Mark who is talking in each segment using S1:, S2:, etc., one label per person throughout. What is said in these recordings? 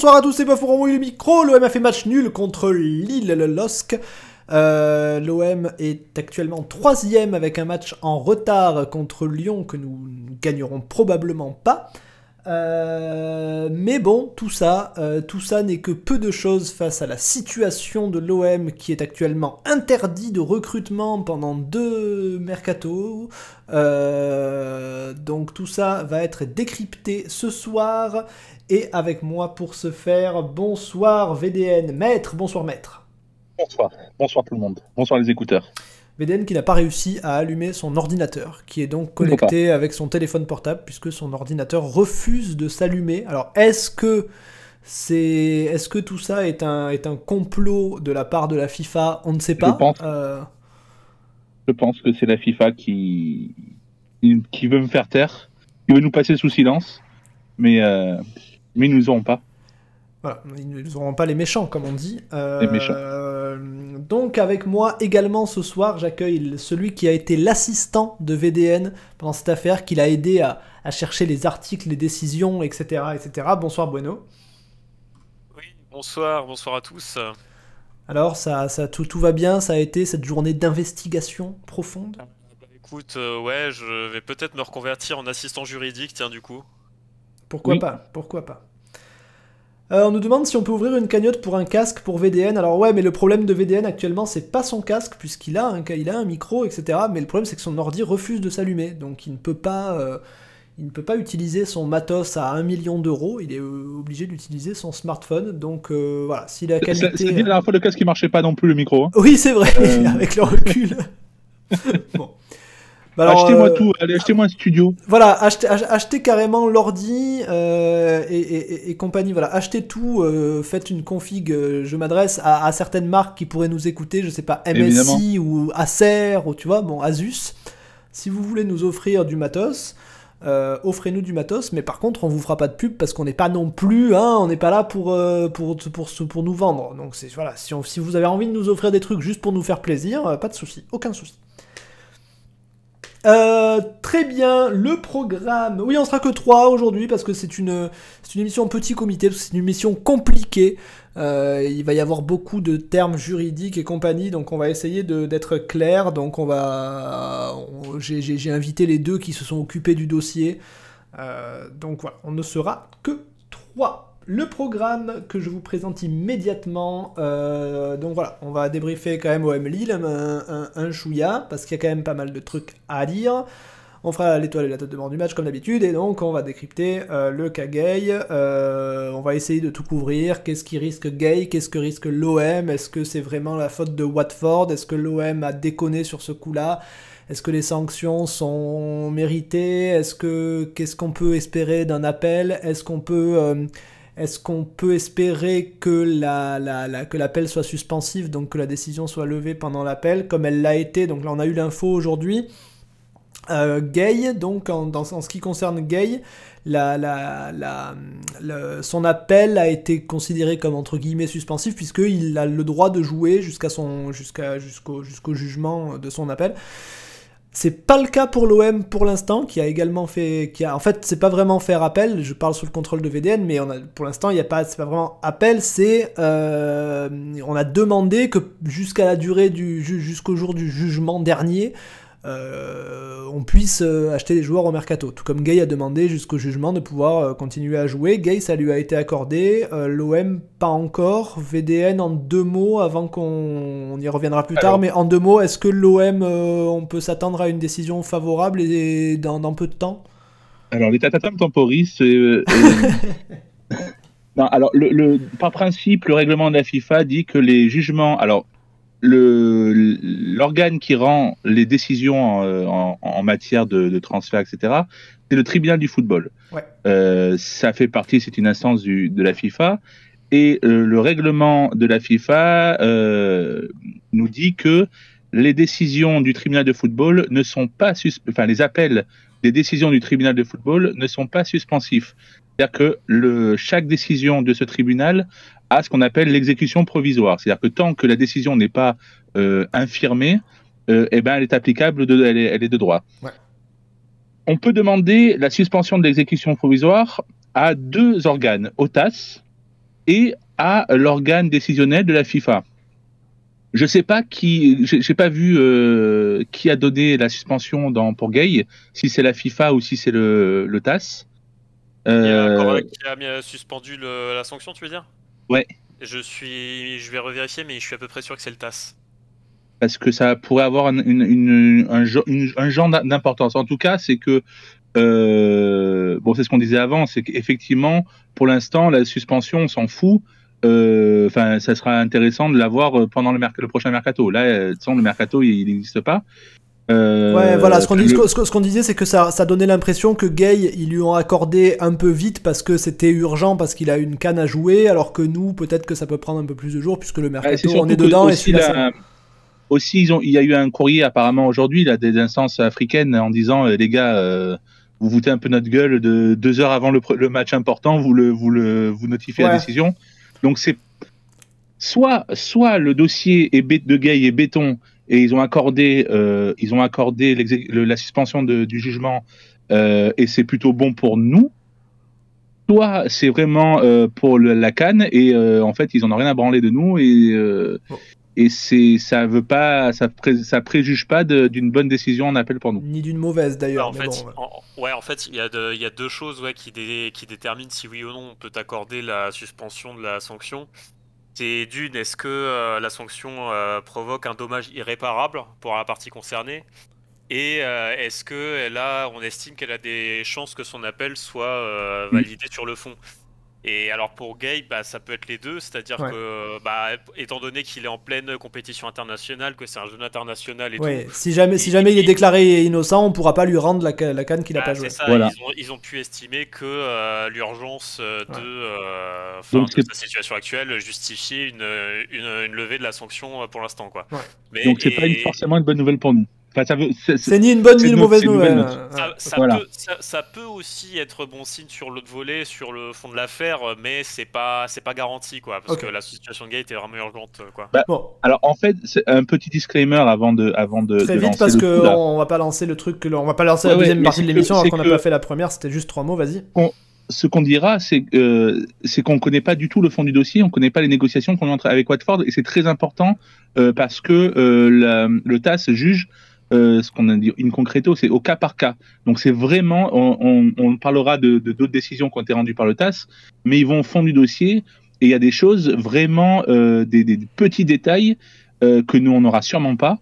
S1: bonsoir à tous, c'est pas pour le micro. L'OM a fait match nul contre Lille le LOSC. Euh, L'OM est actuellement troisième avec un match en retard contre Lyon que nous ne gagnerons probablement pas. Euh, mais bon, tout ça, euh, tout ça n'est que peu de choses face à la situation de l'OM qui est actuellement interdit de recrutement pendant deux mercato. donc tout ça va être décrypté ce soir et avec moi pour ce faire, bonsoir VDN, maître, bonsoir maître.
S2: Bonsoir, bonsoir tout le monde, bonsoir les écouteurs.
S1: VDN qui n'a pas réussi à allumer son ordinateur, qui est donc connecté avec son téléphone portable, puisque son ordinateur refuse de s'allumer. Alors est-ce que c'est, est-ce que tout ça est un, est un complot de la part de la FIFA? On ne sait pas.
S2: Je pense, euh, Je pense que c'est la FIFA qui, qui veut me faire taire, qui veut nous passer sous silence. Mais euh, mais ils nous auront pas.
S1: Voilà, ils nous auront pas les méchants, comme on dit.
S2: les méchants.
S1: Donc, avec moi également ce soir, j'accueille celui qui a été l'assistant de VDN pendant cette affaire, qui l'a aidé à, chercher les articles, les décisions, etc. etc. Bonsoir, Bueno.
S3: Oui, bonsoir, bonsoir à tous.
S1: Alors, ça, ça, tout, tout va bien? Ça a été cette journée d'investigation profonde?
S3: Bah, Écoute, euh, ouais, je vais peut-être me reconvertir en assistant juridique, tiens, du coup.
S1: Pourquoi pas? Pourquoi pas? Euh, on nous demande si on peut ouvrir une cagnotte pour un casque pour VDN. Alors ouais, mais le problème de VDN actuellement, c'est pas son casque, puisqu'il a, un, il a un micro, etc. Mais le problème, c'est que son ordi refuse de s'allumer. Donc il ne peut pas... Euh, il ne peut pas utiliser son matos à 1 million d'euros, il est euh, obligé d'utiliser son smartphone. Donc voilà, si la qualité.
S2: C'est la dernière fois le casque qui marchait pas non plus le micro. Hein.
S1: Oui, c'est vrai, avec le recul. bon.
S2: Bah achetez-moi euh, tout, allez, achetez-moi un studio.
S1: Voilà, achetez, carrément l'ordi euh, et, compagnie. Voilà, achetez tout, euh, faites une config. je m'adresse à, certaines marques qui pourraient nous écouter, je sais pas, MSI ou Acer ou tu vois, bon, Asus. Si vous voulez nous offrir du matos, offrez-nous du matos, mais par contre, on vous fera pas de pub parce qu'on n'est pas non plus, hein, on n'est pas là pour, pour, pour, pour, nous vendre. Donc c'est voilà, si, si vous avez envie de nous offrir des trucs juste pour nous faire plaisir, pas de souci, aucun souci. Euh, très bien, le programme. Oui, on sera que 3 aujourd'hui parce que c'est une, une émission en petit comité, c'est une émission compliquée. Euh, il va y avoir beaucoup de termes juridiques et compagnie, donc on va essayer d'être clair. Donc on va, j'ai invité les deux qui se sont occupés du dossier. Euh, donc voilà, on ne sera que 3 le programme que je vous présente immédiatement. Euh, donc voilà, on va débriefer quand même OM Lille, un, un, chouïa, parce qu'il y a quand même pas mal de trucs à dire. On fera l'étoile et la tête de mort du match comme d'habitude, et donc on va décrypter euh, le cas gay. Euh, on va essayer de tout couvrir. Qu'est-ce qui risque gay? Qu'est-ce que risque l'OM Est-ce que c'est vraiment la faute de Watford? Est-ce que l'OM a déconné sur ce coup-là? Est-ce que les sanctions sont méritées? Est-ce que qu'est-ce qu'on peut espérer d'un appel? Est-ce qu'on peut est-ce qu'on peut espérer que la, que l'appel soit suspensif, donc que la décision soit levée pendant l'appel, comme elle l'a été? Donc là, on a eu l'info aujourd'hui. Euh, Gay, donc en, ce qui concerne Gay, son appel a été considéré comme entre guillemets suspensif puisqu'il a le droit de jouer jusqu'à son jusqu'au jugement de son appel. C'est pas le cas pour l'OM pour l'instant, qui a également fait, qui a, en fait, c'est pas vraiment faire appel. Je parle sous le contrôle de VDN, mais pour l'instant, il y a pas, c'est pas vraiment appel. C'est, euh, on a demandé que jusqu'à la durée du, jusqu'au jour du jugement dernier, euh, on puisse euh, acheter des joueurs au mercato. Tout comme Gay a demandé jusqu'au jugement de pouvoir euh, continuer à jouer. Gay, ça lui a été accordé. L'OM, pas encore. VDN, en deux mots, avant qu'on y reviendra plus tard, mais en deux mots, est-ce que l'OM, on peut s'attendre à une décision favorable et dans, peu de temps?
S2: Alors, l'état temporis, non, alors, le, par principe, le règlement de la FIFA dit que les jugements. Alors, l'organe qui rend les décisions en, en, matière de, de, transfert, etc., c'est le tribunal du football.
S1: Ouais.
S2: Euh, ça fait partie, c'est une instance du, de la FIFA. Et euh, le règlement de la FIFA euh, nous dit que les décisions du tribunal de football ne sont pas, enfin les appels des décisions du tribunal de football ne sont pas suspensifs. C'est-à-dire que le, chaque décision de ce tribunal a ce qu'on appelle l'exécution provisoire. C'est-à-dire que tant que la décision n'est pas euh, infirmée, euh, eh ben, elle est applicable, de, elle, est, elle est de droit.
S1: Ouais.
S2: On peut demander la suspension de l'exécution provisoire à deux organes, au TAS et à l'organe décisionnel de la FIFA. Je sais pas qui, j'ai pas vu euh, qui a donné la suspension dans, pour Gay, si c'est la FIFA ou si c'est le, le TAS.
S3: Il y a encore un qui a mis- suspendu le- la sanction, tu veux dire?
S2: Ouais.
S3: Je suis, je vais revérifier, mais je suis à peu près sûr que c'est le TAS.
S2: parce que ça pourrait avoir une, une- une- un, une- un genre d'importance. En tout cas, c'est que euh, bon, c'est ce qu'on disait avant, c'est qu'effectivement, pour l'instant, la suspension, on s'en fout. Euh, Enfin, ça sera intéressant de l'avoir pendant le, prochain mercato. Là, euh, de toute façon, le mercato, il n'existe pas. Euh,
S1: Ouais, voilà, ce qu'on
S2: le-
S1: ce ce disait, c'est que ça, ça donnait l'impression que Gay, ils lui ont accordé un peu vite parce que c'était urgent, parce qu'il a une canne à jouer, alors que nous, peut-être que ça peut prendre un peu plus de jours, puisque le mercato,
S2: c'est
S1: on est dedans, et
S2: aussi,
S1: celui-là,
S2: la- aussi ils ont, il y a eu un courrier apparemment aujourd'hui là des instances africaines en disant euh, les gars, euh, vous foutez un peu notre gueule de deux heures avant le, match important, vous le, vous le, vous notifiez
S1: Ouais.
S2: la décision. Donc c'est soit, soit le dossier est bé- de Gay est béton et ils ont accordé, euh, ils ont accordé le- la suspension de- du jugement euh, et c'est plutôt bon pour nous. Soit c'est vraiment euh, pour le- la canne et euh, en fait ils en ont rien à branler de nous et euh, et c'est ça veut pas ça, pré, ça préjuge pas d'une bonne décision en appel pour nous.
S1: ni d'une mauvaise d'ailleurs.
S3: en
S1: bon, ouais.
S3: en- ouais, en fait, il y, a y deux choses ouais, qui, dé- qui déterminent si oui ou non on peut accorder la suspension de la sanction. C'est d'une, est-ce que euh, la sanction euh, provoque un dommage irréparable pour la partie concernée? Et euh, est-ce que là, on estime qu'elle a des chances que son appel soit validé sur le fond? Et alors pour Gay, bah, ça peut être les deux, c'est-à-dire
S1: Ouais.
S3: que, bah, étant donné qu'il est en pleine compétition internationale, que c'est un jeune international et tout,
S1: Ouais, si jamais, si
S3: Et-
S1: jamais il est
S3: et-
S1: déclaré innocent, on pourra pas lui rendre la, ca- la canne qu'il a
S3: Ah,
S1: pas
S3: c'est
S1: joué.
S3: ça,
S2: Voilà.
S3: ils, ont, ils ont pu estimer que euh, l'urgence euh, de,
S1: Ouais.
S3: euh, enfin,
S2: Donc,
S3: de
S2: c'est-
S3: sa situation actuelle justifiait une, une, une levée de la sanction pour l'instant. quoi.
S1: Ouais.
S3: Mais,
S2: Donc c'est pas une-
S3: et
S2: forcément une bonne nouvelle pour nous. Enfin, ça veut, c'est- c'est-
S1: C'est ni une bonne ni une mauvaise nouvelle.
S3: ça, ça
S2: Voilà.
S3: peut, ça, ça peut aussi être bon signe sur l'autre volet, sur le fond de l'affaire, mais c'est pas, c'est pas garanti, quoi, parce que la situation de Gay était vraiment urgente. Quoi.
S1: Bon,
S2: Alors en fait, c'est un petit disclaimer avant de avant de
S1: très
S2: de
S1: vite parce que
S2: coup, là.
S1: on va pas lancer le truc, on va pas lancer
S2: Ouais,
S1: la deuxième partie de
S2: que-
S1: l'émission alors qu'on n'a
S2: que-
S1: pas fait la première, c'était juste trois mots, vas-y.
S2: ce qu'on dira, c'est euh, c'est qu'on connaît pas du tout le fond du dossier, on connaît pas les négociations qu'on est en train avec Watford, et c'est très important euh, parce que euh, la- le TAS juge euh, ce qu'on a dit in concreto, c'est au cas par cas. Donc c'est vraiment, on, on, on parlera de d'autres décisions qui ont été rendues par le TAS, mais ils vont au fond du dossier et il y a des choses vraiment euh, des, des petits détails euh, que nous on n'aura sûrement pas.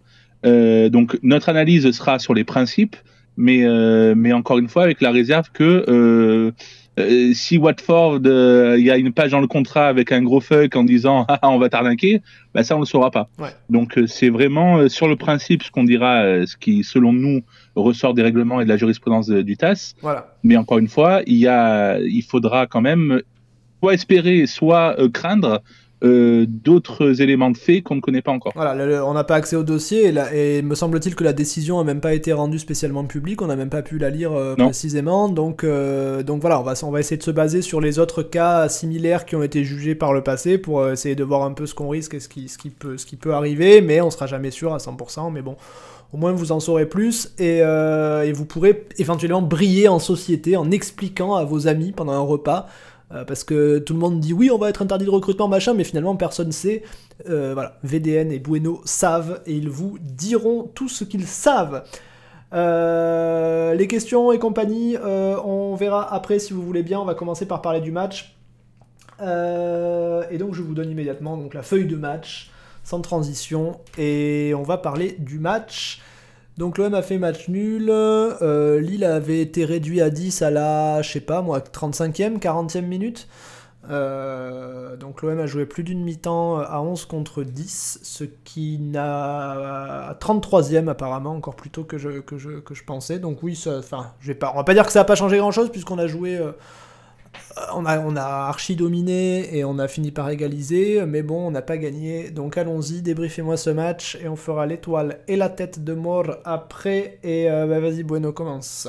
S2: Euh, donc notre analyse sera sur les principes, mais euh, mais encore une fois avec la réserve que euh, si Watford, euh, il y a une page dans le contrat avec un gros fuck en disant ah, on va t'arnaquer, bah ça on le saura pas.
S1: Ouais.
S2: Donc euh, c'est vraiment sur le principe ce qu'on dira, ce qui selon nous ressort des règlements et de la jurisprudence de- du TAS.
S1: Voilà.
S2: Mais encore une fois, il y a, il faudra quand même soit espérer, soit craindre euh, d'autres éléments de fait qu'on ne connaît pas encore.
S1: Voilà, le- on n'a pas accès au dossier et, la- et me semble-t-il que la décision a même pas été rendue spécialement publique, on n'a même pas pu la lire euh, précisément. Donc, euh, donc voilà, on va, s- on va essayer de se baser sur les autres cas similaires qui ont été jugés par le passé pour essayer de voir un peu ce qu'on risque et ce qui, ce, qui peut, ce qui peut arriver, mais on sera jamais sûr à 100%. Mais bon, au moins vous en saurez plus et, et vous pourrez éventuellement briller en société en expliquant à vos amis pendant un repas. Euh, parce que tout le monde dit oui, on va être interdit de recrutement, machin, mais finalement personne sait. Euh, voilà, VDN et Bueno savent et ils vous diront tout ce qu'ils savent. Euh, les questions et compagnie, on verra après si vous voulez bien. On va commencer par parler du match. Et donc je vous donne immédiatement donc, la feuille de match, sans transition, et on va parler du match. Donc l'OM a fait match nul, euh, Lille avait été réduit à 10 à la, je sais pas moi, 35e, 40e minute. Euh, donc l'OM a joué plus d'une mi-temps à 11 contre 10, ce qui n'a 33e apparemment, encore plus tôt que je, pensais. Donc oui, ça, enfin, je vais pas, on va pas dire que ça n'a pas changé grand-chose puisqu'on a joué... Euh, on a, on a archi dominé et on a fini par égaliser, mais bon, on n'a pas gagné. Donc allons-y, débriefez-moi ce match et on fera l'étoile et la tête de mort après. Et euh, bah, vas-y, Bueno, commence.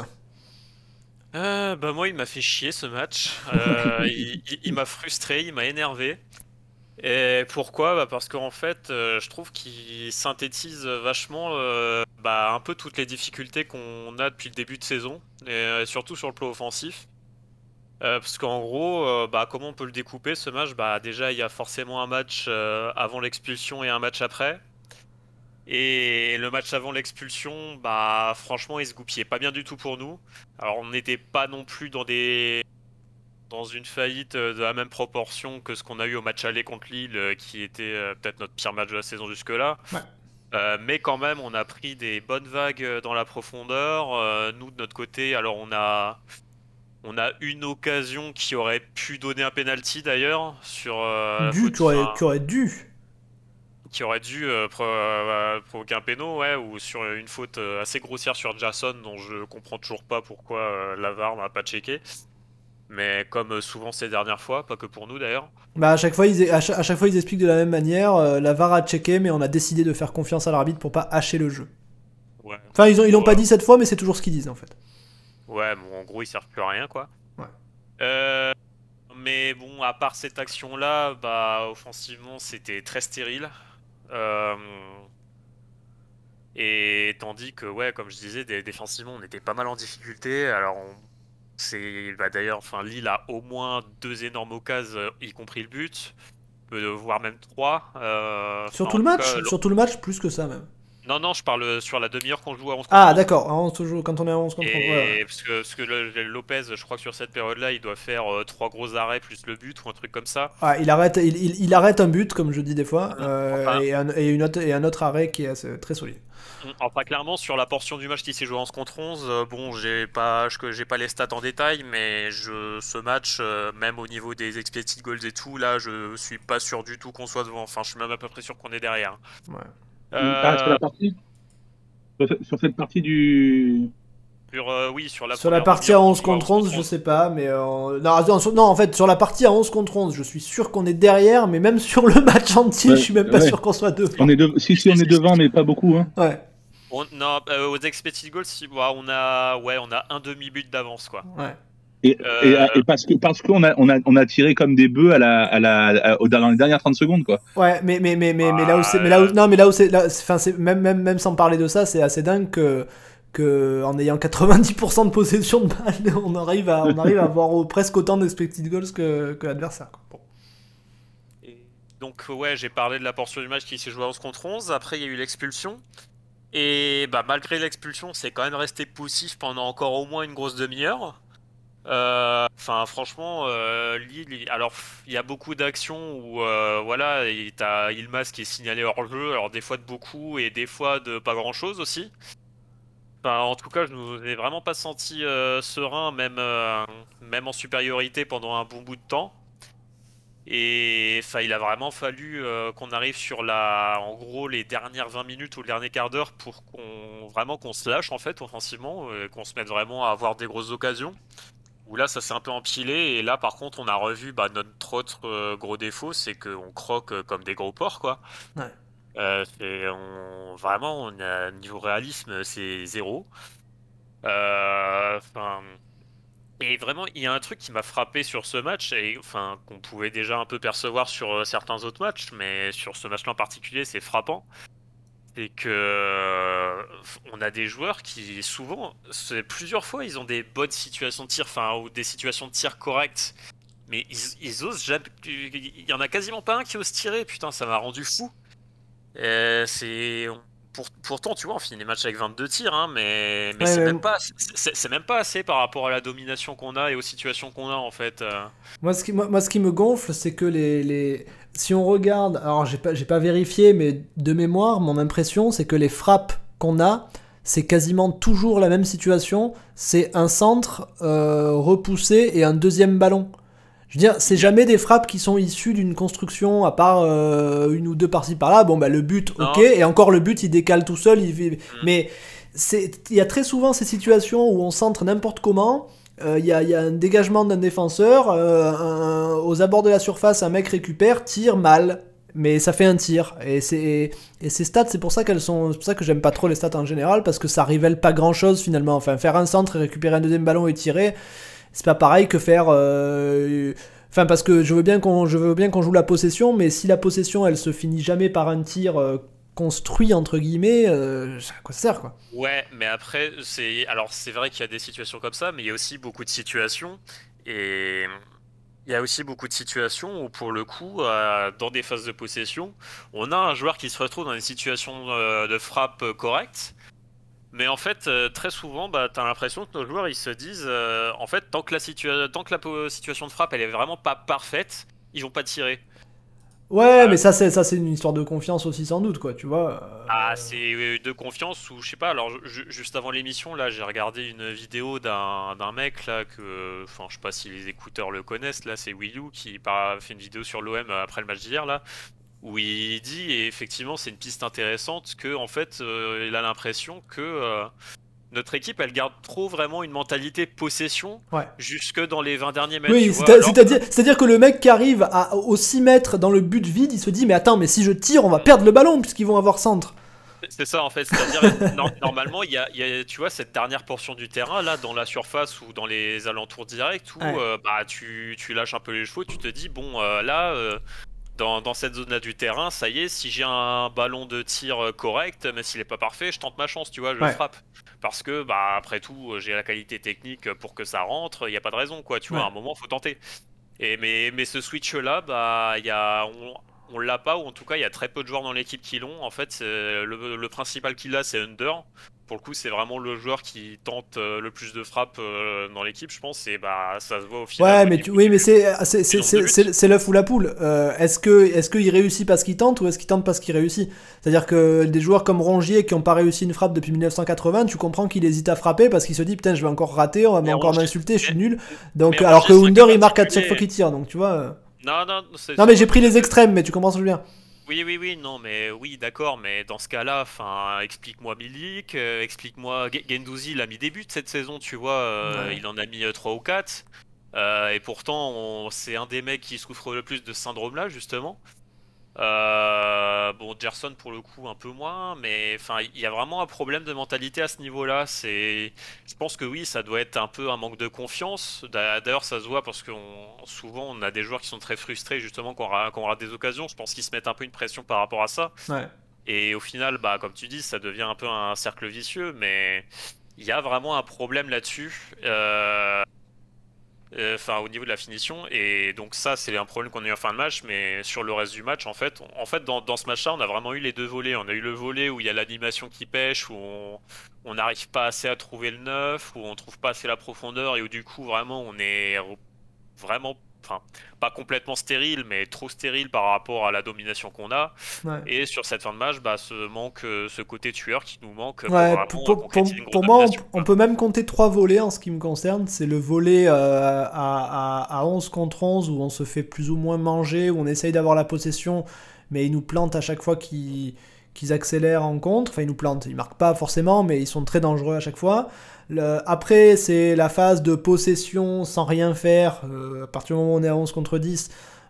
S3: Euh, bah moi il m'a fait chier ce match, euh, il, m'a frustré, il m'a énervé. Et pourquoi? Bah Parce qu'en fait euh, je trouve qu'il synthétise vachement bah, un peu toutes les difficultés qu'on a depuis le début de saison, et surtout sur le plan offensif. Parce qu'en gros, bah, comment on peut le découper ce match? Bah, Déjà il y a forcément un match avant l'expulsion et un match après. Et le match avant l'expulsion, bah franchement, il se goupillait pas bien du tout pour nous. Alors on n'était pas non plus dans des dans une faillite euh, de la même proportion que ce qu'on a eu au match aller contre Lille, euh, qui était euh, peut-être notre pire match de la saison jusque-là. mais quand même, on a pris des bonnes vagues dans la profondeur. nous, de notre côté, alors on a on a une occasion qui aurait pu donner un penalty d'ailleurs sur.
S1: du, qui aurait dû
S3: qui aurait dû euh, euh, provoquer un péno, ouais, ou sur une faute euh, assez grossière sur Jason, dont je comprends toujours pas pourquoi Lavar n'a pas checké. Mais comme souvent ces dernières fois, pas que pour nous d'ailleurs.
S1: Bah à chaque fois ils, à chaque, fois ils expliquent de la même manière, la VAR a checké mais on a décidé de faire confiance à l'arbitre pour pas hacher le jeu. Ouais. Enfin ils ont, ils l'ont pas dit cette fois mais c'est toujours ce qu'ils disent en fait.
S3: Ouais bon en gros ils servent plus à rien quoi. Ouais. mais bon à part cette action là, bah offensivement c'était très stérile. Euh, et tandis que, ouais, comme je disais, défensivement, on était pas mal en difficulté. Alors, c'est bah, d'ailleurs, enfin, Lille a au moins deux énormes occasions, y compris le but, voire même trois.
S1: Euh, sur tout le match, sur tout le match, plus que ça même.
S3: Non, non, je parle sur la demi-heure qu'on joue à 11 contre
S1: Ah, d'accord, quand on est à 11 contre 11.
S3: Ouais, Parce que, parce que Lopez, je crois que sur cette période-là, il doit faire euh, trois gros arrêts plus le but ou un truc comme ça.
S1: Ah, il, arrête, il, il, arrête un but, comme je dis des fois, euh, et, un, et, une autre, et un autre arrêt qui est très solide.
S3: Mm, enfin, clairement, sur la portion du match qui s'est joué en 11 contre 11, euh, bon, j'ai pas, j'ai pas les stats en détail, mais je, ce match, même au niveau des expected goals et tout, là, je suis pas sûr du tout qu'on soit devant. Enfin, je suis même à peu près sûr qu'on est derrière. Ouais.
S2: Euh... la partie sur cette partie du.
S3: Sur, euh, oui, sur la,
S1: sur la partie à 11 contre 11, je sais pas, mais. Euh, non, en fait, sur la partie à 11 contre 11, je suis sûr qu'on est derrière, mais même sur le match entier, je suis même pas sûr qu'on soit devant.
S2: On est de... Si, si, on est devant, mais pas beaucoup. Hein.
S1: Ouais.
S3: non, euh, aux expected goals, si, on, a, ouais, on a un demi-but d'avance, quoi.
S1: Ouais.
S2: Et, euh, et, parce que parce qu'on a on a on a tiré comme des bœufs à la à la dans les dernières 30 secondes quoi.
S1: Ouais, mais mais mais mais, mais là où c'est mais là où, non mais là où c'est enfin c'est même même même sans parler de ça, c'est assez dingue que que en ayant 90% de possession de balle, on arrive à on arrive à avoir presque autant d'expected goals que que l'adversaire. Bon.
S3: Donc ouais, j'ai parlé de la portion du match qui s'est joué 11 contre 11, après il y a eu l'expulsion. Et bah malgré l'expulsion, c'est quand même resté poussif pendant encore au moins une grosse demi-heure. Euh, enfin, franchement, euh, alors il y a beaucoup d'actions où euh, voilà, t'as Ilmas qui est signalé hors jeu, alors des fois de beaucoup et des fois de pas grand chose aussi. En tout cas, je ne ai vraiment pas senti serein, même, même en supériorité pendant un bon bout de temps. Et enfin, il a vraiment fallu qu'on arrive sur la, en gros, les dernières 20 minutes ou le dernier quart d'heure pour qu'on vraiment qu'on se lâche en fait offensivement, qu'on se mette vraiment à avoir des grosses occasions où là ça s'est un peu empilé et là par contre on a revu bah, notre autre euh, gros défaut c'est qu'on croque euh, comme des gros porcs quoi. Ouais. Euh, on, vraiment on a niveau réalisme c'est zéro. et vraiment il y a un truc qui m'a frappé sur ce match et enfin qu'on pouvait déjà un peu percevoir sur certains autres matchs mais sur ce match-là en particulier c'est frappant c'est que euh, on a des joueurs qui souvent, plusieurs fois, ils ont des bonnes situations de tir, enfin ou des situations de tir correctes, mais ils, osent jamais. Il y en a quasiment pas un qui ose tirer. Putain, ça m'a rendu fou. C'est pourtant, tu vois, on finit les matchs avec 22 tirs, hein, mais, mais c'est même, pas, même pas assez par rapport à la domination qu'on a et aux situations qu'on a en fait. Euh.
S1: Moi, ce qui, moi, ce qui me gonfle, c'est que les, les, si on regarde, alors j'ai pas, pas vérifié, mais de mémoire, mon impression, c'est que les frappes qu'on a, c'est quasiment toujours la même situation. C'est un centre euh, repoussé et un deuxième ballon. Je veux dire, c'est jamais des frappes qui sont issues d'une construction, à part euh, une ou deux par-ci par-là. Bon, bah le but, ok, et encore le but, il décale tout seul. Il... Mm. Mais il y a très souvent ces situations où on centre n'importe comment. Euh, il y, a, y, a un dégagement d'un défenseur, euh, aux abords de la surface, un mec récupère, tire mal, mais ça fait un tir. Et, c'est, ces stats, c'est pour ça qu'elles sont, c'est pour ça que j'aime pas trop les stats en général, parce que ça révèle pas grand chose finalement. Enfin, faire un centre et récupérer un deuxième ballon et tirer, c'est pas pareil que faire. Euh, enfin, parce que je veux bien qu'on, je veux bien qu'on joue la possession, mais si la possession, elle se finit jamais par un tir construit entre guillemets, euh, à quoi ça sert quoi
S3: Ouais, mais après c'est alors c'est vrai qu'il y a des situations comme ça, mais il y a aussi beaucoup de situations et il y a aussi beaucoup de situations où pour le coup, euh, dans des phases de possession, on a un joueur qui se retrouve dans une situation euh, de frappe correcte. Mais en fait, très souvent, bah, tu as l'impression que nos joueurs ils se disent en fait, tant que, la tant que la situation de frappe elle est vraiment pas parfaite, ils vont pas tirer.
S1: Ouais, mais ça c'est ça c'est une histoire de confiance aussi sans doute quoi, tu vois.
S3: Euh. Ah, c'est de confiance ou je sais pas. Alors juste avant l'émission là, j'ai regardé une vidéo d'un mec là que enfin je sais pas si les écouteurs le connaissent là, c'est Wii U qui a fait une vidéo sur l'OM après le match d'hier là où il dit et effectivement c'est une piste intéressante que en fait euh, il a l'impression que euh, notre équipe, elle garde trop vraiment une mentalité possession jusque dans les 20 derniers mètres.
S1: Oui, c'est-à-dire que le mec qui arrive à, aux 6 mètres dans le but vide, il se dit Mais attends, mais si je tire, on va perdre le ballon puisqu'ils vont avoir centre.
S3: C'est ça en fait, c'est-à-dire normalement il y, a, tu vois cette dernière portion du terrain là dans la surface ou dans les alentours directs où euh, bah, tu, tu, lâches un peu les chevaux, tu te dis bon euh, là euh, dans, dans, cette zone là du terrain, ça y est, si j'ai un ballon de tir correct, mais s'il est pas parfait, je tente ma chance, tu vois, je frappe. Parce que bah après tout j'ai la qualité technique pour que ça rentre, il n'y a pas de raison quoi, tu vois, à un moment faut tenter. Et mais, mais ce switch là, bah il y a on, on l'a pas ou en tout cas il y a très peu de joueurs dans l'équipe qui l'ont. En fait, le, le principal qu'il a c'est Under pour le coup, c'est vraiment le joueur qui tente euh, le plus de frappes euh, dans l'équipe, je pense. Et bah, ça se voit au final.
S1: Ouais, mais oui, mais c'est c'est l'œuf ou la poule. Euh, est-ce que est-ce qu'il réussit parce qu'il tente ou est-ce qu'il tente parce qu'il réussit? C'est-à-dire que des joueurs comme Rongier qui n'ont pas réussi une frappe depuis 1980, tu comprends qu'il hésite à frapper parce qu'il se dit putain, je vais encore rater, on va encore m'insulter, je suis nul. Donc alors que Wunder il marque à chaque fois qu'il tire, donc tu vois.
S3: Non, non,
S1: non mais j'ai pris les extrêmes, mais tu comprends ce que je veux dire.
S3: Oui, oui, oui, non, mais oui, d'accord, mais dans ce cas-là, enfin, explique-moi Milik, euh, explique-moi Gendouzi, il a mis des buts cette saison, tu vois, euh, il en a mis 3 euh, ou 4. et pourtant, c'est un des mecs qui souffre le plus de ce syndrome-là, justement. Euh, bon, Gerson pour le coup un peu moins, mais enfin, il y a vraiment un problème de mentalité à ce niveau-là. C'est, je pense que oui, ça doit être un peu un manque de confiance. D'ailleurs, ça se voit parce que souvent on a des joueurs qui sont très frustrés justement quand on aura, des occasions. Je pense qu'ils se mettent un peu une pression par rapport à ça. Et au final, bah, comme tu dis, ça devient un peu un cercle vicieux, mais il y a vraiment un problème là-dessus. Euh, euh, enfin au niveau de la finition. Et donc ça c'est un problème qu'on a eu en fin de match. Mais sur le reste du match en fait en fait dans, dans ce match là on a vraiment eu les deux volets. On a eu le volet où il y a l'animation qui pêche où on n'arrive pas assez à trouver le neuf où on trouve pas assez la profondeur. Et où du coup vraiment on est vraiment enfin, pas complètement stérile, mais trop stérile par rapport à la domination qu'on a. Et sur cette fin de match, bah, ce manque, euh, ce côté tueur qui nous manque.
S1: pour, moi, on, peut même compter trois volets en ce qui me concerne. C'est le volet euh, à, à, 11 contre 11 où on se fait plus ou moins manger, où on essaye d'avoir la possession, mais ils nous plantent à chaque fois qu'ils accélèrent en contre. Enfin, ils nous plantent. Ils marquent pas forcément, mais ils sont très dangereux à chaque fois après, c'est la phase de possession sans rien faire, euh, à partir du moment où on est à 11 contre 10,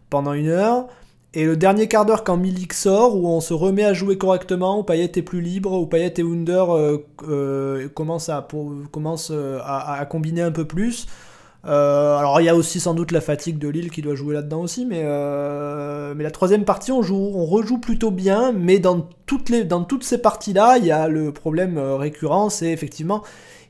S1: pendant une heure. Et le dernier quart d'heure quand Milik sort, où on se remet à jouer correctement, où Payet est plus libre, où Payet et Wunder euh, euh, commencent, à, à, combiner un peu plus. Alors il y a aussi sans doute la fatigue de Lille qui doit jouer là-dedans aussi, mais, mais la troisième partie on, joue, on rejoue plutôt bien, mais dans toutes, les, dans toutes ces parties-là, il y a le problème récurrent, c'est effectivement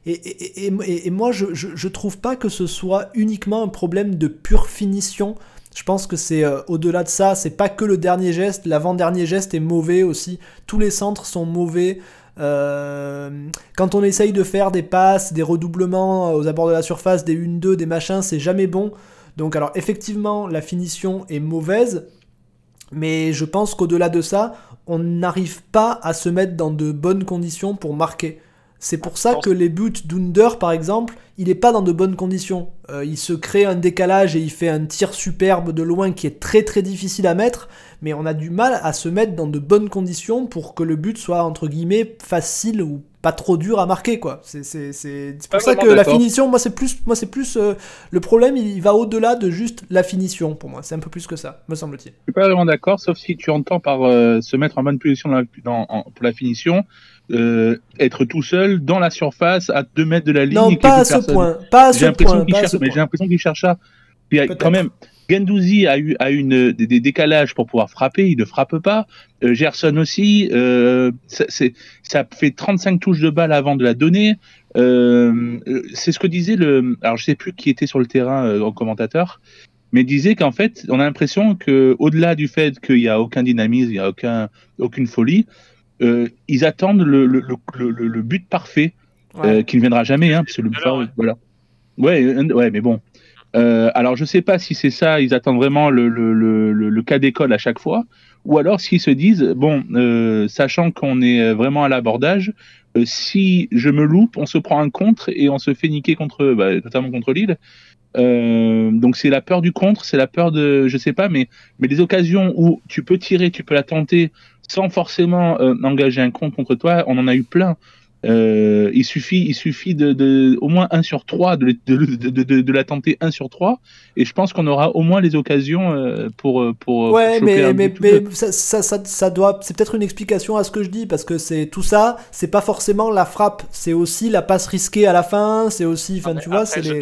S1: et, moi, je, je, trouve pas que ce soit uniquement un problème de pure finition. Je pense que c'est euh, au-delà de ça, c'est pas que le dernier geste, l'avant-dernier geste est mauvais aussi. Tous les centres sont mauvais. Euh, quand on essaye de faire des passes, des redoublements aux abords de la surface, des 1-2, des machins, c'est jamais bon. Donc alors effectivement, la finition est mauvaise, mais je pense qu'au-delà de ça, on n'arrive pas à se mettre dans de bonnes conditions pour marquer. C'est pour ça que les buts d'Under, par exemple, il n'est pas dans de bonnes conditions. Euh, il se crée un décalage et il fait un tir superbe de loin qui est très très difficile à mettre, mais on a du mal à se mettre dans de bonnes conditions pour que le but soit entre guillemets facile ou pas trop dur à marquer quoi. C'est pour ça que la finition, moi c'est plus, moi c'est plus euh, le problème, il va au-delà de juste la finition pour moi. C'est un peu plus que ça, me semble-t-il.
S2: Je suis pas vraiment d'accord, sauf si tu entends par euh, se mettre en bonne position dans pour la finition euh, être tout seul dans la surface à 2 mètres de la ligne.
S1: Non, pas à, ce point, pas à ce point.
S2: mais j'ai l'impression qu'il cherche ça. Puis, quand même, Gendouzi a eu a une des, décalages pour pouvoir frapper, il ne frappe pas. Euh, Gerson aussi, euh, ça, ça fait 35 touches de balle avant de la donner. Euh, c'est ce que disait le, alors je sais plus qui était sur le terrain en commentateur, mais disait qu'en fait, on a l'impression que au-delà du fait qu'il n'y a aucun dynamisme, il n'y a aucun aucune folie, euh, ils attendent le, le, le, le but parfait, euh, qui ne viendra jamais, hein, parce que le ouais. voilà. Ouais, ouais, mais bon. Euh, alors je sais pas si c'est ça, ils attendent vraiment le, le, le, le cas d'école à chaque fois, ou alors s'ils se disent, bon, euh, sachant qu'on est vraiment à l'abordage, euh, si je me loupe, on se prend un contre et on se fait niquer contre, bah, notamment contre Lille. Euh, donc c'est la peur du contre, c'est la peur de, je sais pas, mais mais des occasions où tu peux tirer, tu peux la tenter, sans forcément euh, engager un compte contre toi. On en a eu plein. Euh, il suffit, il suffit de, de, au moins 1 sur 3 de, de, de, de, la tenter 1 sur 3 et je pense qu'on aura au moins les occasions euh, pour pour
S1: ouais mais mais, mais ça, ça, ça, ça, doit c'est peut-être une explication à ce que je dis parce que c'est tout ça c'est pas forcément la frappe c'est aussi la passe risquée à la fin c'est aussi enfin tu vois c'est les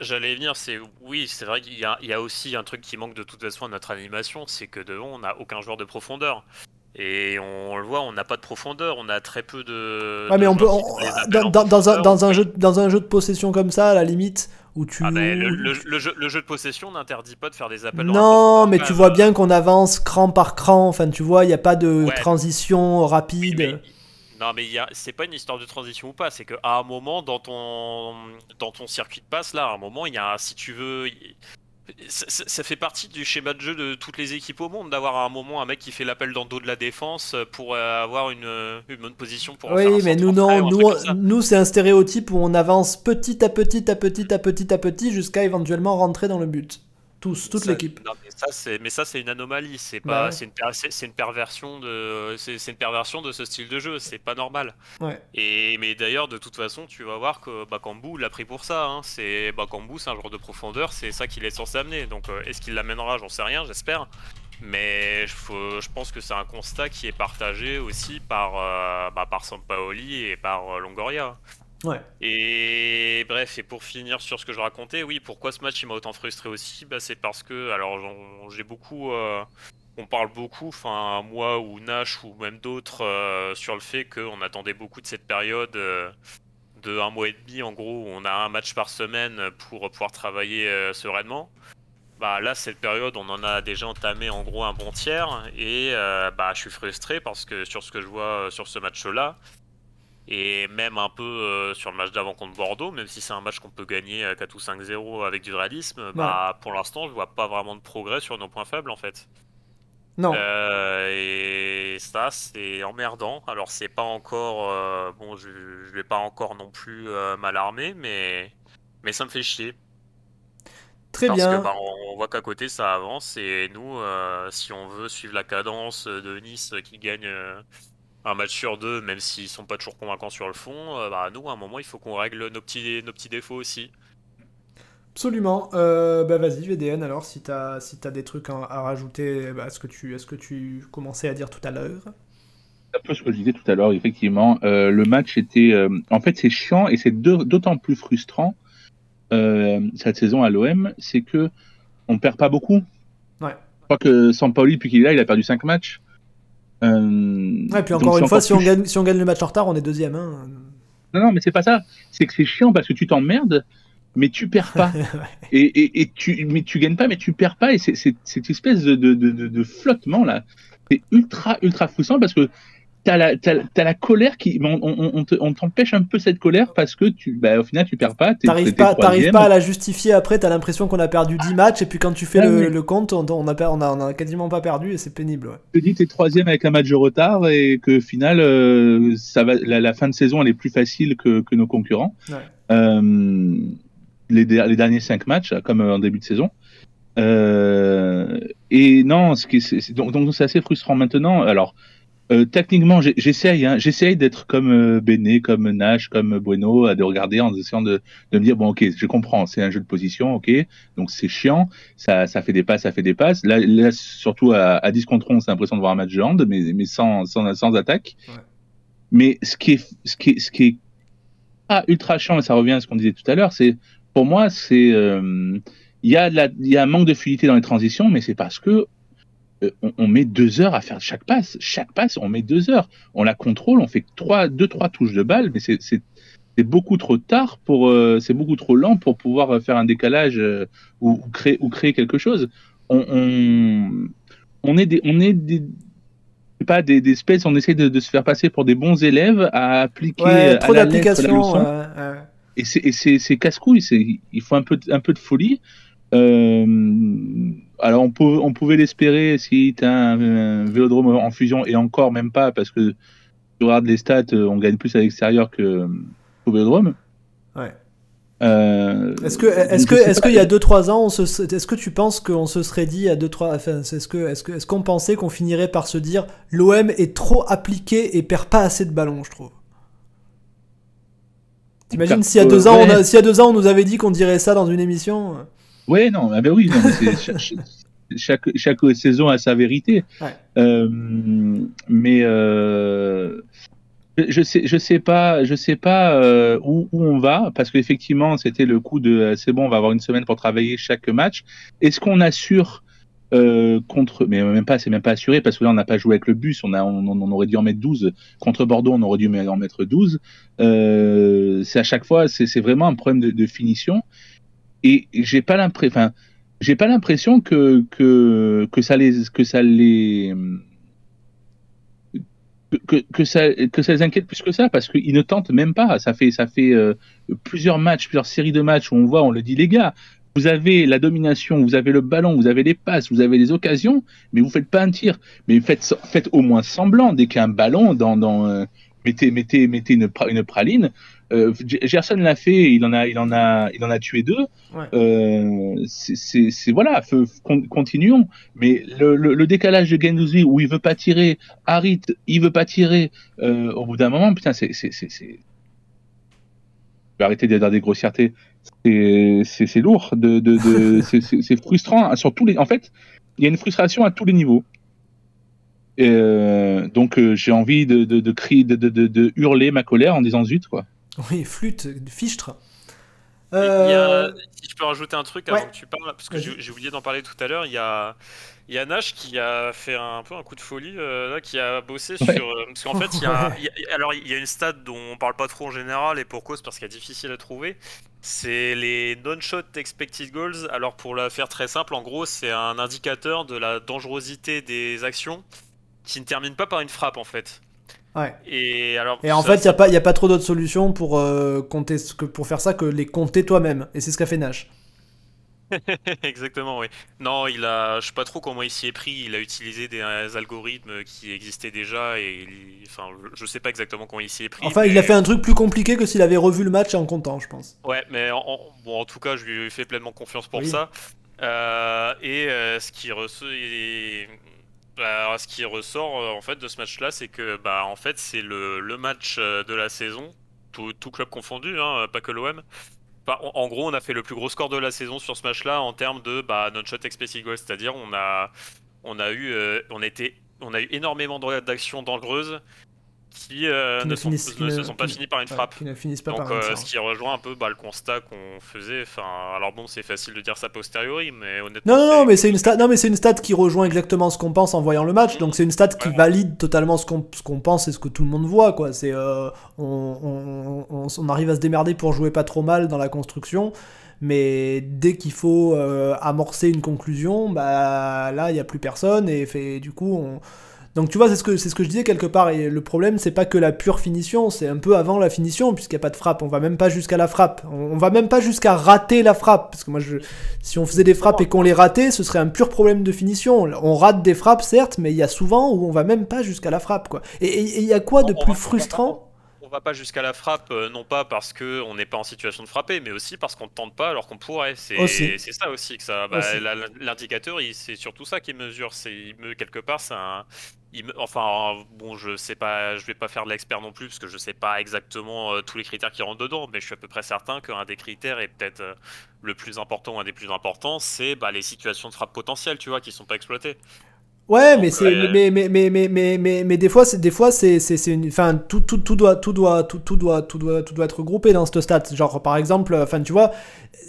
S3: j'allais venir c'est oui c'est vrai qu'il y, a, il y a aussi un truc qui manque de toute façon à notre animation c'est que devant on n'a aucun joueur de profondeur et on, le voit, on n'a pas de profondeur, on a très peu de.
S1: Ouais, mais on peut. dans, un, dans, un jeu, dans un jeu de possession comme ça, à la limite, où tu.
S3: Ah, le, jeu, le, jeu, de possession n'interdit pas de faire des appels.
S1: Non, mais tu vois bien qu'on avance cran par cran. Enfin, tu vois, il n'y a pas de transition rapide.
S3: Non, mais c'est pas une histoire de transition ou pas, c'est qu'à un moment dans ton dans ton circuit de passe là, à un moment il y a si tu veux ça, fait partie du schéma de jeu de toutes les équipes au monde d'avoir à un moment un mec qui fait l'appel dans le dos de la défense pour euh, avoir une, une bonne position pour
S1: oui mais nous non nous, nous c'est un stéréotype où on avance petit à petit à petit à petit à petit jusqu'à éventuellement rentrer dans le but tous, toute l'équipe.
S3: Mais ça, c'est une anomalie. C'est pas, bah c'est une, une, perversion de, c'est une perversion de ce style de jeu. C'est pas normal.
S1: Ouais.
S3: Et mais d'ailleurs, de toute façon, tu vas voir que Bakambu l'a pris pour ça. Hein. C'est Bakambu, c'est un joueur de profondeur. C'est ça qu'il est censé amener. Donc, euh, est-ce qu'il l'amènera? J'en sais rien. J'espère. Mais je, je pense que c'est un constat qui est partagé aussi par, euh, bah, par Sampaoli et par euh, Longoria. Et bref, et pour finir sur ce que je racontais, oui, pourquoi ce match il m'a autant frustré aussi? Bah, C'est parce que, alors j'ai beaucoup. Euh, on parle beaucoup, enfin moi ou Nash ou même d'autres, euh, sur le fait qu'on attendait beaucoup de cette période euh, de un mois et demi en gros, où on a un match par semaine pour pouvoir travailler sereinement. Bah là, cette période, on en a déjà entamé en gros un bon tiers et bah je suis frustré parce que sur ce que je vois sur ce match-là, et même un peu euh, sur le match d'avant contre Bordeaux, même si c'est un match qu'on peut gagner à 4 ou 5-0 avec du réalisme, bah, pour l'instant, je vois pas vraiment de progrès sur nos points faibles en fait.
S1: Non.
S3: Euh, et ça, c'est emmerdant. Alors, c'est pas encore. Euh, bon, je, je vais pas encore non plus m'alarmer, mais, mais ça me fait chier.
S1: Très bien.
S3: Parce que bah, on, voit qu'à côté ça avance et nous, si on veut suivre la cadence de Nice qui gagne un match sur deux, même s'ils sont pas toujours convaincants sur le fond, euh, bah, nous, à un moment, il faut qu'on règle nos petits, nos petits défauts aussi.
S1: Absolument. Euh, bah vas-y, VDN, alors, si tu as, si as des trucs à, rajouter bah, à, ce que tu, ce que tu commençais à dire tout à l'heure.
S2: Un peu ce que je disais tout à l'heure, effectivement. Euh, le match était. en fait, c'est chiant et c'est d'autant plus frustrant cette saison à l'OM, c'est que on perd pas beaucoup.
S1: Ouais.
S2: Je crois que Sampaoli, depuis qu'il est là, il a perdu 5 matchs.
S1: Euh, ouais, puis encore une fois, si on, gagne, si on gagne le match en retard, on est deuxième. Hein.
S2: Non, non, mais c'est pas ça. C'est que c'est chiant parce que tu t'emmerdes, mais tu perds pas. et, et, et, tu, mais tu gagnes pas, mais tu perds pas. Et c'est cette espèce de, de, de, de flottement là, c'est ultra, ultra frustrant parce que t'as la, as, la colère qui. On, on, on t'empêche un peu cette colère parce que tu, bah, au final, tu perds pas.
S1: T'arrives pas, pas à la justifier après, t'as l'impression qu'on a perdu 10 matchs et puis quand tu fais ah le, compte, on, on, a, on, a, on a quasiment pas perdu et c'est pénible. Ouais.
S2: Tu te dis t'es troisième avec un match de retard et que au final, euh, ça va, la, fin de saison elle est plus facile que, que nos concurrents. Euh, les, les, derniers 5 matchs, comme en début de saison. Euh, et non, ce qui donc donc c'est assez frustrant maintenant. Alors euh, techniquement, j'essaye, hein, j'essaye d'être comme euh, Benet, comme Nash, comme Bueno, de regarder en essayant de, de, me dire bon, ok, je comprends, c'est un jeu de position, ok, donc c'est chiant, ça, ça fait des passes, ça fait des passes. Là, là surtout à, à 10 contre 11, c'est l'impression de voir un match de hand, mais, mais sans, sans, sans attaque. Mais ce qui est, ce qui est, ce qui est ah, ultra chiant, et ça revient à ce qu'on disait tout à l'heure, c'est pour moi, c'est euh, il y, a y a un manque de fluidité dans les transitions, mais c'est parce que euh, on, met deux heures à faire chaque passe. Chaque passe, on met deux heures. On la contrôle, on fait trois, deux, trois touches de balle, mais c'est beaucoup trop tard pour, euh, c'est beaucoup trop lent pour pouvoir faire un décalage euh, ou, créer, ou créer quelque chose. On, on, est des, on est des, pas des, des espèces, on essaie de, se faire passer pour des bons élèves à appliquer
S1: ouais, trop d'applications.
S2: Et c'est casse-couille, il faut un peu, un peu de folie. Euh, alors on, peut, on pouvait l'espérer si tu as un, vélodrome en fusion et encore même pas parce que tu regardes les stats, on gagne plus à l'extérieur que au vélodrome.
S1: Ouais. Euh, est-ce que est-ce que est-ce qu'il y a 2-3 ans, est-ce que tu penses qu'on se serait dit à 2-3 enfin, est-ce que est-ce que est-ce qu'on pensait qu'on finirait par se dire l'OM est trop appliqué et perd pas assez de ballons, je trouve? T'imagines s'il y a deux ans, on s'il y a deux ans on nous avait dit qu'on dirait ça dans une émission.
S2: Ouais, non, ah ben oui, chaque, chaque, saison a sa vérité. Euh, mais euh, je sais, je sais pas, je sais pas euh, où, où, on va parce qu'effectivement, c'était le coup de c'est bon, on va avoir une semaine pour travailler chaque match. Est-ce qu'on assure contre, mais même pas, c'est même pas assuré parce que là on n'a pas joué avec le bus, on, a, on, aurait dû en mettre 12. Contre Bordeaux, on aurait dû en mettre 12. c'est à chaque fois, c'est vraiment un problème de, de finition et j'ai pas l'impression, pas l'impression que, ça les, inquiète plus que ça parce qu'ils ne tentent même pas. Ça fait, ça fait euh, plusieurs matchs, plusieurs séries de matchs où on voit, on le dit, les gars, vous avez la domination, vous avez le ballon, vous avez les passes, vous avez les occasions, mais vous faites pas un tir. Mais faites, au moins semblant dès qu'il y a un ballon dans, dans euh, mettez, mettez, mettez une praline. Euh, Gerson l'a fait, il en a, il en a, il en a tué deux. Euh, c'est voilà, continuons. Mais le, le, décalage de Gendouzi où il veut pas tirer, Harit, il veut pas tirer. Euh, au bout d'un moment, putain, c'est, arrêter d'être des grossièretés. C'est lourd, de, de, de c'est frustrant sur tous les. En fait, il y a une frustration à tous les niveaux. Euh, donc euh, j'ai envie de, de, de, crier, de, hurler ma colère en disant zut quoi.
S1: Oui, flûte, fichtre.
S3: Euh... si je peux rajouter un truc avant que tu parles, parce que j'ai oublié d'en parler tout à l'heure, il y a, il y a Nash qui a fait un, peu un coup de folie, euh, là, qui a bossé sur. Euh, parce qu'en fait, il y, a, alors, il y a une stat dont on parle pas trop en général, et pour cause, parce qu'elle est difficile à trouver. C'est les non-shot expected goals. Alors, pour la faire très simple, en gros, c'est un indicateur de la dangerosité des actions qui ne terminent pas par une frappe, en fait.
S1: Ouais.
S3: Et, alors,
S1: et en fait, il n'y a, pas, a pas trop d'autres solutions pour, euh, compter, pour faire ça que les compter toi-même. Et c'est ce qu'a fait Nash.
S3: Exactement, oui. Non, il a, je sais pas trop comment il s'y est pris. Il a utilisé des algorithmes qui existaient déjà et, enfin, je sais pas exactement comment il s'y est pris.
S1: Enfin, il a fait un truc plus compliqué que s'il avait revu le match en comptant, je pense.
S3: Ouais, mais en, bon, en tout cas, je lui fais pleinement confiance pour ça. Euh, et euh, ce qui ressort, bah, ce qui ressort euh, en fait de ce match-là, c'est que bah en fait c'est le, le, match euh, de la saison, tout, tout club confondu, hein, pas que l'OM. en, gros, on a fait le plus gros score de la saison sur ce match-là en termes de bah, non-shot expected goals, c'est-à-dire on a on a eu euh, on était on a eu énormément d'actions dangereuses qui, euh, ne, sont, se sont pas finis par une frappe.
S1: Qui ne finissent pas
S3: Donc,
S1: par
S3: euh, ce qui rejoint un peu bah, le constat qu'on faisait. Enfin, alors bon, c'est facile de dire ça posteriori, mais honnêtement.
S1: Non, non, non, mais c'est une stat. Non, mais c'est une stat qui rejoint exactement ce qu'on pense en voyant le match. Donc c'est une stat qui valide totalement ce qu'on qu'on pense et ce que tout le monde voit, quoi. C'est euh, on, on, on, arrive à se démerder pour jouer pas trop mal dans la construction. Mais dès qu'il faut amorcer une conclusion, bah là, il n'y a plus personne et fait, du coup, on, Donc tu vois, c'est ce que c'est ce que je disais quelque part. Et le problème, c'est pas que la pure finition, c'est un peu avant la finition, puisqu'il n'y a pas de frappe. On va même pas jusqu'à la frappe. On, va même pas jusqu'à rater la frappe, parce que moi, je, si on faisait des frappes et qu'on les ratait, ce serait un pur problème de finition. On rate des frappes, certes, mais il y a souvent où on va même pas jusqu'à la frappe, quoi. Et il y a quoi de plus frustrant
S3: on va pas jusqu'à la frappe, euh, non pas parce que on n'est pas en situation de frapper, mais aussi parce qu'on ne tente pas alors qu'on pourrait. C'est ça aussi que ça. Bah, l'indicateur, c'est surtout ça qui mesure. C'est quelque part, c'est un. Enfin, bon, je sais pas, je vais pas faire de l'expert non plus parce que je sais pas exactement euh, tous les critères qui rentrent dedans, mais je suis à peu près certain qu'un des critères est peut-être euh, le plus important, un des plus importants, c'est bah, les situations de frappe potentielles, tu vois, qui sont pas exploitées.
S1: Ouais, mais c'est mais, mais, mais, mais, mais, mais, mais, des fois c'est des fois c'est c'est une enfin tout, tout, tout doit tout doit tout, tout doit tout doit tout doit être regroupé dans ce stade. Genre par exemple, enfin tu vois,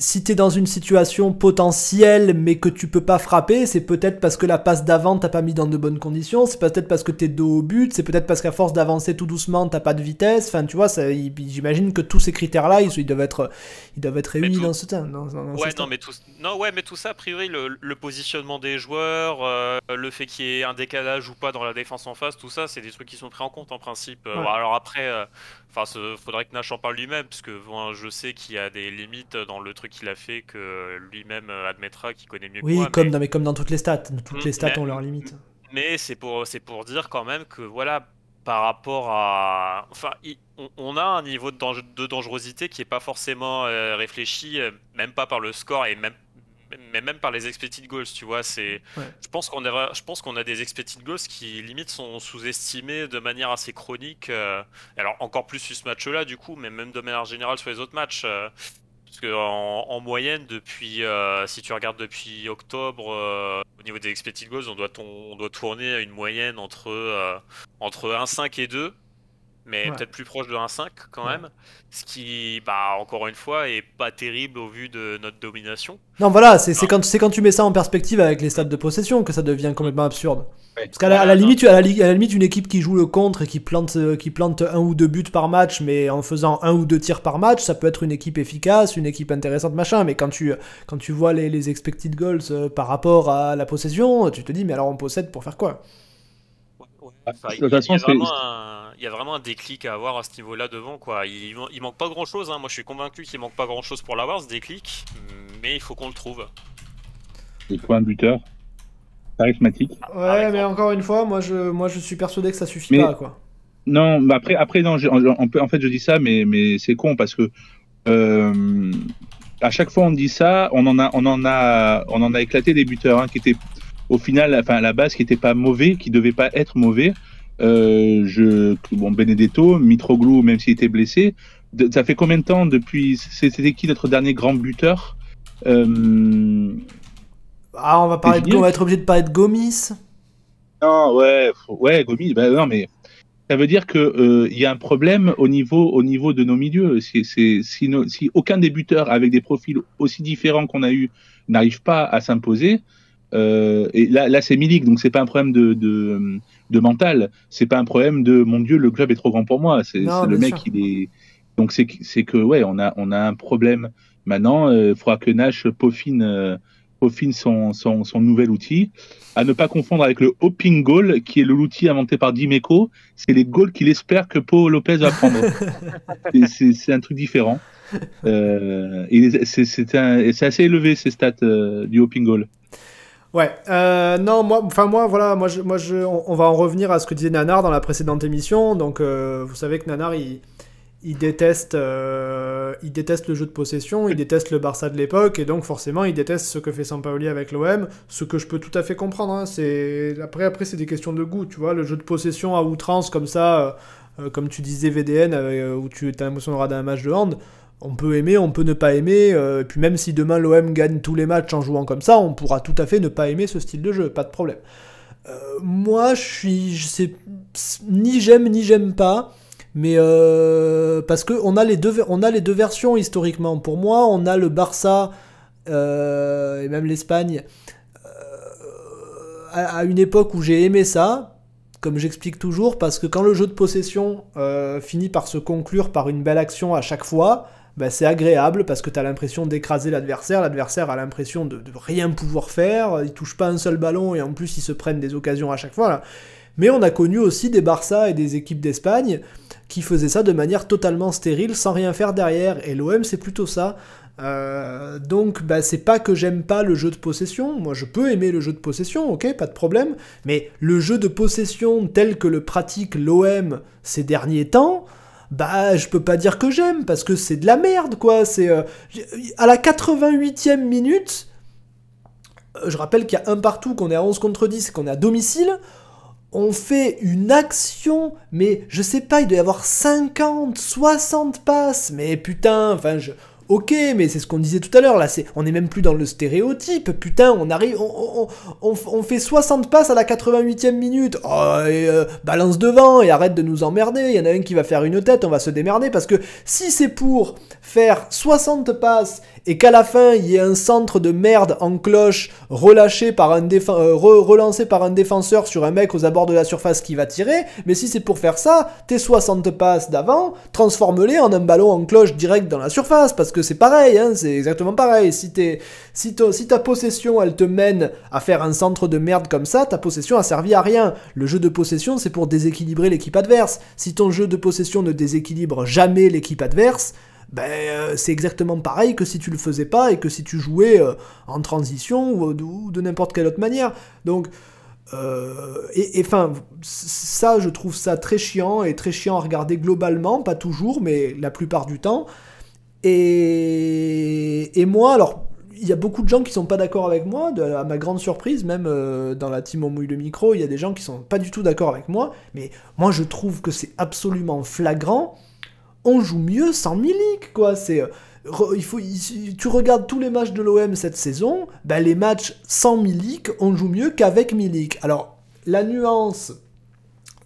S1: si t'es dans une situation potentielle mais que tu peux pas frapper, c'est peut-être parce que la passe d'avant t'as pas mis dans de bonnes conditions, c'est peut-être parce que t'es dos au but, c'est peut-être parce qu'à force d'avancer tout doucement t'as pas de vitesse. Enfin tu vois, j'imagine que tous ces critères là ils, doivent être ils doivent être réunis dans ce temps.
S3: ouais non mais tout non ouais mais tout ça a priori le, le positionnement des joueurs, euh, le fait qu'il y ait un décalage ou pas dans la défense en face, tout ça c'est des trucs qui sont pris en compte en principe. Euh, alors après euh, Enfin, faudrait que Nash en parle lui-même, parce que je sais qu'il y a des limites dans le truc qu'il a fait que lui-même admettra qu'il connaît mieux
S1: oui,
S3: que moi.
S1: comme, dans, comme dans toutes les stats. Toutes les stats ont leurs limites.
S3: Mais c'est pour, pour dire quand même que, voilà, par rapport à. Enfin, on, a un niveau de, de dangerosité qui n'est pas forcément euh, réfléchi, euh, même pas par le score et même mais même par les expected goals, tu vois, c'est. Je pense qu'on a, je pense qu'on a des expected goals qui limite sont sous-estimés de manière assez chronique. Euh, alors encore plus sur ce match-là, du coup, mais même de manière générale sur les autres matchs. Euh, parce que en, moyenne, depuis, euh, si tu regardes depuis octobre, au niveau des expected goals, on doit, on doit tourner à une moyenne entre entre 1,5 et 2 mais peut-être plus proche de 1,5 quand même. Ce qui, bah, encore une fois, est pas terrible au vu de notre domination.
S1: Non, voilà, c'est quand, quand tu mets ça en perspective avec les stades de possession que ça devient complètement absurde. Parce qu'à la, limite, à, la, limite, une équipe qui joue le contre et qui plante, qui plante un ou deux buts par match, mais en faisant un ou deux tirs par match, ça peut être une équipe efficace, une équipe intéressante, machin. Mais quand tu, quand tu vois les, les expected goals euh, par rapport à la possession, tu te dis, mais alors on possède pour faire quoi?
S3: Il, y a, vraiment un, il y a vraiment un déclic à avoir à ce niveau-là devant. Quoi. Il, il manque pas grand-chose. Hein. Moi, je suis convaincu qu'il manque pas grand-chose pour l'avoir, ce déclic. Mais il faut qu'on le trouve.
S2: Il faut un buteur. Charismatique.
S1: Ouais, mais encore une fois, moi je, moi, je suis persuadé que ça suffit pas. Quoi.
S2: Non, mais après, après non, en fait, je dis ça, mais, mais c'est con parce que euh, à chaque fois on dit ça, on en a, on en a, on en a éclaté des buteurs hein, qui étaient au final, enfin à la base, qui n'était pas mauvais, qui devait pas être mauvais. Euh, je, bon, Benedetto, Mitroglou, même s'il était blessé. ça fait combien de temps depuis C'était qui notre dernier grand buteur euh,
S1: Ah, on va parler de, on va être obligé de parler de Gomis.
S2: Non, ouais, ouais, Gomis. Ben non, mais ça veut dire que euh, y a un problème au niveau, au niveau de nos milieux. C'est, si, si, aucun des buteurs avec des profils aussi différents qu'on a eu n'arrive pas à s'imposer, euh, et là, là c'est Milik, donc c'est pas un problème de, de, de mental, c'est pas un problème de mon Dieu, le club est trop grand pour moi. C'est le mec, il est. Donc c'est que ouais, on a on a un problème. Maintenant, il euh, faudra que Nash peaufine, euh, peaufine son, son, son, nouvel outil. À ne pas confondre avec le hopping goal, qui est l'outil inventé par Dimeco. C'est les goals qu'il espère que Paul Lopez va prendre. c'est un truc différent. Euh, c'est assez élevé ces stats du hopping goal.
S1: Ouais, euh, non, moi, enfin moi, voilà, moi, moi, je, on, va en revenir à ce que disait Nanar dans la précédente émission. Donc, euh, vous savez que Nanar, il, déteste, euh, il déteste le jeu de possession, il déteste le Barça de l'époque, et donc forcément, il déteste ce que fait Sampaoli avec l'OM, ce que je peux tout à fait comprendre. Hein. c'est après, après, c'est des questions de goût, tu vois, le jeu de possession à outrance comme ça, comme tu disais VDN, où tu as l'impression de regarder un match de hand on peut aimer, on peut ne pas aimer, euh, et puis même si demain l'OM gagne tous les matchs en jouant comme ça, on pourra tout à fait ne pas aimer ce style de jeu, pas de problème. Euh, moi, je suis, ni j'aime ni j'aime pas, mais euh, parce que on a les deux, on a les deux versions historiquement. Pour moi, on a le Barça et même l'Espagne à, une époque où j'ai aimé ça, comme j'explique toujours, parce que quand le jeu de possession finit par se conclure par une belle action à chaque fois, bah, c'est agréable parce que tu as l'impression d'écraser l'adversaire, l'adversaire a l'impression de, rien pouvoir faire, il touche pas un seul ballon et en plus ils se prennent des occasions à chaque fois. Mais on a connu aussi des Barça et des équipes d'Espagne qui faisaient ça de manière totalement stérile, sans rien faire derrière. Et l'OM, c'est plutôt ça. Euh, donc, bah, c'est pas que j'aime pas le jeu de possession. Moi, je peux aimer le jeu de possession, ok, pas de problème. Mais le jeu de possession tel que le pratique l'OM ces derniers temps, bah, je peux pas dire que j'aime parce que c'est de la merde, quoi. C'est euh, à la 88e minute. euh, Je rappelle qu'il y a un partout, qu'on est à 11 contre 10, qu'on est à domicile. On fait une action, mais je sais pas, il doit y avoir 50, 60 passes. Mais putain, enfin, je, Ok, mais c'est ce qu'on disait tout à l'heure, là, c'est, on est même plus dans le stéréotype, putain, on arrive, on, fait 60 passes à la 88e minute, oh, euh, balance devant, et arrête de nous emmerder, il y en a un qui va faire une tête, on va se démerder, parce que si c'est pour faire 60 passes, et qu'à la fin, il y ait un centre de merde en cloche, relâché par un euh, re relancé par un défenseur sur un mec aux abords de la surface qui va tirer, mais si c'est pour faire ça, tes 60 passes d'avant, transforme-les en un ballon en cloche direct dans la surface, parce que c'est pareil, hein, c'est exactement pareil. Si, t'es, si, si, ta possession, elle te mène à faire un centre de merde comme ça, ta possession a servi à rien. Le jeu de possession, c'est pour déséquilibrer l'équipe adverse. Si ton jeu de possession ne déséquilibre jamais l'équipe adverse, ben, euh, c'est exactement pareil que si tu le faisais pas et que si tu jouais euh, en transition ou, ou de n'importe quelle autre manière. Donc, euh, et enfin, ça, je trouve ça très chiant et très chiant à regarder globalement, pas toujours, mais la plupart du temps. Et, moi, alors, il y a beaucoup de gens qui sont pas d'accord avec moi, à ma grande surprise, même euh, dans la team On mouille le micro, il y a des gens qui sont pas du tout d'accord avec moi, mais moi je trouve que c'est absolument flagrant. On joue mieux sans Milik, quoi. C'est. Euh, il faut, tu regardes tous les matchs de l'OM cette saison, ben les matchs sans Milik, on joue mieux qu'avec Milik. Alors, la nuance,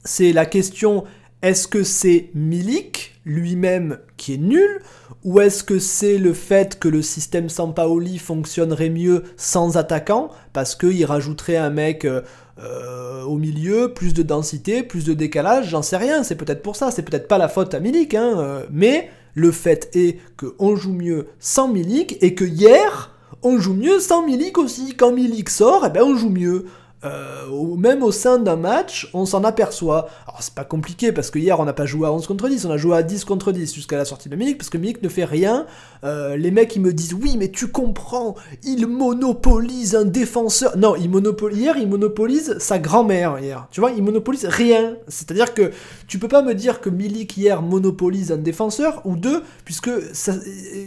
S1: c'est la question est-ce que c'est Milik lui-même qui est nul ou est-ce que c'est le fait que le système Sampaoli fonctionnerait mieux sans attaquant parce qu'il rajouterait un mec euh, euh, au milieu, plus de densité, plus de décalage, j'en sais rien, c'est peut-être pour ça, c'est peut-être pas la faute à Milik, hein, euh, mais le fait est qu'on joue mieux sans Milik et que hier, on joue mieux sans Milik aussi. Quand Milik sort, eh ben on joue mieux. Euh, même au sein d'un match, on s'en aperçoit. Alors c'est pas compliqué parce que hier on n'a pas joué à 11 contre 10, on a joué à 10 contre 10 jusqu'à la sortie de Milik parce que Milik ne fait rien. Euh, les mecs ils me disent oui mais tu comprends, il monopolise un défenseur. Non, il monopolise hier il monopolise sa grand-mère hier. Tu vois, il monopolise rien. C'est-à-dire que tu peux pas me dire que Milik hier monopolise un défenseur ou deux puisque ça,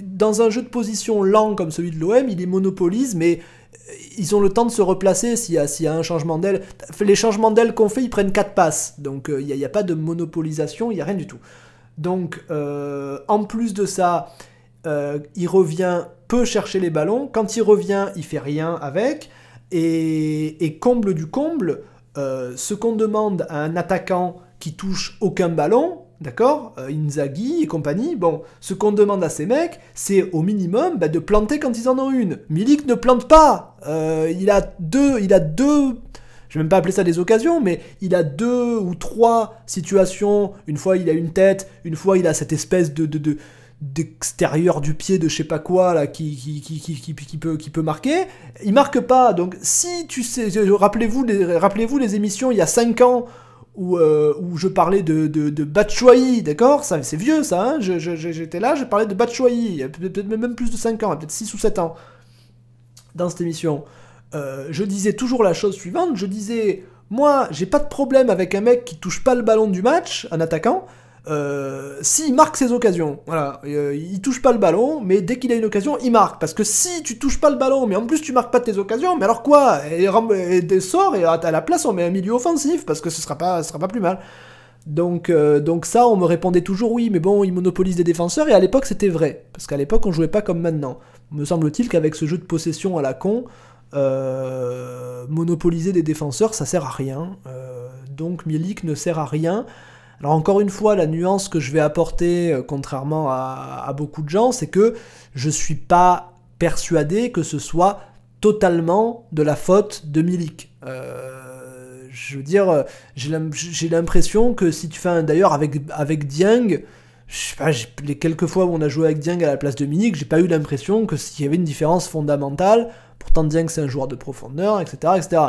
S1: dans un jeu de position lent comme celui de l'OM, il les monopolise mais ils ont le temps de se replacer s'il y, a un changement d'aile. Les changements d'aile qu'on fait, ils prennent 4 passes. Donc il n'y a, pas de monopolisation, il n'y a rien du tout. Donc euh, en plus de ça, euh, il revient, peut chercher les ballons. Quand il revient, il fait rien avec. Et, et comble du comble, euh, ce qu'on demande à un attaquant qui touche aucun ballon, D'accord? Euh, Inzaghi et compagnie. Bon, ce qu'on demande à ces mecs, c'est au minimum bah, de planter quand ils en ont une. Milik ne plante pas. Euh, il a deux, il a deux. Je vais même pas appeler ça des occasions, mais il a deux ou trois situations. Une fois, il a une tête. Une fois, il a cette espèce de, de, de d'extérieur du pied de je sais pas quoi là qui, qui, qui, peut, qui peut marquer il marque pas donc si tu sais rappelez-vous les, les émissions il y a 5 ans où, euh, où, je parlais de, de, de Batshuayi, d'accord? Ça, C'est vieux ça, hein? J'étais là, je parlais de Batshuayi, peut-être même plus de 5 ans, peut-être 6 ou 7 ans, dans cette émission. Euh, je disais toujours la chose suivante, je disais, moi, j'ai pas de problème avec un mec qui touche pas le ballon du match, un attaquant, euh, s'il marque ses occasions, voilà, euh, il touche pas le ballon, mais dès qu'il a une occasion, il marque. Parce que si tu touches pas le ballon, mais en plus tu marques pas tes occasions, mais alors quoi? Et, et, sort et à la place on met un milieu offensif parce que ce sera pas, sera pas plus mal. Donc, euh, donc ça, on me répondait toujours oui, mais bon, il monopolise des défenseurs et à l'époque c'était vrai, parce qu'à l'époque on jouait pas comme maintenant. Me semble-t-il qu'avec ce jeu de possession à la con, monopoliser des défenseurs, ça sert à rien. Donc Milik ne sert à rien. Alors encore une fois, la nuance que je vais apporter, euh, contrairement à, beaucoup de gens, c'est que je suis pas persuadé que ce soit totalement de la faute de Milik. Euh, je veux dire, j'ai l'impression que si tu fais un... D'ailleurs, avec, avec Dieng, les quelques fois où on a joué avec Dieng à la place de Milik, j'ai pas eu l'impression que s'il y avait une différence fondamentale. Pourtant, Dieng, c'est un joueur de profondeur, etc., etc.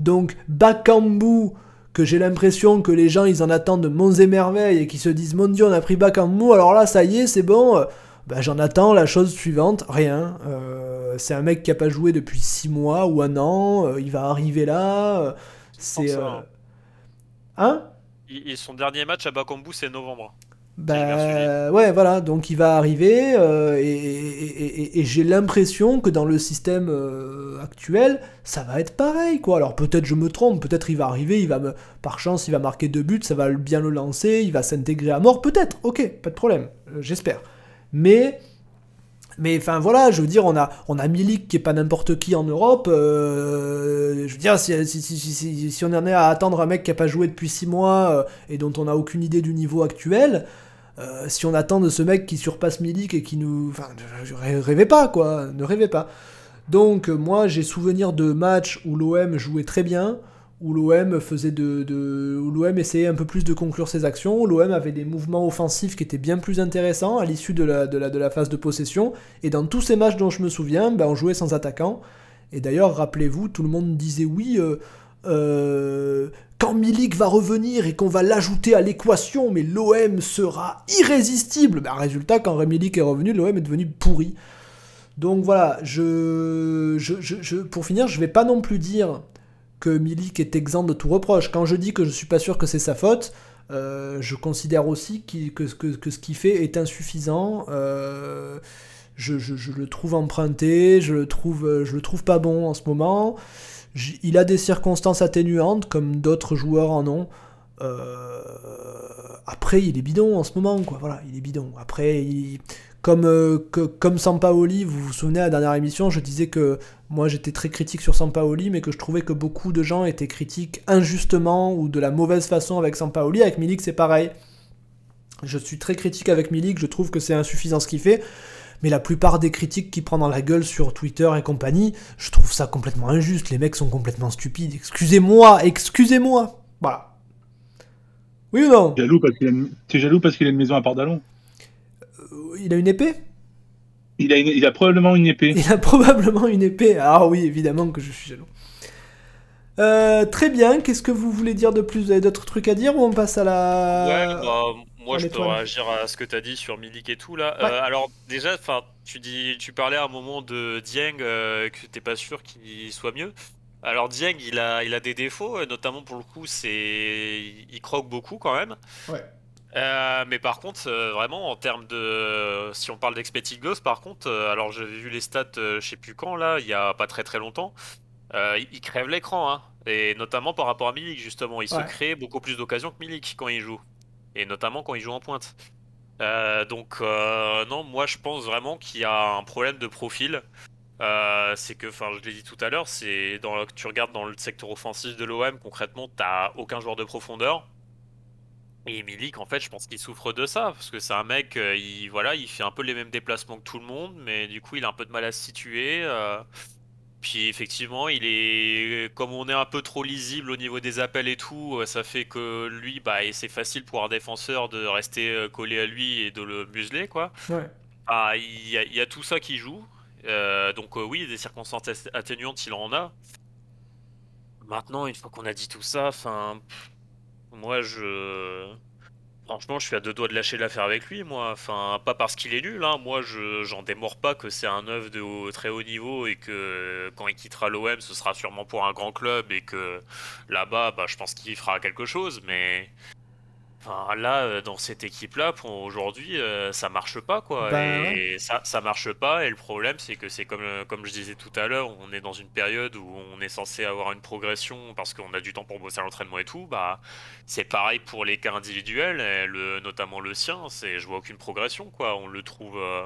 S1: Donc, Bakambu que j'ai l'impression que les gens ils en attendent de monts et merveilles et qui se disent mon dieu on a pris Bakambu alors là ça y est c'est bon. Bah, j'en attends la chose suivante rien. Euh, c'est un mec qui a pas joué depuis 6 mois ou un an euh, il va arriver là euh, c'est hein.
S3: Et et son dernier match à Bakambu, c'est novembre.
S1: Bah ouais voilà donc il va arriver euh, et, et- et- et j'ai l'impression que dans le système euh, actuel ça va être pareil quoi alors peut-être je me trompe peut-être il va arriver il va me par chance il va marquer deux buts ça va bien le lancer il va s'intégrer à mort peut-être ok pas de problème euh, j'espère mais mais enfin voilà, je veux dire, on a, on a Milik qui est pas n'importe qui en Europe. je veux dire, si, si, si, si- on en est à attendre un mec qui a pas joué depuis 6 mois et dont on n'a aucune idée du niveau actuel, euh, si on attend de ce mec qui surpasse Milik et qui nous. Enfin, je- je- rêvez pas quoi, ne rêvez pas. Donc, euh, moi, j'ai souvenir de matchs où l'OM jouait très bien, où l'OM faisait de, de- l'OM essayait un peu plus de conclure ses actions, où l'OM avait des mouvements offensifs qui étaient bien plus intéressants à l'issue de la, de, la, phase de possession. Et dans tous ces matchs dont je me souviens, ben, on jouait sans attaquant. Et d'ailleurs, rappelez-vous, tout le monde disait oui. euh, quand Milik va revenir et qu'on va l'ajouter à l'équation, mais l'OM sera irrésistible. Ben, résultat, quand Milik est revenu, l'OM est devenu pourri. Donc voilà, je, pour finir, je vais pas non plus dire que Milik est exempt de tout reproche. Quand je dis que je suis pas sûr que c'est sa faute, euh, je considère aussi que, ce qu'il fait est insuffisant. Euh, je le trouve emprunté, je le trouve, je le trouve pas bon en ce moment. Il a des circonstances atténuantes comme d'autres joueurs en ont. Euh, après, il est bidon en ce moment, quoi. Voilà, il est bidon. Après, comme, euh, comme Sampaoli, vous vous souvenez à la dernière émission, je disais que moi j'étais très critique sur Sampaoli, mais que je trouvais que beaucoup de gens étaient critiques injustement ou de la mauvaise façon avec Sampaoli. Avec Milik, c'est pareil. Je suis très critique avec Milik, je trouve que c'est insuffisant ce qu'il fait. Mais la plupart des critiques qu'il prend dans la gueule sur Twitter et compagnie, je trouve ça complètement injuste. Les mecs sont complètement stupides. Excusez-moi, excusez-moi. Voilà. Oui ou non?
S2: Jaloux parce qu'il a une... T'es jaloux parce qu'il a une maison à Port-d'Alon.
S1: Euh, Il a une épée?
S2: Il a, une- il a probablement une épée.
S1: Il a probablement une épée. Ah oui, évidemment que je suis jaloux. Euh, très bien, qu'est-ce que vous voulez dire de plus? Vous avez d'autres trucs à dire ou on passe à la...
S3: Ouais, bah, moi je peux réagir à ce que t'as dit sur Milik et tout là.
S1: Ouais.
S3: Euh, alors déjà, enfin, tu dis, tu parlais à un moment de Dieng euh, que t'es pas sûr qu'il soit mieux. Alors Dieng, il a, il a des défauts, euh, notamment pour le coup, c'est, il croque beaucoup quand même.
S1: Ouais.
S3: Euh, mais par contre, vraiment en termes de, si on parle d'expected goals, par contre, alors j'avais vu les stats, je sais plus quand là, il y a pas très très longtemps. Il, il crève l'écran, hein. Et notamment par rapport à Milik, justement. Il
S1: Ouais.
S3: se crée beaucoup plus d'occasions que Milik quand il joue. Et notamment quand il joue en pointe. Euh, donc, euh, non, moi je pense vraiment qu'il y a un problème de profil. Euh, c'est que, enfin, je l'ai dit tout à l'heure, c'est dans tu regardes dans le secteur offensif de l'OM, concrètement, t'as aucun joueur de profondeur. Et Milik, en fait, je pense qu'il souffre de ça, parce que c'est un mec, il, voilà, il fait un peu les mêmes déplacements que tout le monde, mais du coup, il a un peu de mal à se situer. Puis effectivement, il est comme on est un peu trop lisible au niveau des appels et tout, euh, ça fait que lui, bah, et c'est facile pour un défenseur de rester euh, collé à lui et de le museler, quoi.
S1: Ouais.
S3: Ah, il y a, il y a tout ça qui joue. Euh, donc euh, oui, des circonstances att- atténuantes, il en a. Maintenant, une fois qu'on a dit tout ça, enfin, moi je, franchement, je suis à deux doigts de lâcher l'affaire avec lui, moi. Enfin, pas parce qu'il est nul, hein. Moi, je, j'en démords pas que c'est un œuf de haut- très haut niveau et que quand il quittera l'OM, ce sera sûrement pour un grand club et que là-bas, bah, je pense qu'il fera quelque chose. Mais Enfin, là, euh, dans cette équipe-là, pour aujourd'hui, euh, ça marche pas, quoi.
S1: Bah,
S3: et ça, ça marche pas. Et le problème, c'est que c'est comme, euh, comme je disais tout à l'heure, on est dans une période où on est censé avoir une progression parce qu'on a du temps pour bosser à l'entraînement et tout. Bah, c'est pareil pour les cas individuels, et le, notamment le sien. C'est, je vois aucune progression, quoi. On le trouve, euh,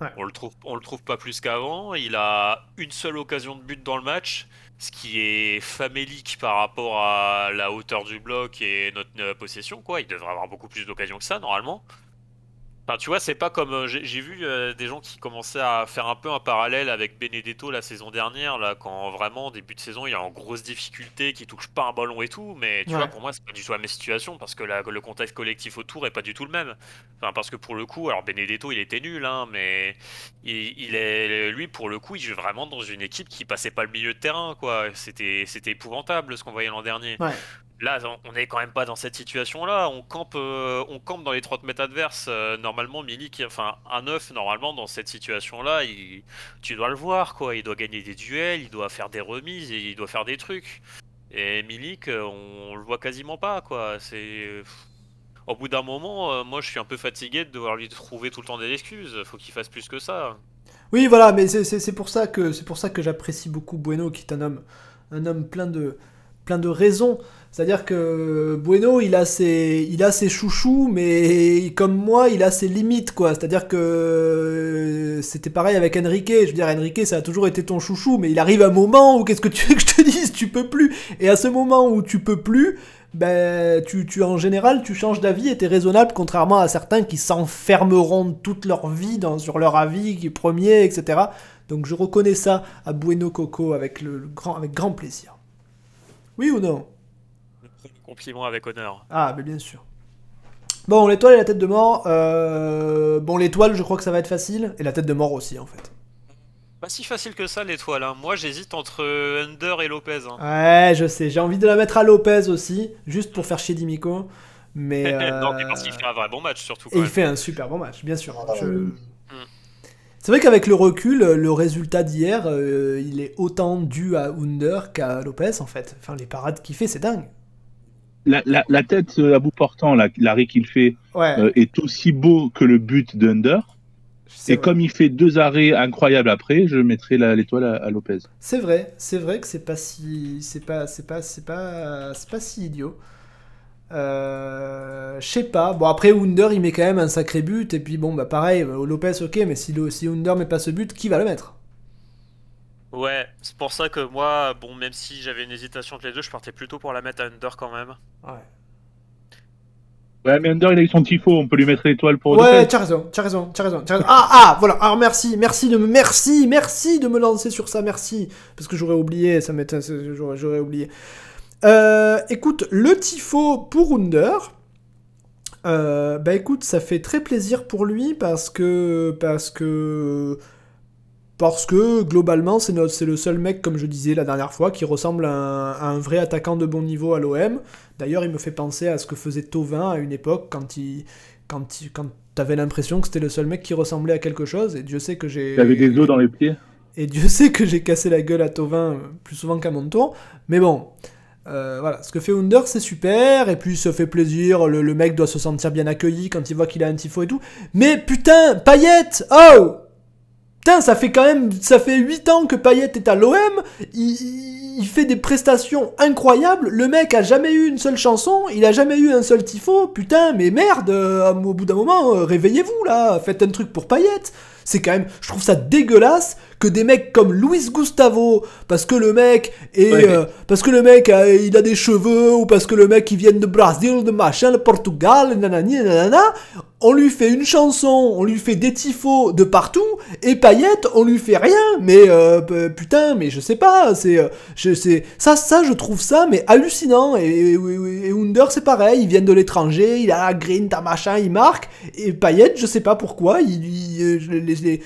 S1: Ouais.
S3: on le trouve, on le trouve pas plus qu'avant. Il a une seule occasion de but dans le match ce qui est famélique par rapport à la hauteur du bloc et notre euh, possession, quoi. Il devrait avoir beaucoup plus d'occasions que ça, normalement. Enfin, tu vois, c'est pas comme. euh, J'ai vu euh, des gens qui commençaient à faire un peu un parallèle avec Benedetto la saison dernière, là, quand vraiment, début de saison, il est en grosse difficulté, qu'il touche pas un ballon et tout. Mais tu
S1: Ouais.
S3: vois, pour moi, c'est pas du tout la même situation, parce que la- le contexte collectif autour est pas du tout le même. Enfin, parce que pour le coup, alors Benedetto, il était nul, hein, mais il, il est, lui, pour le coup, il joue vraiment dans une équipe qui passait pas le milieu de terrain, quoi. C'était, c'était épouvantable ce qu'on voyait l'an dernier.
S1: Ouais.
S3: Là, on n'est quand même pas dans cette situation-là. On campe, euh, on campe dans les 30 mètres adverses. Euh, normalement, Milik, enfin, un 9, normalement, dans cette situation-là, tu dois le voir, quoi. Il doit gagner des duels, il doit faire des remises, et il doit faire des trucs. Et Milik, euh, on, le voit quasiment pas, quoi. C'est. Au bout d'un moment, moi, je suis un peu fatigué de devoir lui trouver tout le temps des excuses. Faut qu'il fasse plus que ça.
S1: Oui, voilà, mais c'est pour ça que c'est pour ça que j'apprécie beaucoup Bueno, qui est un homme, un homme plein de plein de raisons. C'est-à-dire que Bueno, il a ses, il a ses chouchous, mais comme moi, il a ses limites, quoi. C'est-à-dire que c'était pareil avec Enrique. Je veux dire, Enrique, ça a toujours été ton chouchou, mais il arrive un moment où qu'est-ce que tu veux que je te dise? Tu peux plus. Et à ce moment où tu peux plus, ben, tu, tu en général, tu changes d'avis et t'es raisonnable, contrairement à certains qui s'enfermeront toute leur vie sur leur avis qui premier, etc. Donc je reconnais ça à Bueno Coco avec, le grand, avec grand plaisir. Oui ou non?
S3: Compliment avec honneur.
S1: Ah, mais bien sûr. Bon, l'étoile et la tête de mort. Euh, bon, l'étoile, je crois que ça va être facile. Et la tête de mort aussi, en fait.
S3: Pas si facile que ça, l'étoile. Hein. Moi, j'hésite entre Under et Lopez. Hein.
S1: Ouais, je sais. J'ai envie de la mettre à Lopez aussi, juste pour faire chier Dimico. Mais.
S3: non, mais parce qu'il fait un vrai bon match, surtout.
S1: et il fait un super bon match, bien sûr. Je... C'est vrai qu'avec le recul, le résultat d'hier, euh, il est autant dû à Under qu'à Lopez en fait. Enfin, les parades qu'il fait, c'est dingue.
S2: La, tête à bout portant, l'arrêt qu'il fait, euh, est aussi beau que le but d'Under. Et comme il fait deux arrêts incroyables après, je mettrai l'étoile à, Lopez.
S1: C'est vrai, c'est vrai que c'est pas si, c'est pas, c'est pas, c'est pas, c'est pas si idiot. Euh, je sais pas. Bon, après, Wunder, il met quand même un sacré but. Et puis, bon, bah pareil, Lopez, ok, mais si, si Wunder met pas ce but, qui va le mettre?
S3: Ouais, c'est pour ça que moi, bon, même si j'avais une hésitation entre les deux, je partais plutôt pour la mettre à Under quand même.
S1: Ouais.
S2: Ouais, mais Under, il a eu son tifo, on peut lui mettre l'étoile pour.
S1: Ouais, t'as raison, t'as raison, t'as raison, raison, Ah, ah, voilà. Alors merci, merci de me, merci, merci de me lancer sur ça, merci, parce que j'aurais oublié, ça m'était, j'aurais oublié. Euh, écoute, le tifo pour Under. Euh, bah écoute, ça fait très plaisir pour lui parce que parce que parce que globalement c'est le seul mec comme je disais la dernière fois qui ressemble à un, vrai attaquant de bon niveau à l'OM. D'ailleurs, il me fait penser à ce que faisait Tovin à une époque quand il quand il, quand t'avais l'impression que c'était le seul mec qui ressemblait à quelque chose et Dieu sait que j'ai.
S2: Il avait des os dans les pieds.
S1: Et Dieu sait que j'ai cassé la gueule à Tovin plus souvent qu'à mon tour. Mais bon, euh, voilà, ce que fait Under, c'est super, et puis ça fait plaisir, le, mec doit se sentir bien accueilli quand il voit qu'il a un tifo et tout. Mais putain, Payette Oh Putain, ça fait quand même, ça fait 8 ans que Payette est à l'OM, il, fait des prestations incroyables, le mec a jamais eu une seule chanson, il a jamais eu un seul tifo, putain, mais merde, euh, au bout d'un moment, euh, réveillez-vous là, faites un truc pour Payette. C'est quand même, je trouve ça dégueulasse que des mecs comme Luis Gustavo, parce que le mec est, euh, parce que le mec a, il a des cheveux ou parce que le mec il vient de Brésil, de machin, le Portugal, nanani, nanana, on lui fait une chanson, on lui fait des tifos de partout, et Payette, on lui fait rien. Mais euh, putain, mais je sais pas, c'est, euh, je sais, ça, ça, je trouve ça, mais hallucinant. Et, et, Under, c'est pareil, il vient de l'étranger, il a green, ta machin, il marque. Et Payette, je sais pas pourquoi, il, les,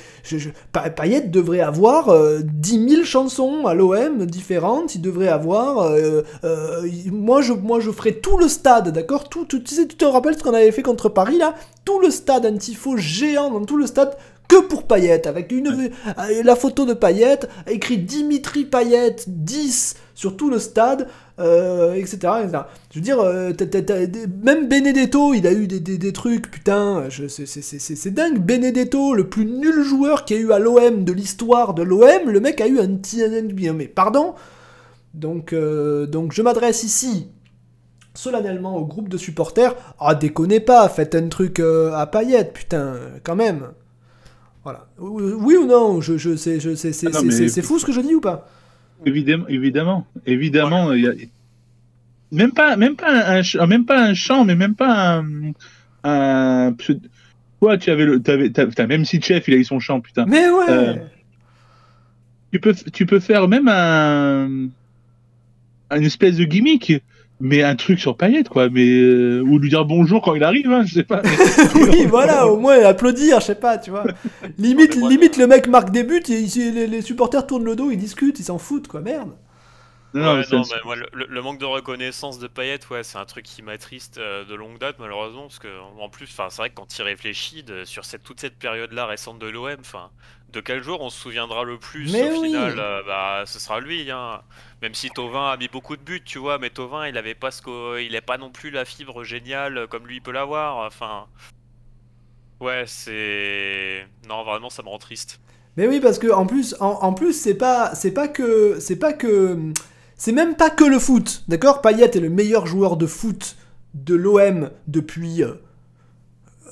S1: Payette devrait avoir 10 euh, 000 chansons à l'OM différentes, il devrait avoir, euh, euh, moi je, moi je ferai tout le stade, d'accord? Tout, tu, sais, tu te rappelles ce qu'on avait fait contre Paris là? Tout le stade, un tifo géant dans tout le stade que pour Payette, avec une, la photo de Payette, écrit Dimitri Payette 10 sur tout le stade, euh, etc., Je veux dire, euh, même Benedetto, il a eu des, trucs, putain, c'est dingue. Benedetto, le plus nul joueur qui a eu à l'OM de l'histoire de l'OM, le mec a eu un petit... Mais pardon donc, euh, donc je m'adresse ici solennellement au groupe de supporters. Ah, déconnez pas, faites un truc à paillettes, putain, quand même. Voilà. Oui ou non je, je, C'est ah fou ce que je dis ou pas?
S2: Évidemment, évidemment, évidemment. Y a... Même pas, même pas un, même pas un chant, mais même pas un. un... Toi, tu avais le, t'avais, t'as, même si chef, il a eu son chant, putain.
S1: Mais ouais. Euh,
S2: tu peux, tu peux faire même un, une espèce de gimmick mais un truc sur Payette, quoi. Mais euh, ou lui dire bonjour quand il arrive, hein, je sais pas.
S1: oui, voilà, au moins applaudir, je sais pas, tu vois. Limite, limite le mec marque des buts, et les, les, supporters tournent le dos, ils discutent, ils s'en foutent, quoi. Merde.
S2: Non, non,
S3: Ouais, non, mais moi, le, manque de reconnaissance de Payet, ouais, c'est un truc qui m'attriste euh, de longue date, malheureusement, parce que en plus, enfin, c'est vrai que quand il réfléchit de- sur cette, toute cette période-là récente de l'OM, enfin, de quel jour on se souviendra le plus
S1: Mais
S3: au
S1: oui.
S3: final, euh, bah, ce sera lui, hein. Même si Tovin a mis beaucoup de buts, tu vois, mais Tovin, il avait pas ce qu'au- il est pas non plus la fibre géniale comme lui il peut l'avoir, enfin. Ouais, c'est. Non, vraiment, ça me rend triste.
S1: Mais oui, parce que en plus, en, en plus, c'est pas, c'est pas que, c'est pas que, c'est même pas que le foot, d'accord? Payet est le meilleur joueur de foot de l'OM depuis, euh,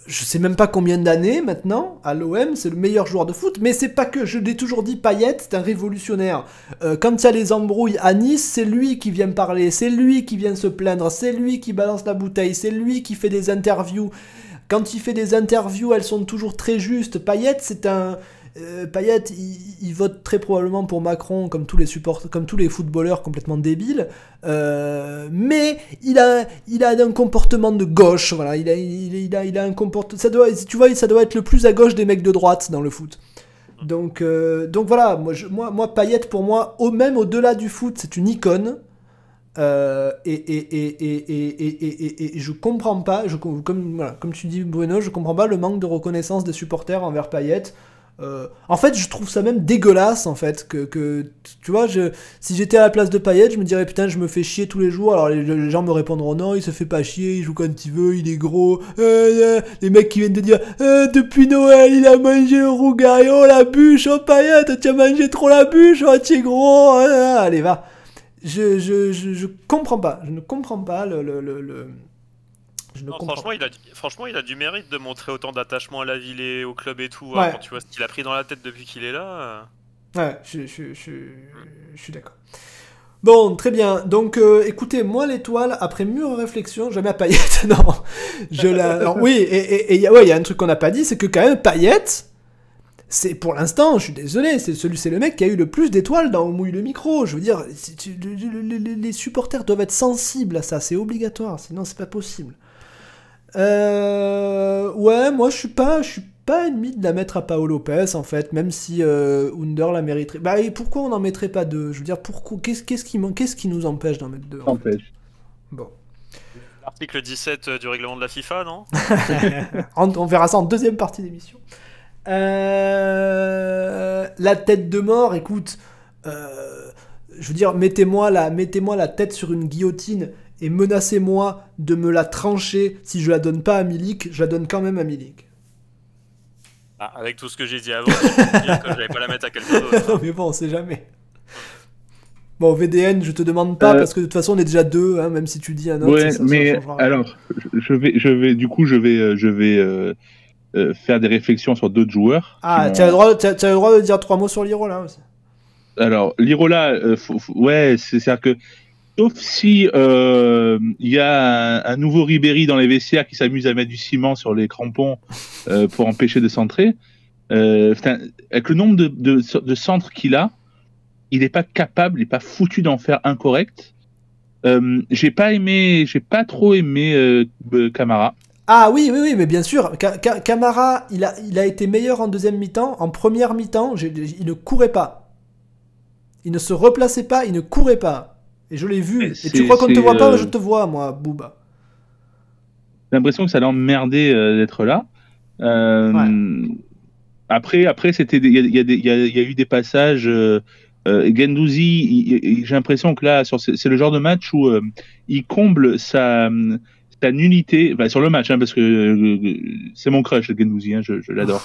S1: je sais même pas combien d'années maintenant à l'OM, c'est le meilleur joueur de foot. Mais c'est pas que, je l'ai toujours dit, Payet, c'est un révolutionnaire. Euh, quand il y a les embrouilles à Nice, c'est lui qui vient parler, c'est lui qui vient se plaindre, c'est lui qui balance la bouteille, c'est lui qui fait des interviews. Quand il fait des interviews, elles sont toujours très justes. Payet, c'est un euh, Payet, il, vote très probablement pour Macron, comme tous les comme tous les footballeurs complètement débiles. Mais il a, il a un comportement de gauche. Voilà, il a, il, a, il a un comportement. Ça doit, tu vois, ça doit être le plus à gauche des mecs de droite dans le foot. Donc, donc voilà, moi, je, moi, moi, Payet, pour moi, au même au-delà du foot, c'est une icône. Et, et, et, et, je comprends pas, comme, comme tu dis Bruno, je comprends pas le manque de reconnaissance des supporters envers Payet. Euh, en fait, je trouve ça même dégueulasse, en fait, que, que tu vois, je, si j'étais à la place de Payet, je me dirais putain, je me fais chier tous les jours. Alors les, gens me répondront non, il se fait pas chier, il joue quand il veut, il est gros. Euh, euh, les mecs qui viennent de dire euh, depuis Noël, il a mangé le oh la bûche, oh Payet, tu as mangé trop la bûche, oh tu es gros. euh, allez va. Je, je, je, je comprends pas, je ne comprends pas le, le, le- je ne
S3: Non,
S1: comprends
S3: franchement, il a, du- franchement, il a du mérite de montrer autant d'attachement à la ville et au club et tout.
S1: Ouais.
S3: hein, quand tu vois ce qu'il a pris dans la tête depuis qu'il est là.
S1: Ouais, je, je, je, je suis d'accord. Bon, très bien. Donc, euh, écoutez, moi, l'étoile, après mûre réflexion, jamais à Payette, non. Je la... alors, oui, et et- et il y a- ouais, il y a un truc qu'on n'a pas dit, c'est que quand même, Payette, c'est pour l'instant, je suis désolé, c'est celui, c'est le mec qui a eu le plus d'étoiles dans mouille le micro. Je veux dire, les supporters doivent être sensibles à ça, c'est obligatoire, sinon c'est pas possible. Euh, ouais, moi je suis pas, je suis pas ennemi de la mettre à Paolo Lopez en fait, même si euh, Under la mériterait. Bah et pourquoi on n'en mettrait pas deux? Je veux dire, pourquoi Qu'est-ce qu'est-ce qui, qu'est-ce qui nous empêche d'en mettre deux en fait? Bon,
S3: L'article 17 euh, du règlement de la FIFA, non?
S1: On, verra ça en deuxième partie d'émission. Euh, la tête de mort, écoute, euh, je veux dire, mettez-moi la, mettez-moi la tête sur une guillotine et menacez-moi de me la trancher. Si je la donne pas à Milik, je la donne quand même à Milik.
S3: Ah, Avec tout ce que j'ai dit avant, je dire que j'allais pas la mettre à quelqu'un d'autre.
S1: non mais bon, on sait jamais. Bon, VDN, je te demande pas
S2: Euh,
S1: parce que de toute façon on est déjà deux, hein, même si tu dis un autre.
S2: Ouais,
S1: ça- ça
S2: mais alors, je- vais, je vais, du coup, je vais, euh, je vais euh, euh, faire des réflexions sur d'autres joueurs.
S1: Ah, tu as, le
S2: m'ont-
S1: droit- tu as- as le droit de dire trois mots sur Liro là aussi.
S2: Alors, Lirola, euh, ouais, c'est c'est-à-dire que, sauf si euh, y a un, nouveau Ribéry dans les vestiaires qui s'amuse à mettre du ciment sur les crampons euh, pour empêcher de centrer, euh, avec le nombre de, centres qu'il a, il n'est pas capable, il n'est pas foutu d'en faire un correct. J'ai pas aimé, j'ai pas trop aimé Camara.
S1: Ah oui, oui, oui, mais bien sûr. Ca- Ca- Camara, il a, il a été meilleur en deuxième mi-temps. En première mi-temps, il ne courait pas. Il ne se replaçait pas, il ne courait pas. Et je l'ai vu. Et tu crois qu'on ne te voit pas
S2: euh,
S1: Je te vois, moi, Booba.
S2: J'ai l'impression que ça l'emmerdait euh, d'être là. Euh, Après, après c'était il y a, y y y eu des passages. Euh, Gendouzi, j'ai l'impression que là, c'est le genre de match où euh, il comble sa, sa nullité. Bah, sur le match, hein, parce que euh, c'est mon crush, Gendouzi, hein, je, je l'adore.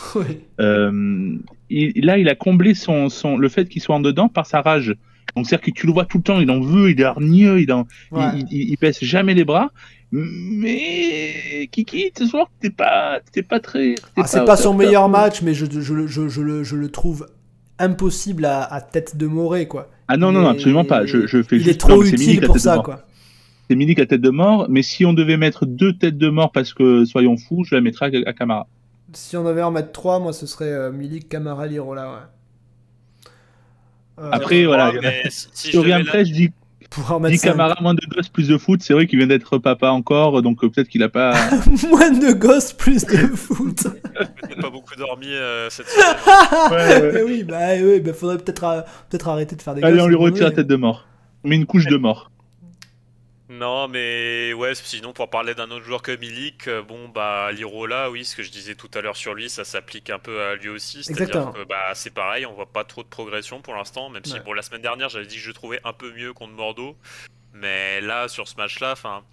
S2: Là, il a comblé son, son, le fait qu'il soit en dedans par sa rage. Donc, c'est-à-dire que tu le vois tout le temps, il en veut, il est hargneux, il, en,
S1: Ouais.
S2: il, il, il baisse jamais les bras. Mais Kiki, ce soir, t'es pas, t'es pas très.
S1: Ah, c'est pas son meilleur match, mais je, je, le- je, je le, je le trouve impossible à, à tête de Morée, quoi.
S2: Ah non, non, non, absolument pas. Je, je fais
S1: Il
S2: juste
S1: est trop
S2: non,
S1: utile pour
S2: tête de
S1: ça,
S2: mort.
S1: quoi.
S2: C'est Milik à tête de mort, mais si on devait mettre deux têtes de mort parce que soyons fous, je la mettrais à, à Camara.
S1: Si on devait en mettre trois, moi, ce serait euh, Milik, Camara, Lirola, ouais. Euh,
S2: Après, voilà,
S3: Ouais,
S2: il a-
S3: mais si,
S2: on
S3: je la-
S2: après, je dis,
S1: cinq.
S2: Camara, moins de gosses, plus de foot. C'est vrai qu'il vient d'être papa encore, donc euh, peut-être qu'il a pas.
S1: Moins de gosses, plus de foot.
S3: peut-être pas beaucoup dormi euh, cette semaine.
S2: Ouais, ouais.
S1: Eh oui, bah oui, bah faudrait peut-être peut-être arrêter de faire des
S2: Allez,
S1: gosses,
S2: on lui retire la tête de mort. Mais une couche de mort.
S3: Non, mais ouais, sinon pour parler d'un autre joueur que Milik, euh, bon bah Lirola, oui, ce que je disais tout à l'heure sur lui, ça s'applique un peu à lui aussi. C'est-à-dire que bah, c'est pareil, on voit pas trop de progression pour l'instant, même si bon la semaine dernière j'avais dit que je trouvais un peu mieux contre Bordeaux, mais là sur ce match-là, enfin.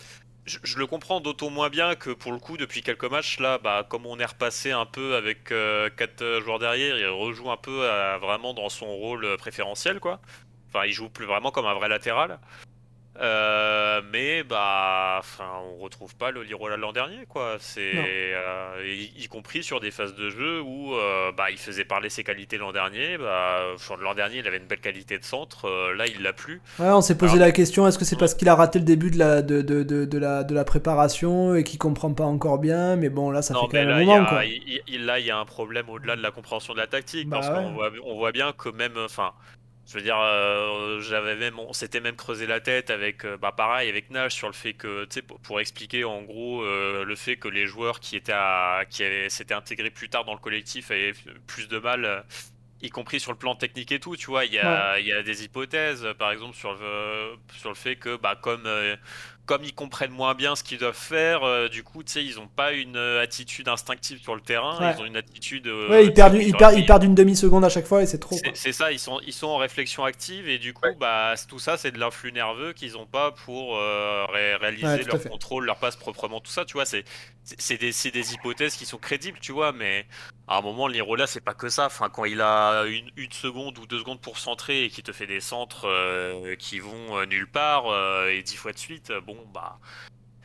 S3: Je, le comprends d'autant moins bien que pour le coup, depuis quelques matchs, là, bah, comme on est repassé un peu avec 4 euh, quatre joueurs derrière, il rejoue un peu vraiment dans son rôle préférentiel, quoi. Enfin, il joue plus vraiment comme un vrai latéral. Euh, mais bah, enfin, on retrouve pas le Lirola l'an dernier, quoi. C'est euh, y, compris sur des phases de jeu où euh, bah, il faisait parler ses qualités l'an dernier. Bah, l'an dernier, il avait une belle qualité de centre. là, il l'a plus.
S1: Ouais, on s'est posé la question est-ce que c'est parce qu'il a raté le début de la de, de, de, la de la préparation et qu'il comprend pas encore bien? Mais bon, là, ça fait quand même un moment, quoi.
S3: Il, là, il y a un problème au-delà de la compréhension de la tactique bah parce qu'on voit, on voit bien que même, enfin je veux dire, euh, j'avais même, on s'était même creusé la tête avec, euh, bah pareil, avec Nash sur le fait que, tu sais, pour, expliquer en gros euh, le fait que les joueurs qui étaient, à, qui s'étaient intégrés plus tard dans le collectif avaient plus de mal, y compris sur le plan technique et tout. Tu vois, il y a, il y a des hypothèses, par exemple sur le, sur le fait que, bah comme comme ils comprennent moins bien ce qu'ils doivent faire, euh, du coup, tu sais, ils n'ont pas une euh, attitude instinctive sur le terrain, ils ont une attitude.
S1: Euh, ouais, ils perdent, ils, perdent, ils perdent une demi-seconde à chaque fois et c'est trop.
S3: C'est ça, ils sont, ils sont en réflexion active et du coup, bah, tout ça, c'est de l'influx nerveux qu'ils n'ont pas pour réaliser leur contrôle, leur passe proprement, tout ça, tu vois, c'est des, des hypothèses qui sont crédibles, tu vois, mais à un moment, l'Irola, c'est pas que ça. Enfin, quand il a une, une, seconde ou deux secondes pour centrer et qu'il te fait des centres qui vont nulle part et dix fois de suite, bon, bah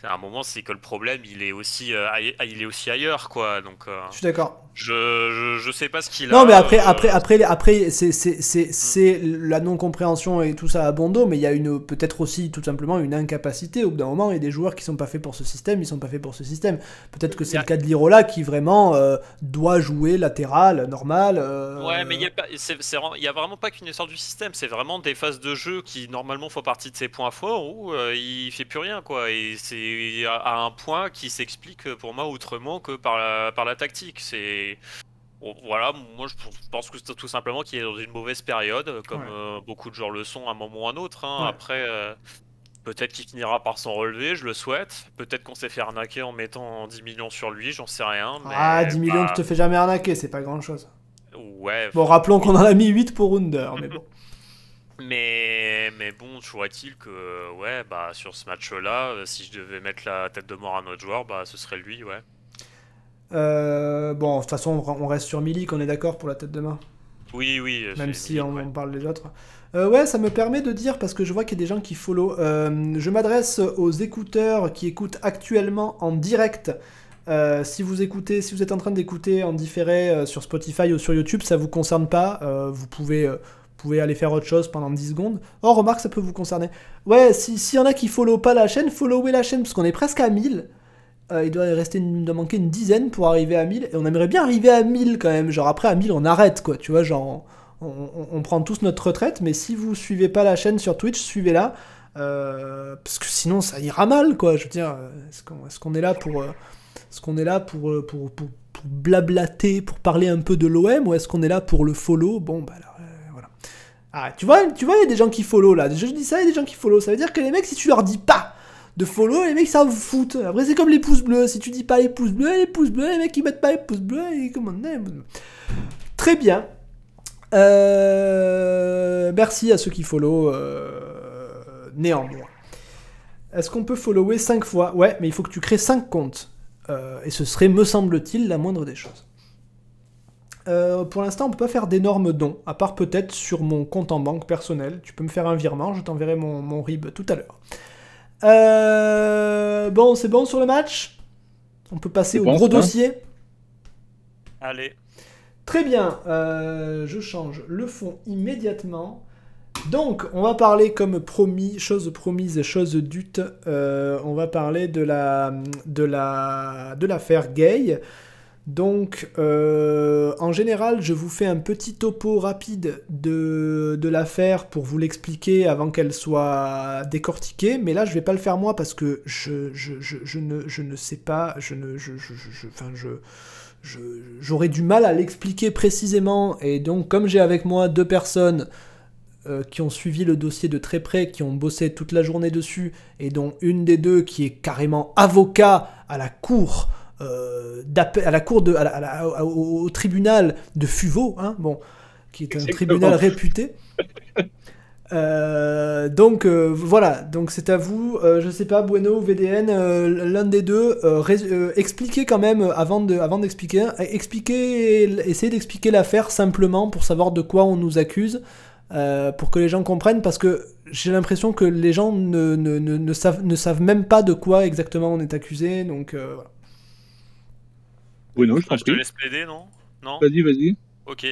S3: à un moment c'est que le problème il est aussi euh, il est aussi ailleurs quoi donc
S1: euh, je suis d'accord
S3: je, je, sais pas ce qu'il
S1: a. Non, mais après, euh, après, après, après c'est la non-compréhension et tout ça à Bondo, mais il y a une peut-être aussi tout simplement une incapacité. Au bout d'un moment, il y a des joueurs qui sont pas faits pour ce système, ils sont pas faits pour ce système. Peut-être que c'est le cas de Lirola qui vraiment doit jouer latéral, normal.
S3: Ouais, mais il y, a, y a vraiment pas qu'une histoire du système, c'est vraiment des phases de jeu qui normalement font partie de ses points forts où il fait plus rien, quoi. Et c'est à un point qui s'explique pour moi autrement que par la, par la tactique. C'est voilà, moi je pense que c'est tout simplement qu'il est dans une mauvaise période, comme euh, beaucoup de joueurs le sont à un moment ou à un autre. Hein. Après, euh, peut-être qu'il finira par s'en relever, je le souhaite. Peut-être qu'on s'est fait arnaquer en mettant 10 millions sur lui, j'en sais rien.
S1: ah, 10 millions, tu te fais jamais arnaquer, c'est pas grand chose.
S3: Ouais.
S1: Bon, rappelons qu'on en a mis 8 pour Under, mais bon.
S3: Mais, mais bon, toujours est-il que, ouais, bah, sur ce match-là, euh, si je devais mettre la tête de mort à un autre joueur, bah, ce serait lui, ouais.
S1: Euh, bon, de toute façon, on reste sur Milik, on est d'accord pour la tête de main
S3: Oui, oui.
S1: Même si on, parle des autres. Euh, ouais, ça me permet de dire, parce que je vois qu'il y a des gens qui follow, euh, je m'adresse aux écouteurs qui écoutent actuellement en direct. si vous écoutez, si vous êtes en train d'écouter en différé sur Spotify ou sur YouTube, ça vous concerne pas. vous pouvez, pouvez aller faire autre chose pendant 10 secondes. Oh, remarque, ça peut vous concerner. Ouais, s'il y en a qui follow pas la chaîne, followez la chaîne, parce qu'on est presque à 1000. Euh, il doit rester une, doit manquer une dizaine pour arriver à 1000 et on aimerait bien arriver à 1000 quand même genre après à 1000 on arrête quoi tu vois genre on, prend tous notre retraite mais si vous suivez pas la chaîne sur Twitch suivez-la euh, parce que sinon ça ira mal quoi je veux dire est-ce qu'on est, là pour euh, est-ce qu'on est là pour pour, pour, blablater pour parler un peu de l'OM ou est-ce qu'on est là pour le follow? Bon bah voilà ah, tu vois tu vois il y a des gens qui follow là je dis ça il y a des gens qui follow ça veut dire que les mecs si tu leur dis pas de follow, les mecs ça foutent. Après, c'est comme les pouces bleus. Si tu dis pas les pouces bleus, les pouces bleus, les mecs ils mettent pas les pouces bleus. Et comment Très bien. Euh, merci à ceux qui follow. Euh, néanmoins. Est-ce qu'on peut follower 5 fois? Ouais, mais il faut que tu crées 5 comptes. Euh, et ce serait, me semble-t-il, la moindre des choses. Pour l'instant, on peut pas faire d'énormes dons, à part peut-être sur mon compte en banque personnel. Tu peux me faire un virement, je t'enverrai mon, mon RIB tout à l'heure. Euh, bon, c'est bon sur le match? On peut passer au gros dossier?
S3: Allez.
S1: Très bien, euh, je change le fond immédiatement. Donc, on va parler comme promis, chose promise, chose dute. Euh, on va parler de la de la de l'affaire Gay. Donc, euh, en général, je vous fais un petit topo rapide de, de l'affaire pour vous l'expliquer avant qu'elle soit décortiquée. Mais là, je vais pas le faire moi parce que je, je, je, je ne, ne sais pas, je ne, enfin, j'aurais du mal à l'expliquer précisément. Et donc, comme j'ai avec moi deux personnes euh, qui ont suivi le dossier de très près, qui ont bossé toute la journée dessus, et dont une des deux qui est carrément avocat à la cour, euh, à la cour de, au, tribunal de Fuveau, hein, bon, qui est un tribunal réputé. Euh, donc voilà, donc c'est à vous, je sais pas, Bueno ou VDN, l'un des deux, expliquez quand même, avant de, avant d'expliquer, expliquer, essayez d'expliquer l'affaire simplement pour savoir de quoi on nous accuse. Euh, pour que les gens comprennent, parce que j'ai l'impression que les gens ne, ne, ne, savent, ne savent même pas de quoi exactement on est accusé, donc euh,
S2: je,
S3: je te laisse plaider, non? Non?
S2: Vas-y, vas-y.
S3: Ok.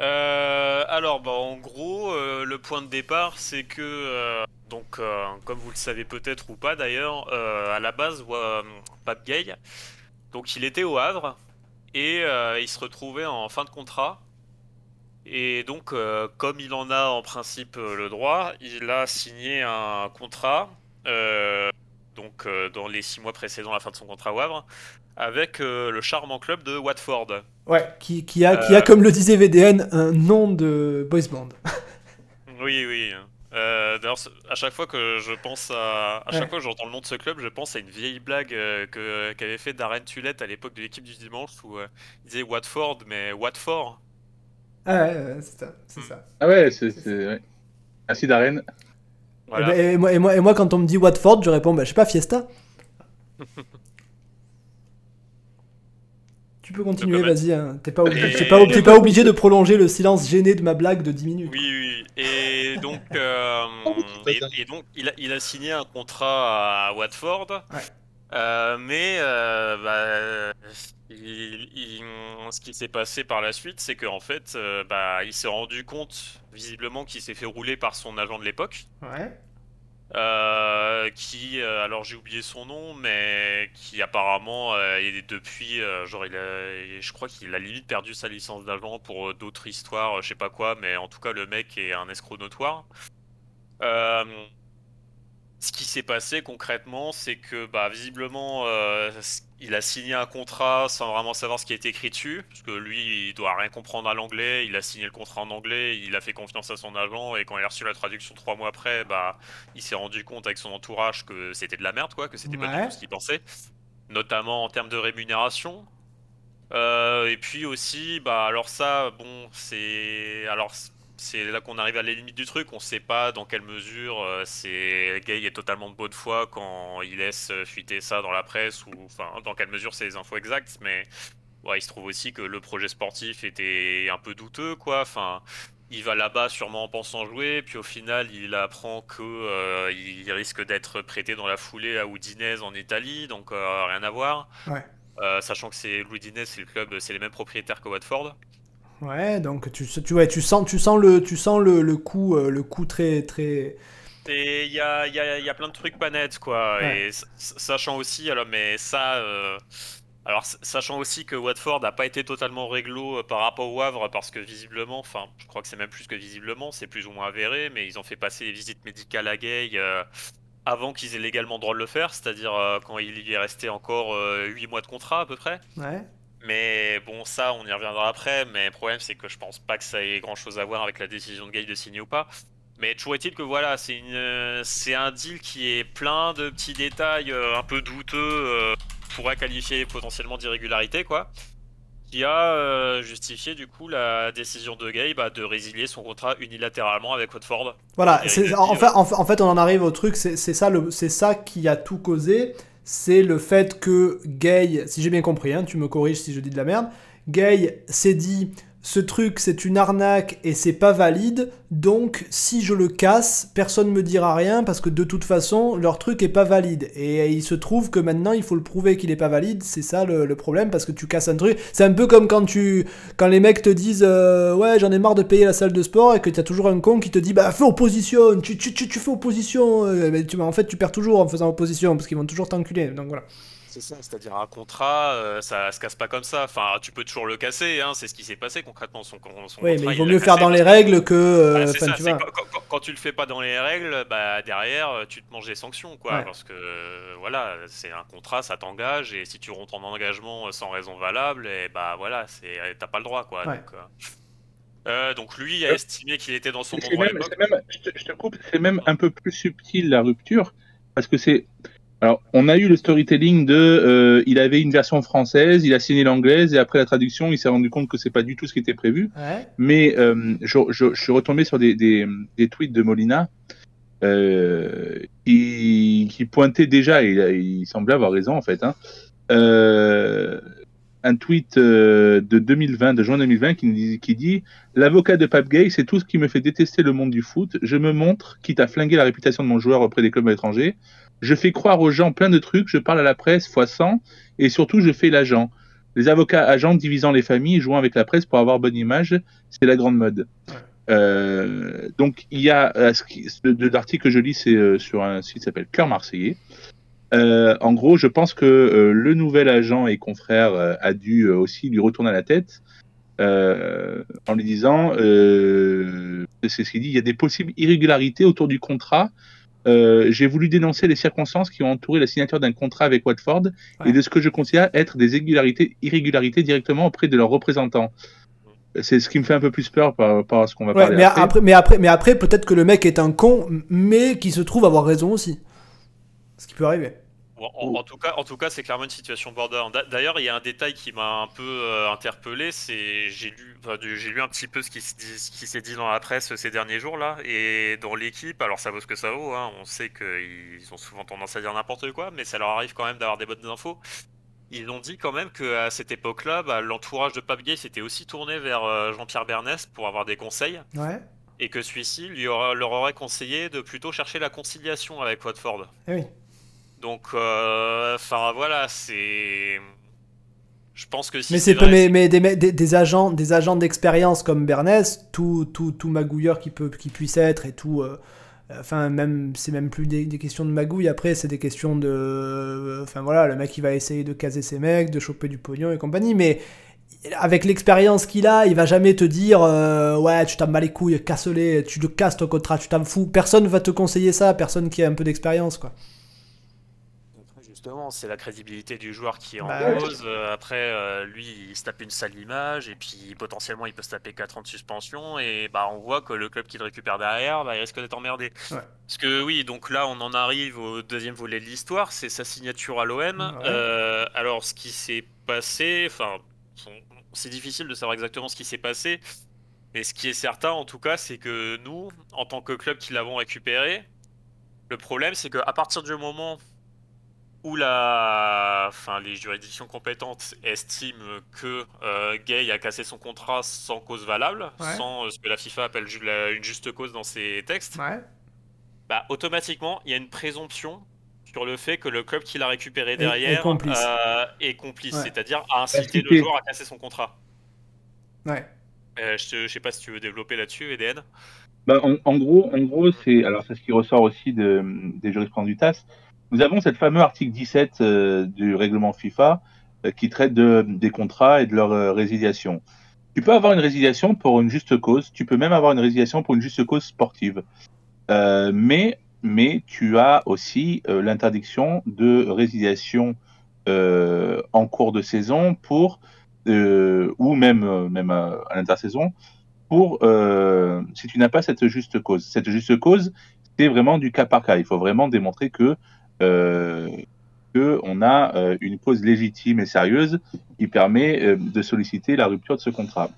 S3: Euh, alors, bah, en gros, le point de départ, c'est que, donc, comme vous le savez peut-être ou pas d'ailleurs, à la base, Pape Gay, donc il était au Havre et il se retrouvait en fin de contrat et donc, euh, comme il en a en principe euh, le droit, il a signé un contrat, euh, donc dans les six mois précédant la fin de son contrat au Havre, avec le charmant club de Watford.
S1: Ouais, qui, qui, a, qui a, comme le disait VDN, un nom de boys band.
S3: oui, oui. D'ailleurs, à chaque fois que je pense à, à chaque fois que j'entends le nom de ce club, je pense à une vieille blague que qu'avait fait Darren Tulette à l'époque de l'équipe du dimanche où il disait Watford, mais Watford.
S1: Ah ouais, c'est ça, c'est ça.
S2: Ah ouais, c'est... Ouais. Merci Darren.
S1: Et, moi, et, moi, et, moi, quand on me dit Watford, je réponds, bah, je sais pas, Fiesta. tu peux continuer, vas-y. Hein. T'es pas, obligé, pas, pas, obligé de prolonger le silence gêné de ma blague de 10 minutes.
S3: Oui, oui. Et donc, euh, et, donc il, a, il, a, signé un contrat à Watford. Ouais. Euh, mais euh, bah, ce qui s'est passé par la suite, c'est qu'en fait, euh, bah, il s'est rendu compte visiblement qu'il s'est fait rouler par son agent de l'époque.
S1: Ouais.
S3: Qui, alors j'ai oublié son nom, mais qui apparemment est depuis, genre il je crois qu'il a limite perdu sa licence d'agent pour d'autres histoires, je sais pas quoi, mais en tout cas le mec est un escroc notoire. S'est passé concrètement, c'est que bah, visiblement, euh, il a signé un contrat sans vraiment savoir ce qui a été écrit dessus, parce que lui, il doit rien comprendre à l'anglais. Il a signé le contrat en anglais, il a fait confiance à son agent, et quand il a reçu la traduction trois mois après, bah, il s'est rendu compte avec son entourage que c'était de la merde, quoi, que c'était pas du tout ce qu'il pensait, notamment en termes de rémunération. Euh, et puis aussi, bah, alors ça, bon, c'est alors c'est là qu'on arrive à la limite du truc. On sait pas dans quelle mesure euh, c'est Gay est totalement de bonne foi quand il laisse euh, fuiter ça dans la presse ou enfin dans quelle mesure c'est les infos exactes. Mais ouais, il se trouve aussi que le projet sportif était un peu douteux, quoi. Enfin, il va là-bas sûrement en pensant jouer, puis au final il apprend que euh, il risque d'être prêté dans la foulée à Udinese en Italie, donc rien à voir. sachant que c'est l'Udinese, c'est le club, c'est les mêmes propriétaires que Watford.
S1: Ouais, donc tu, tu, ouais, tu, sens, tu sens, le, tu sens le, le coup, euh, le coup très. très...
S3: Il y a, y, a, y a, plein de trucs pas nets, quoi. Et sachant aussi, alors, mais ça. Euh, alors, sachant aussi que Watford n'a pas été totalement réglo euh, par rapport au Havre, parce que visiblement, enfin, je crois que c'est même plus que visiblement, c'est plus ou moins avéré, mais ils ont fait passer les visites médicales à Gay avant qu'ils aient légalement le droit de le faire, c'est-à-dire quand il y est resté encore 8 mois de contrat à peu près.
S1: Ouais.
S3: Mais bon, ça, on y reviendra après. Mais le problème, c'est que je pense pas que ça ait grand chose à voir avec la décision de Gay de signer ou pas. Mais toujours est-il que voilà, c'est un deal qui est plein de petits détails euh, un peu douteux, euh, pourrait qualifier potentiellement d'irrégularité, quoi. Qui a euh, justifié du coup la décision de Gay bah, de résilier son contrat unilatéralement avec Watford.
S1: Voilà, en, fait, en, fait, on en arrive au truc, c'est ça, c'est ça qui a tout causé c'est le fait que Gay, si j'ai bien compris, hein, tu me corriges si je dis de la merde, Gay s'est dit ce truc c'est une arnaque et c'est pas valide, donc si je le casse, personne me dira rien parce que de toute façon leur truc est pas valide. Et il se trouve que maintenant il faut le prouver qu'il est pas valide, c'est ça le, problème parce que tu casses un truc. C'est un peu comme quand tu quand les mecs te disent euh, ouais j'en ai marre de payer la salle de sport et que tu as toujours un con qui te dit bah fais opposition, tu, tu, tu, fais opposition. Euh, mais tu, en fait tu perds toujours en faisant opposition parce qu'ils vont toujours t'enculer. Donc voilà.
S3: C'est ça, c'est-à-dire un contrat, euh, ça se casse pas comme ça. Enfin, tu peux toujours le casser, hein, c'est ce qui s'est passé concrètement. Son, son
S1: oui, mais il vaut mieux faire dans les règles que. Euh,
S3: quand, tu le fais pas dans les règles, bah, derrière, euh, tu te manges des sanctions, quoi. Parce que voilà, c'est un contrat, ça t'engage, et si tu rentres en engagement sans raison valable, et bah voilà, t'as pas le droit, quoi. Donc, Euh, donc lui a estimé qu'il était dans son
S2: C'est
S3: endroit à
S2: même,
S3: l'époque.
S2: c'est même- je, te, je te coupe, c'est même un peu plus subtil la rupture, parce que c'est. Alors, on a eu le storytelling de. euh, il avait une version française, il a signé l'anglaise, et après la traduction, il s'est rendu compte que c'est pas du tout ce qui était prévu.
S1: Ouais.
S2: Mais euh, je, je- je suis retombé sur des, des, des tweets de Molina euh, qui, qui pointaient déjà, et il, semblait avoir raison en fait, hein, euh, un tweet euh, de 2020, de juin 2020, qui, nous dit- qui dit L'avocat de Pape Gay, c'est tout ce qui me fait détester le monde du foot. Je me montre, quitte à flinguer la réputation de mon joueur auprès des clubs étrangers. Je fais croire aux gens plein de trucs, je parle à la presse fois 100, et surtout je fais l'agent. Les avocats agents divisant les familles, jouant avec la presse pour avoir bonne image, c'est la grande mode. Euh, donc il y a euh, de, l'article que je lis, c'est sur un site qui s'appelle Cœur Marseillais. Euh, en gros, je pense que euh, le nouvel agent et confrère euh, a dû aussi lui retourner la tête en lui disant, c'est ce qu'il dit, il y a des possibles irrégularités autour du contrat. J'ai voulu dénoncer les circonstances qui ont entouré la signature d'un contrat avec Watford
S1: Ouais.
S2: et de ce que je considère être des irrégularités, irrégularités directement auprès de leurs représentants. C'est ce qui me fait un peu plus peur par rapport à ce qu'on va
S1: Ouais,
S2: parler
S1: mais
S2: après.
S1: après, mais après, mais après peut-être que le mec est un con, mais qui se trouve avoir raison aussi. Ce qui peut arriver.
S3: En, en tout cas, en tout cas, c'est clairement une situation border. D'a- D'ailleurs, il y a un détail qui m'a un peu euh, interpellé. C'est j'ai lu, enfin, j'ai lu un petit peu ce qui se dit- ce qui s'est dit dans la presse ces derniers jours là, et dans l'équipe. Alors ça vaut ce que ça vaut. Hein, on sait qu'ils ont souvent tendance à dire n'importe quoi, mais ça leur arrive quand même d'avoir des bonnes infos. Ils ont dit quand même qu'à cette époque-là, bah, l'entourage de Pape Gay s'était aussi tourné vers euh, Jean-Pierre Bernès pour avoir des conseils,
S1: Ouais.
S3: et que celui-ci lui aura- leur aurait conseillé de plutôt chercher la conciliation avec Watford.
S1: Eh oui.
S3: Donc, euh, enfin voilà, c'est. Je pense que si
S1: mais c'est mais, mais des, des, des agents des agents d'expérience comme Bernès, tout, tout, tout magouilleur qui peut qui puisse être et tout. euh, Enfin, même c'est même plus des, des questions de magouille. Après, c'est des questions de. Enfin voilà, le mec il va essayer de caser ses mecs, de choper du pognon et compagnie. Mais avec l'expérience qu'il a, il va jamais te dire euh, ouais tu t'en bats les couilles, casse-les, tu te casses ton contrat, tu t'en fous. Personne va te conseiller ça, personne qui a un peu d'expérience quoi.
S3: Justement, c'est la crédibilité du joueur qui est en
S1: Bah,
S3: cause. Euh, Après, euh, lui, il se tape une sale image, et puis potentiellement, il peut se taper 4 ans de suspension, et bah, on voit que le club qui le récupère derrière, bah, il risque d'être emmerdé.
S1: Ouais.
S3: Parce que oui, donc là, on en arrive au deuxième volet de l'histoire, c'est sa signature à l'OM.
S1: Ouais.
S3: Euh, alors, ce qui s'est passé, enfin, c'est difficile de savoir exactement ce qui s'est passé, mais ce qui est certain, en tout cas, c'est que nous, en tant que club qui l'avons récupéré, le problème, c'est qu'à partir du moment où la, enfin, les juridictions compétentes estiment que euh, Gay a cassé son contrat sans cause valable,
S1: Ouais.
S3: sans euh, ce que la FIFA appelle ju- la- une juste cause dans ses textes,
S1: Ouais.
S3: bah, automatiquement, il y a une présomption sur le fait que le club qui l'a récupéré
S1: est
S3: derrière
S1: complice.
S3: euh, est complice,
S1: Ouais.
S3: c'est-à-dire a incité le joueur à casser son contrat.
S1: Ouais.
S3: Euh, je, je sais pas si tu veux développer là-dessus, EDN.
S2: Bah, en, en gros, en gros, c'est alors c'est ce qui ressort aussi de, des jurisprudences du TAS. Nous avons cette fameux article 17 euh, du règlement FIFA euh, qui traite de, des contrats et de leur euh, résiliation. Tu peux avoir une résiliation pour une juste cause. Tu peux même avoir une résiliation pour une juste cause sportive. Mais mais tu as aussi l'interdiction de résiliation en cours de saison pour ou même même à, à l'intersaison pour si tu n'as pas cette juste cause. Cette juste cause, c'est vraiment du cas par cas. Il faut vraiment démontrer que euh, que on a euh, une cause légitime et sérieuse qui permet euh, de solliciter la rupture de ce contrat.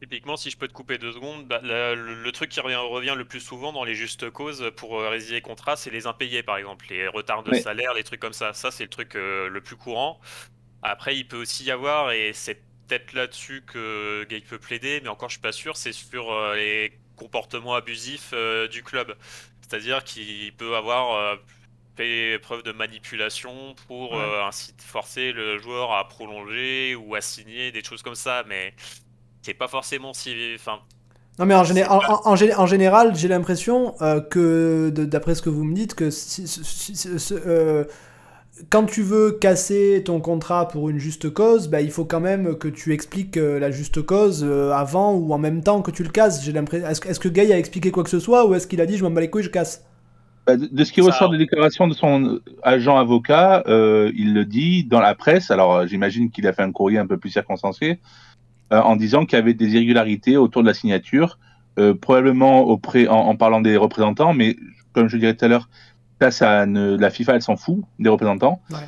S3: Typiquement, si je peux te couper deux secondes, bah, le, le truc qui revient, revient le plus souvent dans les justes causes pour euh, résilier les contrats, c'est les impayés, par exemple, les retards de
S2: Oui.
S3: salaire, les trucs comme ça. Ça, c'est le truc euh, le plus courant. Après, il peut aussi y avoir, et c'est peut-être là-dessus que Gay peut plaider, mais encore, je suis pas sûr, c'est sur euh, les comportements abusifs du club. C'est-à-dire qu'il peut avoir fait preuve de manipulation pour
S1: Ouais.
S3: euh, ainsi forcer le joueur à prolonger ou à signer des choses comme ça, mais c'est pas forcément si. Enfin,
S1: Non mais en, géné-
S3: C'est
S1: en, général, j'ai l'impression euh, que, d'après ce que vous me dites, que si- si- si- si- si- euh, quand tu veux casser ton contrat pour une juste cause, bah, il faut quand même que tu expliques euh, la juste cause avant ou en même temps que tu le casses. J'ai l'impression. Est-ce, que- Gay a expliqué quoi que ce soit ou est-ce qu'il a dit je m'en bats les couilles, je casse?
S2: De de ce qui
S3: Ça-
S2: ressort des déclarations de son agent avocat, euh, il le dit dans la presse. Alors, euh, j'imagine qu'il a fait un courrier un peu plus circonstancié. euh, en disant qu'il y avait des irrégularités autour de la signature, euh, probablement auprès, en, en, parlant des représentants, mais comme je dirais tout à l'heure, ça, ça ne, la FIFA, elle s'en fout des représentants.
S1: Ouais.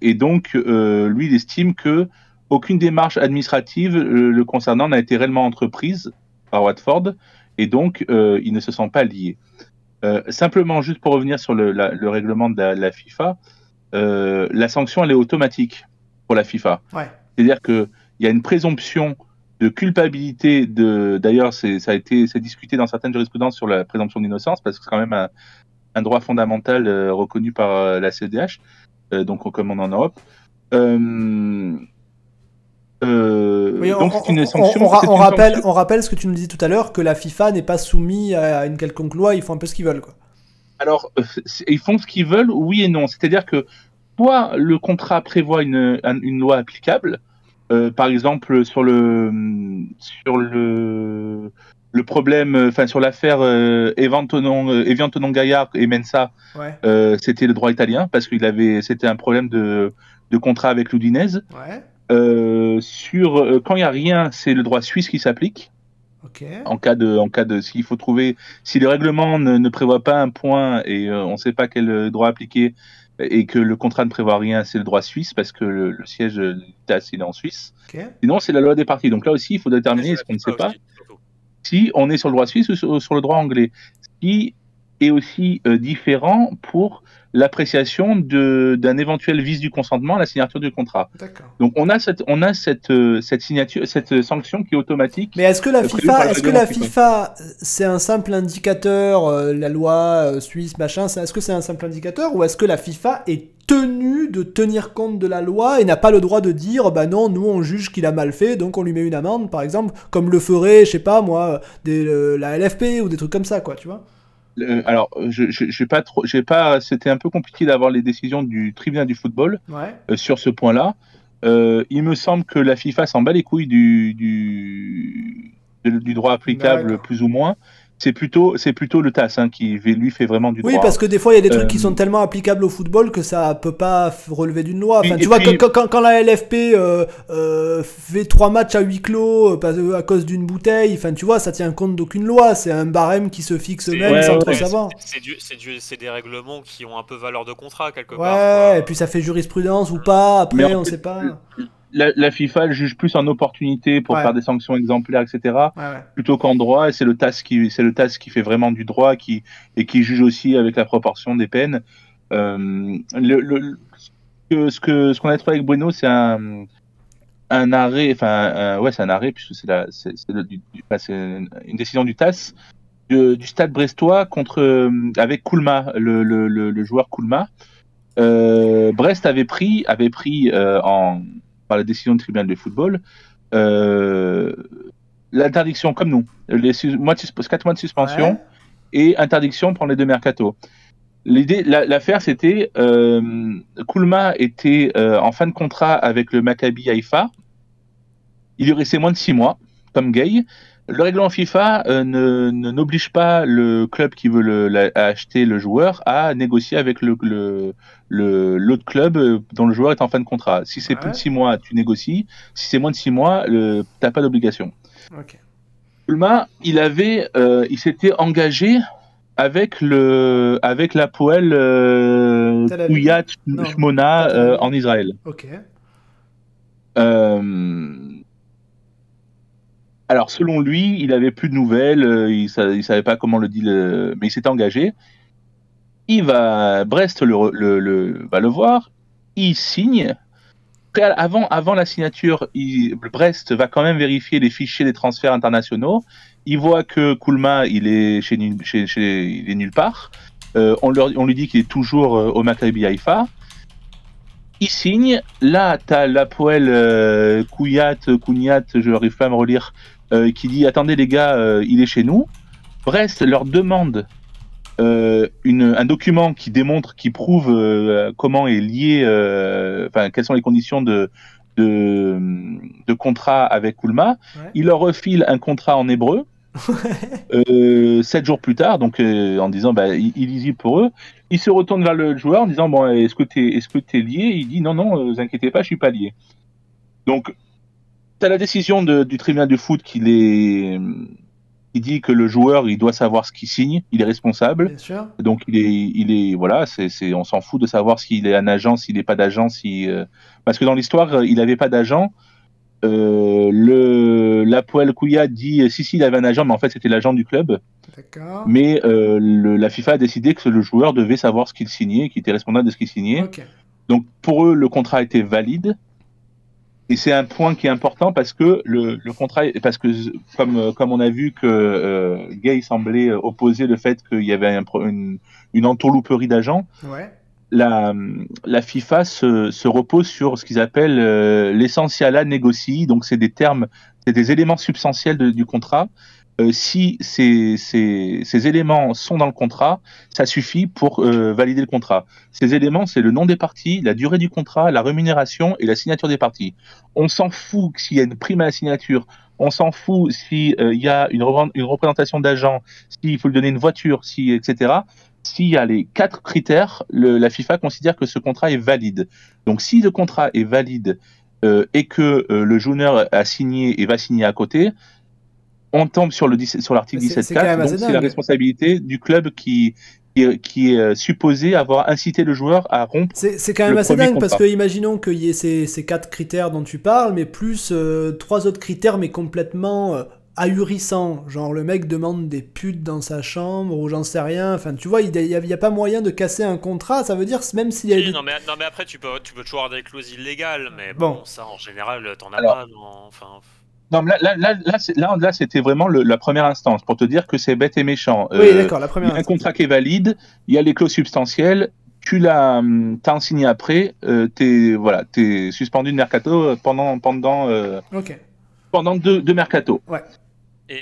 S2: Et donc, lui, il estime que aucune démarche administrative le concernant n'a été réellement entreprise par Watford, et donc ils ne se sentent pas liés. Euh, simplement, juste pour revenir sur le, la, le règlement de la, la FIFA, euh, la sanction elle est automatique pour la FIFA.
S1: Ouais.
S2: C'est-à-dire qu'il y a une présomption de culpabilité. De, d'ailleurs, c'est, ça a été, discuté dans certaines jurisprudences sur la présomption d'innocence parce que c'est quand même un, un droit fondamental euh, reconnu par la CEDH, euh, donc comme on en Europe. Euh, donc
S1: on,
S2: c'est une
S1: on-
S2: sanction.
S1: on- on ra-
S2: c'est
S1: on
S2: une
S1: rappelle,
S2: sanction-
S1: on rappelle ce que tu nous dis tout à l'heure, que la FIFA n'est pas soumise à une quelconque loi, ils font un peu ce qu'ils veulent. Quoi.
S2: Alors, euh, ils font ce qu'ils veulent, oui et non. C'est-à-dire que soit le contrat prévoit une, un- une loi applicable, euh, par exemple sur le sur le le problème, enfin sur l'affaire euh, Evan Tonon, euh, Evian Tonon Gaillard et Mensa,
S1: Ouais,
S2: euh, c'était le droit italien parce qu'il avait, c'était un problème de de contrat avec l'Udinese.
S1: ouais,
S2: sur euh, quand il y a rien, c'est le droit suisse qui s'applique
S1: ok.
S2: en cas de, en cas de, s'il faut trouver, si le règlement ne, ne prévoit pas un point et euh, on ne sait pas quel euh, droit appliquer et que le contrat ne prévoit rien, c'est le droit suisse parce que le, le siège de l'État il est en Suisse.
S1: ok.
S2: Sinon, c'est la loi des parties. Donc là aussi, il faut déterminer ce qu'on ne sait pas
S3: Aussi,
S2: si on est sur le droit suisse ou sur, sur le droit anglais. Est aussi euh, différent pour l'appréciation d'un éventuel vice du consentement à la signature du contrat. Donc on a cette, on a cette, euh, cette signature, cette sanction qui est automatique.
S1: Mais est-ce que la
S2: Euh,
S1: FIFA, est-ce que la FIFA, c'est un simple indicateur, euh, la loi euh, suisse, machin, est-ce que c'est un simple indicateur ou est-ce que la FIFA est tenue de tenir compte de la loi et n'a pas le droit de dire, bah non, nous on juge qu'il a mal fait, donc on lui met une amende, par exemple, comme le ferait, je sais pas moi, des, la LFP ou des trucs comme ça, quoi, tu vois?
S2: Euh, alors, je, je, j'ai pas trop, j'ai pas, c'était un peu compliqué d'avoir les décisions du tribunal du football
S1: Ouais.
S2: euh, sur ce point-là. Euh, il me semble que la FIFA s'en bat les couilles du, du, droit applicable, plus ou moins. C'est plutôt, c'est plutôt le TAS hein, qui lui fait vraiment du
S1: Oui,
S2: droit.
S1: parce que des fois, il y a des trucs
S2: Euh,
S1: qui sont tellement applicables au football que ça peut pas relever d'une loi. Enfin,
S2: Et-
S1: tu
S2: et
S1: vois,
S2: puis-
S1: quand, quand- quand la LFP euh, euh, fait trois matchs à huis clos euh, parce- à cause d'une bouteille, enfin, tu vois, ça tient compte d'aucune loi. C'est un barème qui se fixe
S3: C'est-
S1: même
S2: ouais,
S1: sans
S2: ouais,
S1: trop
S2: ouais.
S1: savoir.
S3: C'est- des règlements qui ont un peu valeur de contrat quelque
S1: Ouais,
S3: part. quoi.
S1: et puis ça fait jurisprudence ou pas, après, on
S2: fait,
S1: sait pas.
S2: La, la FIFA elle juge plus en opportunité pour
S1: Ouais.
S2: faire des sanctions exemplaires, etc.
S1: ouais.
S2: plutôt qu'en droit, et c'est le TAS qui c'est le TAS qui fait vraiment du droit, qui et qui juge aussi avec la proportion des peines. Euh, le, le- ce que ce qu'on a trouvé avec Bueno, c'est un un arrêt, enfin un- ouais, c'est un arrêt puisque c'est la c'est une décision du TAS du, du Stade Brestois contre euh, avec Koulma, le, le, le, le joueur Koulma. Euh, Brest avait pris avait pris euh, en par la décision du tribunal de football euh, l'interdiction comme nous, les sus- mois de sus- quatre mois de suspension
S1: Ouais.
S2: et interdiction pour les deux mercato. L'idée, la- l'affaire, c'était euh, Koulma était euh, en fin de contrat avec le Maccabi Haïfa. Il lui restait moins de six mois, comme Gay. Le règlement FIFA euh, ne n'oblige pas le club qui veut le, la- à acheter le joueur à négocier avec le le- le- l'autre club euh, dont le joueur est en fin de contrat. Si c'est plus de six mois, tu négocies. Si c'est moins de six mois, tu n'as pas d'obligation.
S1: Ok.
S2: Ulma, il avait, euh, il s'était engagé avec le, avec la poêle euh,
S1: Non,
S2: Shmona en Israël.
S1: Ok.
S2: Euh, alors selon lui, il avait plus de nouvelles, euh, il, sa- il savait pas comment le dit, le, mais il s'était engagé. Il va, Brest le, va le voir, il signe. Avant, avant la signature, Brest va quand même vérifier les fichiers des transferts internationaux. Il voit que Koulma, il est chez, il est nulle part. Euh, on, lui dit qu'il est toujours euh, au Maccabi Haïfa. Il signe. Là, t'as la poêle euh, Kouyat, Kouniat, je n'arrive pas à me relire, euh, qui dit Attendez les gars, euh, il est chez nous. Brest leur demande euh, une, un document qui démontre, qui prouve comment est lié, enfin, quelles sont les conditions de, de, de contrat avec Koulma.
S1: Ouais.
S2: Il leur refile un contrat en hébreu. sept jours plus tard, donc en disant bah, illisible pour eux, il se retourne vers le joueur en disant bon est-ce que t'es est-ce que t'es lié? Il dit non non, euh, vous inquiétez pas, je suis pas lié. Donc as la décision de- du tribunal du foot qui, les, qui dit que le joueur il doit savoir ce qu'il signe, il est responsable.
S1: Bien sûr.
S2: Donc il est, il est, voilà, c'est, on s'en fout de savoir s'il est un agent, s'il n'est pas d'agent, si, euh, parce que dans l'histoire, il n'avait pas d'agent. Euh, le, la Poel Kouya dit euh, si si il avait un agent, mais en fait c'était l'agent du club.
S1: D'accord.
S2: Mais euh, le- la FIFA a décidé que le joueur devait savoir ce qu'il signait, qu'il était responsable de ce qu'il signait. Donc pour eux, le contrat était valide. Et c'est un point qui est important parce que le, le contrat, parce que comme, comme on a vu que euh, Gay semblait opposer le fait qu'il y avait un une, une entourlouperie d'agents,
S1: Ouais.
S2: la, la FIFA se, se repose sur ce qu'ils appellent euh, l'essentialat négocie. Donc c'est des termes, c'est des éléments substantiels de- du contrat. Euh, si ces, éléments sont dans le contrat, ça suffit pour euh, valider le contrat. Ces éléments, c'est le nom des parties, la durée du contrat, la rémunération et la signature des parties. On s'en fout s'il y a une prime à la signature, on s'en fout s'il y a une, repré- une représentation d'agent, s'il faut lui donner une voiture, si, etc. S'il y a les quatre critères, la FIFA considère que ce contrat est valide. Donc si le contrat est valide euh, et que euh, le joueur a signé et va signer à côté, on tombe sur le 17 sur l'article
S1: C'est- c'est quand même
S2: 17.4,
S1: assez
S2: donc c'est la responsabilité du club qui, qui, qui est euh, supposé avoir incité le joueur à rompre.
S1: C'est quand même
S2: Le
S1: assez dingue parce que imaginons qu'il y ait ces, ces quatre critères dont tu parles, mais plus euh, trois autres critères, mais complètement euh, ahurissants. Genre le mec demande des putes dans sa chambre ou j'en sais rien. Enfin, tu vois, il n'y a, il y a pas moyen de casser un contrat. Ça veut dire même s'il y a
S3: Si,
S1: des-
S3: non, mais, non, mais après, tu peux, tu peux toujours avoir des clauses illégales, mais
S1: Bon.
S3: bon, ça en général, t'en as
S2: Alors-
S3: pas. dans- Enfin,
S2: Non, mais là, là, là, c'était vraiment le- la première instance pour te dire que c'est bête et méchant.
S1: Oui,
S2: Euh,
S1: d'accord, la
S2: Il y
S1: première.
S2: a un contrat qui est valide, il y a les clauses substantielles. Tu l'as, hum, t'as en signé après, euh, t'es voilà, t'es suspendu de mercato euh, pendant pendant euh,
S1: Ok.
S2: pendant deux, deux mercato.
S3: Et y a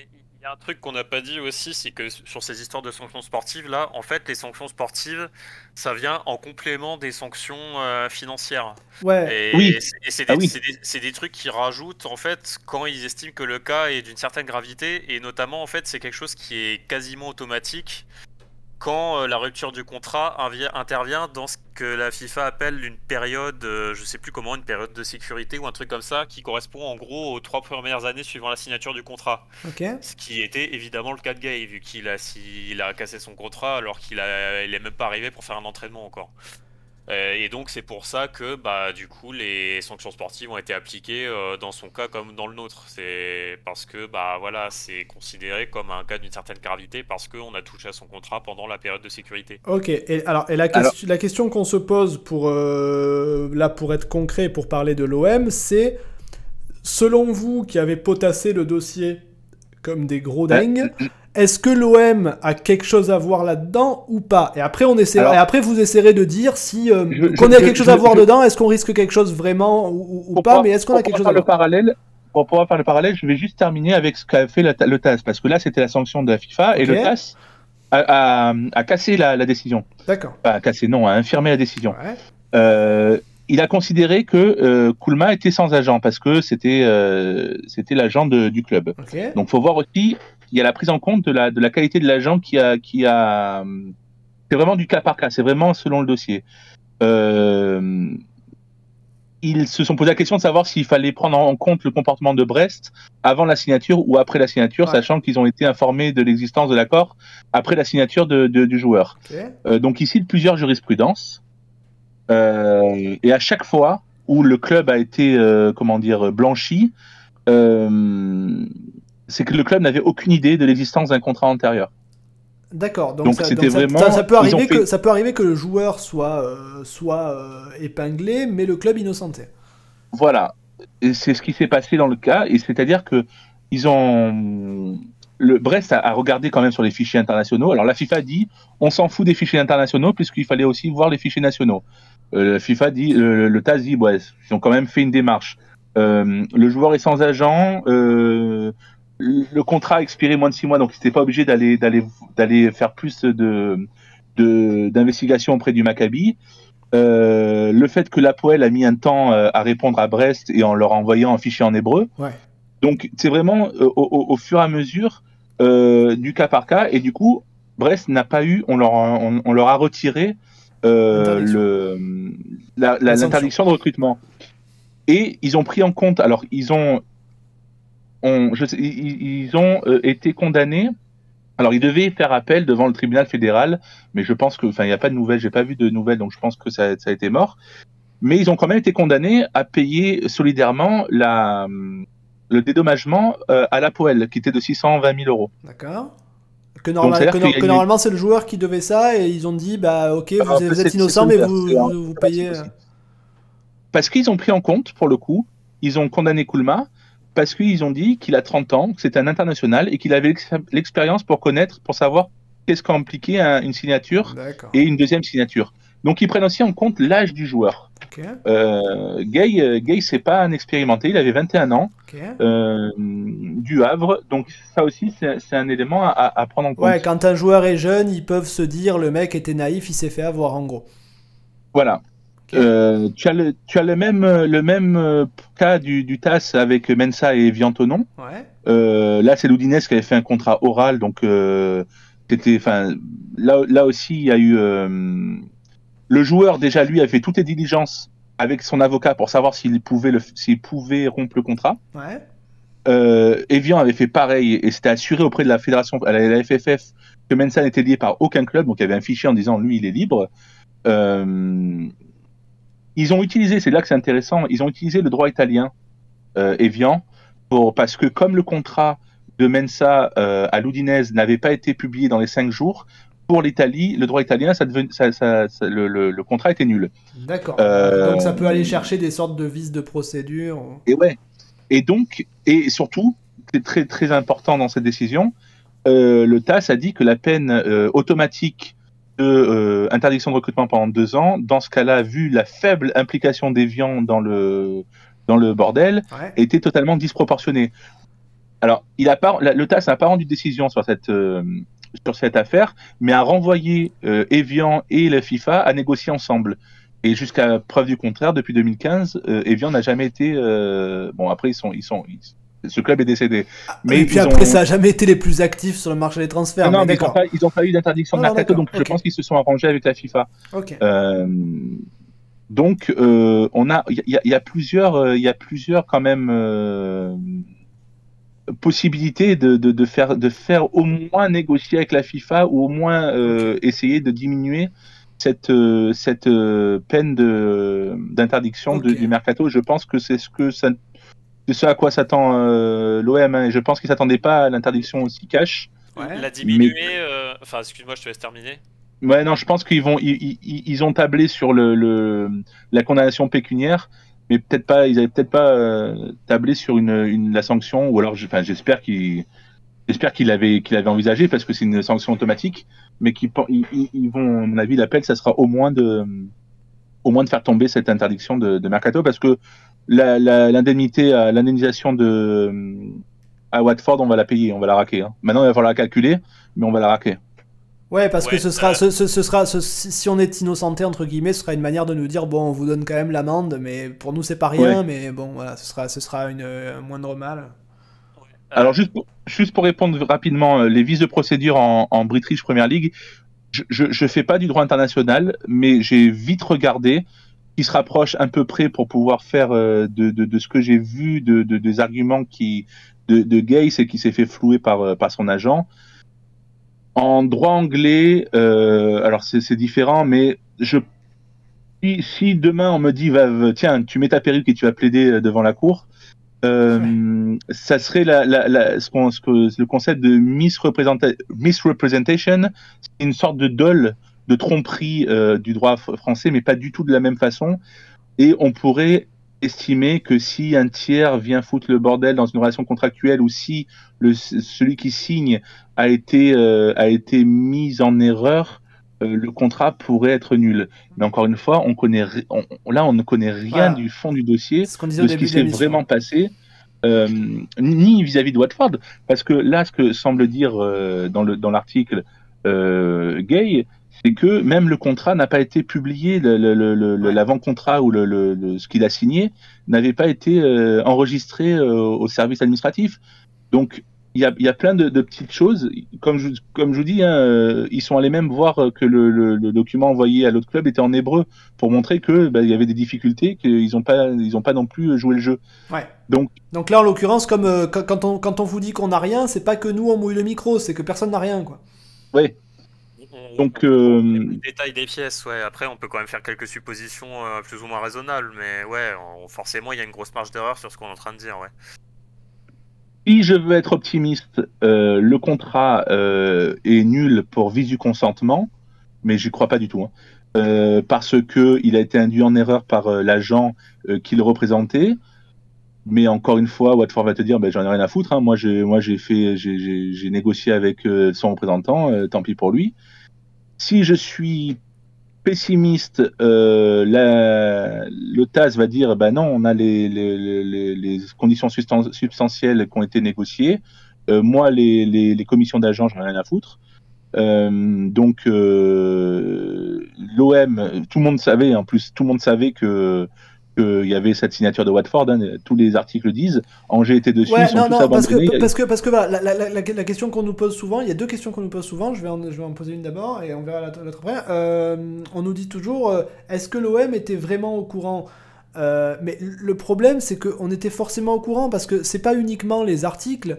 S3: un truc qu'on n'a pas dit aussi, c'est que sur ces histoires de sanctions sportives, là, en fait, les sanctions sportives, ça vient en complément des sanctions euh, financières.
S1: Ouais.
S3: Et,
S2: Oui.
S3: et c'est-
S2: Ah oui.
S3: des- c'est des trucs qui rajoutent, en fait, quand ils estiment que le cas est d'une certaine gravité, et notamment, en fait, c'est quelque chose qui est quasiment automatique quand euh, la rupture du contrat intervient dans ce que la FIFA appelle une période, euh, je sais plus comment, une période de sécurité ou un truc comme ça, qui correspond en gros aux trois premières années suivant la signature du contrat. Ce qui était évidemment le cas de Gay, vu qu'il a, si- il a cassé son contrat alors qu'il a, il est même pas arrivé pour faire un entraînement encore. Euh, et donc c'est pour ça que bah du coup les sanctions sportives ont été appliquées euh, dans son cas comme dans le nôtre. C'est parce que bah voilà c'est considéré comme un cas d'une certaine gravité parce qu'on a touché à son contrat pendant la période de sécurité.
S1: Ok, et, alors, et la,
S2: Alors-
S1: question- la question qu'on se pose pour, euh, là, pour être concret, pour parler de l'OM, c'est, selon vous qui avez potassé le dossier comme des gros
S2: Ouais.
S1: dingues, est-ce que l'OM a quelque chose à voir là-dedans ou pas? Et après, on essaie,
S2: Alors-
S1: et après, vous essaierez de dire si euh, qu'on a
S2: je-
S1: quelque chose
S2: je-
S1: à voir
S2: je-
S1: dedans, est-ce qu'on risque quelque chose vraiment ou, pas, mais est-ce qu'on a quelque chose à
S2: faire le
S1: voir?
S2: parallèle Pour pouvoir faire le parallèle, je vais juste terminer avec ce qu'a fait la- le TAS, parce que là c'était la sanction de la FIFA et le TAS a, a- a cassé la, la décision.
S1: D'accord.
S2: Pas cassé, non, a infirmé la décision.
S1: Ouais.
S2: Euh, il a considéré que euh, Koulma était sans agent parce que c'était euh, c'était l'agent du club.
S1: Ok.
S2: Donc, faut voir aussi, il y a la prise en compte de la, de la qualité de l'agent qui a, qui a, c'est vraiment du cas par cas, c'est vraiment selon le dossier. Euh, ils se sont posé la question de savoir s'il fallait prendre en compte le comportement de Brest avant la signature ou après la signature,
S1: Ouais.
S2: sachant qu'ils ont été informés de l'existence de l'accord après la signature de- de- du joueur.
S1: Ok.
S2: Euh, donc ici, plusieurs jurisprudences. Euh, et à chaque fois où le club a été, euh, comment dire, blanchi, c'est que le club n'avait aucune idée de l'existence d'un contrat antérieur.
S1: D'accord, donc,
S2: Donc,
S1: ça, donc
S2: vraiment-
S1: ça, ça peut arriver que
S2: fait-
S1: ça peut arriver que le joueur soit euh, soit euh, épinglé, mais le club innocenté.
S2: Voilà. C'est ce qui s'est passé dans le cas, et c'est-à-dire que ils ont le Brest a, a regardé quand même sur les fichiers internationaux. Alors la FIFA dit, on s'en fout des fichiers internationaux puisqu'il fallait aussi voir les fichiers nationaux. Euh, la FIFA dit, euh, le TAS dit, ouais, ils ont quand même fait une démarche. Euh, le joueur est sans agent. euh, le contrat a expiré moins de six mois, donc il n'était pas obligé d'aller d'aller d'aller faire plus de de- d'investigation auprès du Maccabi. Euh, le fait que la Poel a mis un temps euh, à répondre à Brest et en leur envoyant un fichier en hébreu.
S1: Ouais.
S2: Donc c'est vraiment euh, au, au- au fur et à mesure euh, du cas par cas et du coup Brest n'a pas eu, on leur a, on, on leur a retiré euh, le l'interdiction de recrutement et ils ont pris en compte. Alors ils ont ont, je sais- ils, ils ont euh, été condamnés. Alors, ils devaient faire appel devant le tribunal fédéral, mais je pense que, enfin, il n'y a pas de nouvelles, j'ai pas vu de nouvelles, donc je pense que ça, ça a été mort. Mais ils ont quand même été condamnés à payer solidairement la, le dédommagement euh, à la Poel, qui était de 620 000 euros.
S1: D'accord. Que, normal-
S2: une-
S1: normalement c'est le joueur qui devait ça et ils ont dit bah ok vous,
S2: Alors,
S1: vous
S2: c'est-
S1: êtes innocent mais vous, vous, payez.
S2: possible. Parce qu'ils ont pris en compte, pour le coup, ils ont condamné Kulma, parce qu'ils ont dit qu'il a 30 ans, que c'était un international et qu'il avait l'ex- l'expérience pour connaître, pour savoir qu'est-ce qu'impliquait un- une signature et une deuxième signature. Donc ils prennent aussi en compte l'âge du joueur.
S1: Ok.
S2: Euh, Gay, euh, Gay c'est pas un expérimenté, il avait 21 ans, euh, du Havre, donc ça aussi c'est c'est un élément à, à- à prendre en compte.
S1: Ouais, quand un joueur est jeune, ils peuvent se dire le mec était naïf, il s'est fait avoir en gros.
S2: Voilà. Euh, tu as le, tu as le même, le même euh, cas du, du TAS avec Mensa et Viantonon.
S1: Ouais.
S2: Euh, là, c'est Loudinez qui avait fait un contrat oral, donc euh, c'était, enfin, là, là aussi, il y a eu euh, le joueur déjà lui avait fait toutes les diligences avec son avocat pour savoir s'il pouvait le, s'il pouvait rompre le contrat.
S1: Ouais.
S2: Euh, Evian avait fait pareil et c'était assuré auprès de la fédération, à la, la FFF, que Mensa n'était lié par aucun club, donc il y avait un fichier en disant lui il est libre. Euh, ils ont utilisé, c'est là que c'est intéressant, ils ont utilisé le droit italien, euh, Evian, pour, parce que comme le contrat de Mensa euh, à l'Udinez n'avait pas été publié dans les cinq jours, pour l'Italie, le droit italien, ça deven- ça- ça- ça- le, le- le contrat était nul.
S1: D'accord.
S2: Euh,
S1: Donc ça peut aller chercher des sortes de vices de procédure.
S2: Et ouais. Et donc, et surtout, c'est très très important dans cette décision, euh, le TAS a dit que la peine euh, automatique de euh, interdiction de recrutement pendant deux ans, dans ce cas-là, vu la faible implication des viands dans le dans le bordel,
S1: Ouais.
S2: était totalement disproportionnée. Alors, il a le TAS n'a pas rendu de décision sur cette euh, sur cette affaire, mais a renvoyé euh, Evian et la FIFA à négocier ensemble. Et jusqu'à preuve du contraire, depuis 2015, euh, Evian n'a jamais été. Bon, après, ils sont, ils sont, ils- ce club est décédé. Mais
S1: et puis après,
S2: ont-
S1: ça a jamais été les plus actifs sur le marché des transferts.
S2: non, non,
S1: mais
S2: mais ils n'ont pas, eu d'interdiction de mercato, donc je pense qu'ils se sont arrangés avec la FIFA.
S1: Ok.
S2: Euh, donc, euh, on a, il y, a- il y a plusieurs, euh, il y a plusieurs quand même euh, possibilités de, de, de faire, de faire au moins négocier avec la FIFA ou au moins essayer de diminuer cette, cette peine d'interdiction du mercato. Je pense que c'est ce que ça, c'est ce à quoi s'attend euh, l'OM. hein, je pense qu'ils s'attendaient pas à l'interdiction aussi cash.
S1: Ouais.
S3: La diminuer, euh, enfin excuse-moi, je te laisse terminer.
S2: Ouais, non, je pense qu'ils vont, ils, ils- ils ont tablé sur le, le la condamnation pécuniaire, mais peut-être pas, ils avaient peut-être pas euh, tablé sur une, une la sanction, ou alors, enfin, j'espère qu'ils, j'espère qu'il avait, qu'il avait envisagé parce que c'est une sanction automatique, mais qu'ils, ils, ils- vont, à mon avis, l'appel, ça sera au moins de, au moins de faire tomber cette interdiction de, de mercato, parce que l'indemnité, à- l'indemnisation de à Watford, on va la payer, on va la raquer. hein. Maintenant, il va falloir la calculer, mais on va la raquer.
S1: Ouais, parce que
S3: Ouais,
S1: ce sera,
S3: euh,
S1: ce, ce- ce sera, ce- si on est innocenté entre guillemets, ce sera une manière de nous dire bon, on vous donne quand même l'amende, mais pour nous c'est pas rien, mais bon, voilà, ce sera, ce sera une, un moindre mal.
S2: Alors juste pour, juste pour répondre rapidement, euh, les vices de procédure en, en British Premier League, je, je, je fais pas du droit international, mais j'ai vite regardé qui se rapproche un peu près pour pouvoir faire euh, de, de, de ce que j'ai vu de, de, des arguments qui de, de Gay, c'est qui s'est fait flouer par, euh, par son agent. En droit anglais, euh, alors c'est différent, mais je si, si demain on me dit va, tiens tu mets ta perruque et tu vas plaider devant la cour, euh, ça serait la, la, la- ce qu'on- ce que, le concept de misrepresenta- misrepresentation, c'est une sorte de dol, de tromperie euh, du droit fr- français, mais pas du tout de la même façon. Et on pourrait estimer que si un tiers vient foutre le bordel dans une relation contractuelle ou si le, celui qui signe a été, euh, a été mis en erreur, euh, le contrat pourrait être nul. Mais encore une fois, on connaît, on- là, on ne connaît rien
S1: Voilà.
S2: du fond du dossier
S1: ce
S2: de ce qui s'est vraiment passé, euh, ni vis-à-vis de Watford, parce que là, ce que semble dire dans le dans l'article euh, Gay, c'est que même le contrat n'a pas été publié, l'avant-contrat ou le, le- le- ce qu'il a signé n'avait pas été euh, enregistré euh, au service administratif. Donc il y a, il y a plein de, de petites choses. Comme je, comme je vous dis, hein, euh, ils sont allés même voir que le, document envoyé à l'autre club était en hébreu pour montrer que bah, y avait des difficultés, qu'ils n'ont pas, ils ont pas non plus joué le jeu.
S1: Ouais.
S2: Donc-
S1: Donc là, en l'occurrence, comme euh, quand, on, quand on vous dit qu'on n'a rien, c'est pas que nous on mouille le micro, c'est que personne n'a rien, quoi.
S2: Ouais.
S3: On-
S2: Donc,
S3: on-
S2: euh,
S3: on- détail des pièces, ouais. Après, on peut quand même faire quelques suppositions euh, plus ou moins raisonnables, mais ouais, forcément, il y a une grosse marge d'erreur sur ce qu'on est en train de dire, ouais.
S2: Si je veux être optimiste, euh, le contrat euh, est nul pour visu consentement, mais j'y crois pas du tout. hein. Euh, parce que il a été induit en erreur par euh, l'agent euh, qui le représentait. Mais encore une fois, Watford va te dire, ben, j'en ai rien à foutre. hein. Moi, j'ai, moi, j'ai fait, j'ai, négocié avec son représentant. tant pis pour lui. Si je suis pessimiste, euh, la- le TAS va dire, ben non, on a les, les, les- les- conditions substan- substantielles qui ont été négociées. Euh, moi, les commissions d'agents, j'en ai rien à foutre. Euh, donc, euh, l'OM, tout le monde savait, en plus, tout le monde savait que qu'il y avait cette signature de Watford. hein, tous les articles le disent. Angers était dessus,
S1: Ouais,
S2: ils sont
S1: non,
S2: tous
S1: non, parce que, parce que, parce que voilà, la, la, la, la question qu'on nous pose souvent, il y a deux questions qu'on nous pose souvent, je vais en, je vais en poser une d'abord et on verra la- l'autre après. Euh, on nous dit toujours, euh, est-ce que l'OM était vraiment au courant? Euh, Mais le problème, c'est qu'on était forcément au courant parce que c'est pas uniquement les articles,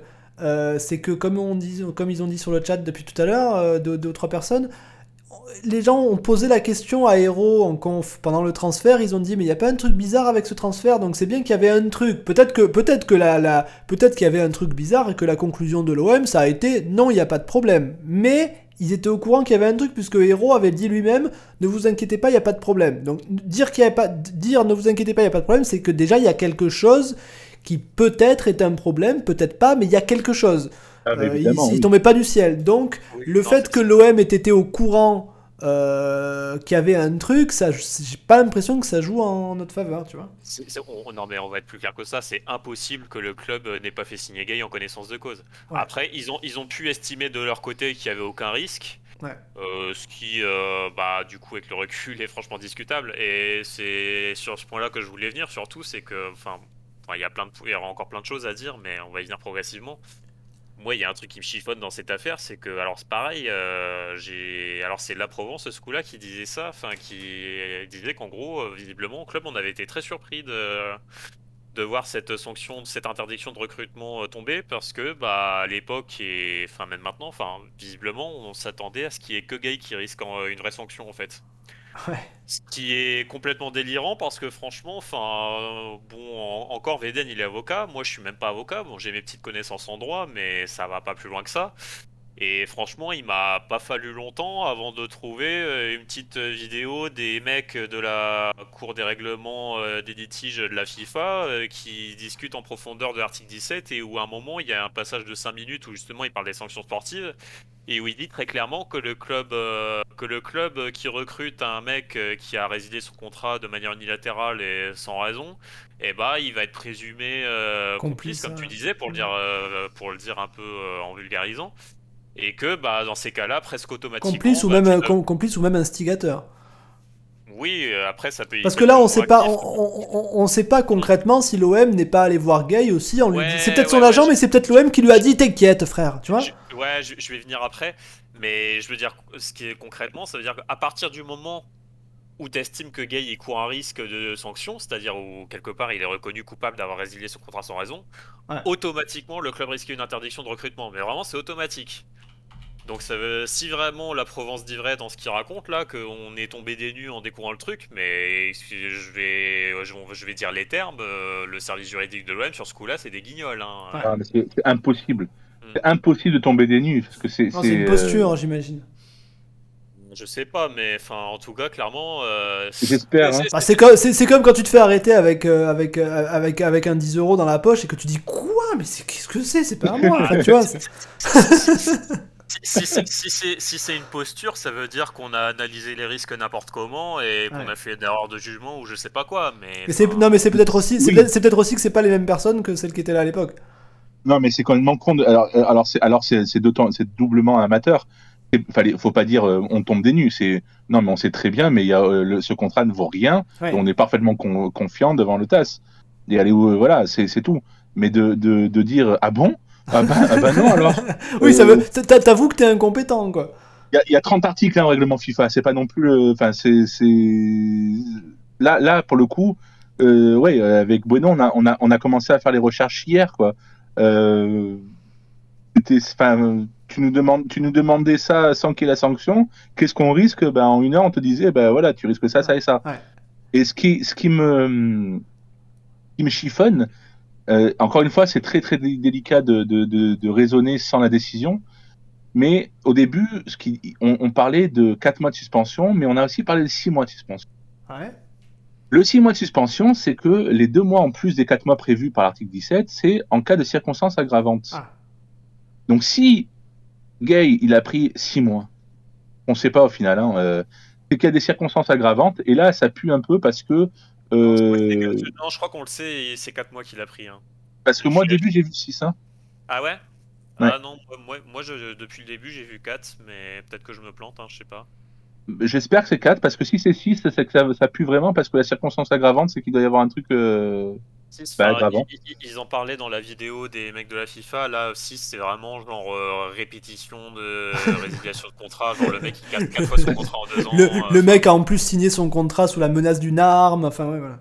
S1: c'est que comme, on dit, comme ils ont dit sur le chat depuis tout à l'heure, deux, deux ou trois personnes, les gens ont posé la question à Hero en conf pendant le transfert. Ils ont dit mais il y a pas un truc bizarre avec ce transfert. Donc c'est bien qu'il y avait un truc. Peut-être que peut-être que la, la peut-être qu'il y avait un truc bizarre et que la conclusion de l'OM ça a été non il n'y a pas de problème. Mais ils étaient au courant qu'il y avait un truc puisque Hero avait dit lui-même ne vous inquiétez pas il n'y a pas de problème. Donc dire qu'il y a pas dire ne vous inquiétez pas il n'y a pas de problème c'est que déjà il y a quelque chose qui peut-être est un problème peut-être pas mais il y a quelque chose.
S2: Ah,
S1: Euh, il,
S2: oui.
S1: tombait pas du ciel. Donc
S3: Oui,
S1: le
S3: non,
S1: fait que l'OM ait été au courant euh, qu'il y avait un truc, ça, j'ai pas l'impression que ça joue en notre faveur, tu vois.
S3: c'est- c'est- on- non, mais on va être plus clair que ça. C'est impossible que le club euh, n'ait pas fait signer Gay en connaissance de cause.
S1: Ouais.
S3: Après, ils ont, ils ont pu estimer de leur côté qu'il n'y avait aucun risque.
S1: Ouais.
S3: Euh, ce qui, euh, bah, du coup, avec le recul, est franchement discutable. Et c'est sur ce point-là que je voulais venir, surtout, c'est que, enfin, enfin, il y a plein de, il y aura encore plein de choses à dire, mais on va y venir progressivement. Moi, il y a un truc qui me chiffonne dans cette affaire, c'est que, alors c'est pareil, euh, j'ai, alors c'est la Provence, ce coup-là, qui disait ça, enfin, qui disait qu'en gros, euh, visiblement, au club, on avait été très surpris de de voir cette sanction, cette interdiction de recrutement euh, tomber parce que bah à l'époque et enfin même maintenant, enfin visiblement on s'attendait à ce qu'il y ait que Gay qui risque une vraie sanction en fait.
S1: Ouais.
S3: Ce qui est complètement délirant parce que franchement, enfin bon en- encore Veden il est avocat, moi je suis même pas avocat, bon j'ai mes petites connaissances en droit mais ça va pas plus loin que ça. Et franchement, il m'a pas fallu longtemps avant de trouver euh, une petite vidéo des mecs de la Cour des règlements euh, des litiges de la FIFA euh, qui discutent en profondeur de l'article 17 et où à un moment il y a un passage de 5 minutes où justement il parle des sanctions sportives et où il dit très clairement que le club que le club qui recrute un mec qui a résilié son contrat de manière unilatérale et sans raison, eh bah il va être présumé euh,
S1: Complice,
S3: complice, comme
S1: hein.
S3: tu disais pour le dire euh, pour le dire un peu euh, en vulgarisant. Et que bah dans ces cas-là, presque automatiquement.
S1: Complice ou
S3: bah,
S1: même, com- complice ou même instigateur.
S3: Oui, euh, après ça peut.
S1: Parce que là, on sait pas, on, on- sait pas concrètement si l'OM n'est pas allé voir Gay aussi. On lui
S3: Ouais,
S1: dit, c'est peut-être son agent,
S3: ouais,
S1: mais c'est peut-être l'OM qui lui a dit, t'inquiète, frère, tu vois.
S3: Je- ouais, je, je vais venir après, mais je veux dire, ce qui est concrètement, ça veut dire qu'à partir du moment où tu estimes que Gay il court un risque de sanction, c'est-à-dire où quelque part il est reconnu coupable d'avoir résilié son contrat sans raison, automatiquement le club risque une interdiction de recrutement. Mais vraiment, c'est automatique. Donc ça veut, si vraiment la Provence dit vrai dans ce qu'il raconte là, qu'on est tombé des nues en découvrant le truc, mais je vais, je, je vais dire les termes, euh, le service juridique de l'OM sur ce coup-là, c'est des guignols. Hein.
S1: Ouais.
S2: Ah, c'est impossible.
S3: Mm.
S2: C'est impossible de tomber des nues parce que c'est.
S1: Une
S2: euh,
S1: posture, j'imagine.
S3: Je sais pas, mais enfin, en tout cas, clairement. euh,
S2: J'espère,
S3: c'est-
S2: hein.
S1: Bah, c'est comme, quand tu te fais arrêter avec, euh, avec, euh, avec, avec un 10 euros dans la poche et que tu dis quoi? Mais c'est, qu'est-ce que c'est? C'est pas à moi. Enfin, tu vois,
S3: Si, si c'est si c'est- si c'est une posture, ça veut dire qu'on a analysé les risques n'importe comment et qu'on
S1: Ouais.
S3: a fait une erreur de jugement ou je sais pas quoi. Mais,
S1: mais c'est,
S3: enfin,
S1: non, mais c'est peut-être aussi, c'est
S2: Oui.
S1: peut-être, aussi que c'est pas les mêmes personnes que celles qui étaient là à l'époque.
S2: Non, mais c'est complètement con. de- Alors, euh, alors c'est alors c'est c'est d'autant c'est doublement amateur. Il fallait, faut pas dire euh, on tombe des nues. C'est non, mais on sait très bien, mais il y a, euh, le- ce contrat ne vaut rien.
S1: Ouais.
S2: et on est parfaitement con- confiant devant le TAS. Et allez, euh, voilà, c'est c'est tout. Mais de, de, de dire ah bon, Ah bah, ah bah non alors.
S1: Oui, ça
S2: Euh,
S1: veut. t'a- T'avoues que t'es incompétent, quoi.
S2: Il y, a- il y a 30 articles hein, au règlement FIFA, c'est pas non plus. euh, Enfin, c'est. c'est- Là, là, pour le coup, euh, ouais, euh, avec Bueno, on a, on, a, on a commencé à faire les recherches hier, quoi. Euh, euh, tu, nous demandes, tu nous demandais ça sans qu'il y ait la sanction. Qu'est-ce qu'on risque? Ben, En une heure, on te disait, ben voilà, tu risques ça, ça et ça.
S1: Ouais.
S2: Et ce qui, ce qui me, qui me chiffonne, euh, encore une fois, c'est très très dé- délicat de, de, de, de raisonner sans la décision. Mais au début, ce qui, on, on parlait de 4 mois de suspension, mais on a aussi parlé de 6 mois de suspension.
S1: Ouais.
S2: Le 6 mois de suspension, c'est que les 2 mois en plus des 4 mois prévus par l'article 17, c'est en cas de circonstances aggravantes.
S1: Ah.
S2: Donc si Gay, il a pris 6 mois, on ne sait pas au final, hein, euh, c'est qu'il y a des circonstances aggravantes, et là, ça pue un peu parce que... euh,
S3: Non, je crois qu'on le sait, c'est 4 mois qu'il a pris. hein.
S2: parce que moi, au début, j'ai vu 6. Hein.
S3: Ah ouais?
S2: Ouais.
S3: Ah non, moi, moi, moi, je, depuis le début j'ai vu 4, mais peut-être que je me plante, hein, je sais pas.
S2: J'espère que c'est 4, parce que si c'est 6, c'est que ça, ça pue vraiment, parce que la circonstance aggravante, c'est qu'il doit y avoir un truc... euh,
S3: Six,
S2: Bah,
S3: enfin,
S2: aggravant.
S3: ils, en parlaient dans la vidéo des mecs de la FIFA. Là, 6, c'est vraiment genre euh, répétition de résiliation de contrat. Genre le mec qui gagne 4 fois son contrat en 2 ans.
S1: Le,
S3: euh,
S1: le mec a en plus signé son contrat sous la menace d'une arme. Enfin, ouais, voilà.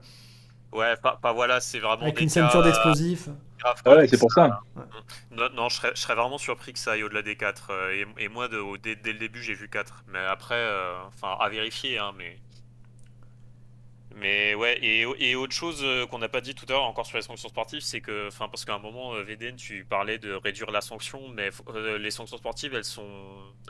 S3: Ouais, pas, pas voilà, c'est vraiment.
S1: Avec
S3: des
S1: une
S3: cas
S1: ceinture d'explosifs.
S3: graves,
S2: Ah ouais, c'est pour ça.
S3: Non, non je, serais, je serais vraiment surpris que ça aille au-delà des 4. euh, et, et moi, de, au- dès, dès le début, j'ai vu 4. Mais après, euh, enfin, à vérifier, hein, mais. Mais ouais, et, et autre chose euh, qu'on n'a pas dit tout à l'heure encore sur les sanctions sportives, c'est que, enfin, parce qu'à un moment, euh, VDN, tu parlais de réduire la sanction, mais euh, les sanctions sportives, elles sont,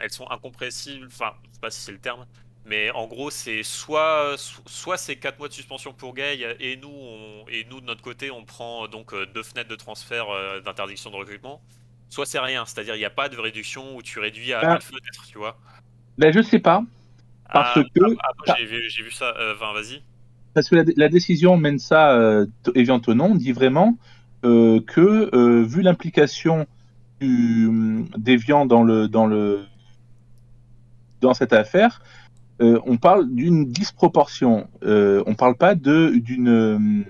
S3: elles sont incompressibles, enfin, je sais pas si c'est le terme, mais en gros, c'est soit, so- soit c'est 4 mois de suspension pour Gay, et nous, on, et nous de notre côté, on prend donc deux fenêtres de transfert d'interdiction de recrutement, soit c'est rien, c'est-à-dire il n'y a pas de réduction où tu réduis à
S2: Ah.
S3: une fenêtre, tu vois.
S2: Là, je sais pas, parce
S3: Ah,
S2: que...
S3: ah, moi, j'ai vu, ça, euh, enfin, vas-y.
S2: Parce que la, la décision Mensa euh, Evian Tonon dit vraiment euh, que, euh, vu l'implication du- d'Evian dans, le, dans, le, dans cette affaire, euh, on parle d'une disproportion. On parle pas de- d'une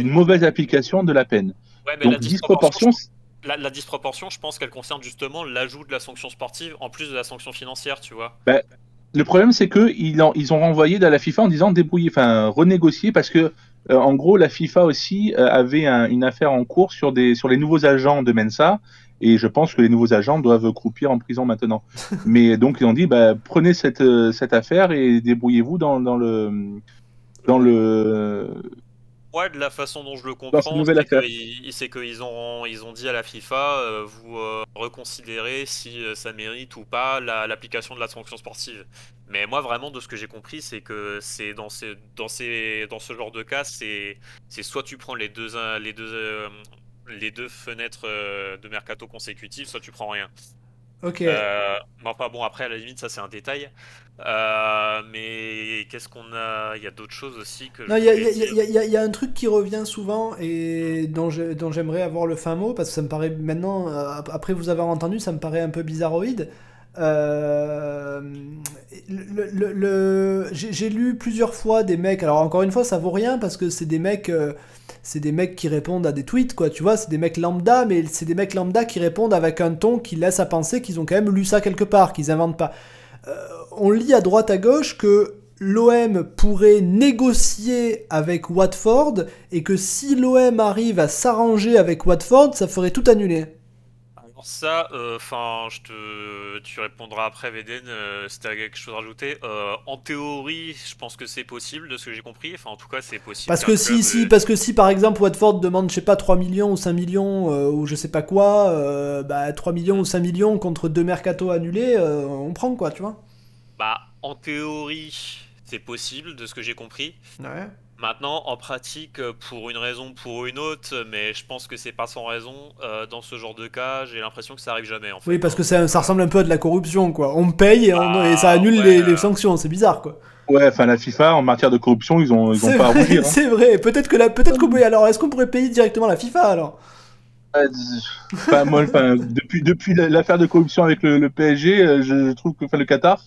S2: mauvaise application de la peine.
S3: Ouais, mais
S2: Donc,
S3: la
S2: disproportion,
S3: la, la disproportion, je pense qu'elle concerne justement l'ajout de la sanction sportive en plus de la sanction financière, tu vois.
S2: Le problème, c'est que ils, ont renvoyé à la FIFA en disant débrouiller, enfin renégocier, parce que euh, en gros, la FIFA aussi euh, avait un- une affaire en cours sur des sur les nouveaux agents de Mensa, et je pense que les nouveaux agents doivent croupir en prison maintenant. Mais donc ils ont dit, bah, prenez cette euh, cette affaire et débrouillez-vous dans, dans le dans le
S3: Ouais, de la façon dont je le comprends, c'est qu'ils c'est qu'ils ont, ils ont dit à la FIFA, euh, vous euh, reconsidérez si euh, ça mérite ou pas la- l'application de la sanction sportive. Mais moi, vraiment, de ce que j'ai compris, c'est que c'est dans, ces, dans, ces, dans ce genre de cas, c'est c'est soit tu prends les deux, les deux, euh, les deux fenêtres euh, de mercato consécutives, soit tu prends rien.
S1: Ok.
S3: Euh, enfin bon, après, à la limite, ça c'est un détail. Euh, mais qu'est-ce qu'on a? Il y a d'autres choses aussi que
S1: Non, il y a, y un truc qui revient souvent et dont j'aimerais avoir le fin mot parce que ça me paraît maintenant, euh, ap- après vous avoir entendu, ça me paraît un peu bizarroïde. Euh, le, le- le- j'ai j'ai lu plusieurs fois des mecs, alors encore une fois, ça vaut rien parce que c'est des mecs, euh, c'est des mecs qui répondent à des tweets, quoi, tu vois, c'est des mecs lambda, mais c'est des mecs lambda qui répondent avec un ton qui laisse à penser qu'ils ont quand même lu ça quelque part, qu'ils inventent pas. Euh, on lit à droite à gauche que l'OM pourrait négocier avec Watford et que si l'OM arrive à s'arranger avec Watford, ça ferait tout annuler.
S3: Alors ça, enfin, je te, tu répondras après, VDN, euh, si t'as quelque chose à rajouter. Euh, en théorie, je pense que c'est possible, de ce que j'ai compris. Enfin, en tout cas, c'est possible.
S1: Parce que si, si,
S3: euh,
S1: parce que si par exemple Watford demande, je sais pas, 3 millions ou 5 millions euh, ou je sais pas quoi, euh, bah 3 millions ou 5 millions contre deux mercato annulés, euh, on prend quoi, tu vois.
S3: Bah, en théorie, c'est possible, de ce que j'ai compris.
S1: Ouais.
S3: Maintenant, en pratique, euh, pour une raison, ou pour une autre, mais je pense que c'est pas sans raison. euh, dans ce genre de cas, j'ai l'impression que ça arrive jamais. En fait.
S1: Oui, parce que ça, ça ressemble un peu à de la corruption, quoi. On paye et, on-
S3: Ah,
S1: et ça annule
S3: ouais.
S1: les, les sanctions, c'est bizarre, quoi.
S2: Ouais, enfin la FIFA en matière de corruption, ils ont ils ont pas à rougir. hein.
S1: c'est vrai. Peut-être que la, peut-être qu'on peut- alors, est-ce qu'on pourrait payer directement la FIFA alors?
S2: Euh, Enfin, moi, enfin, depuis, depuis la- l'affaire de corruption avec le, le PSG, euh, je, je trouve que enfin, le Qatar,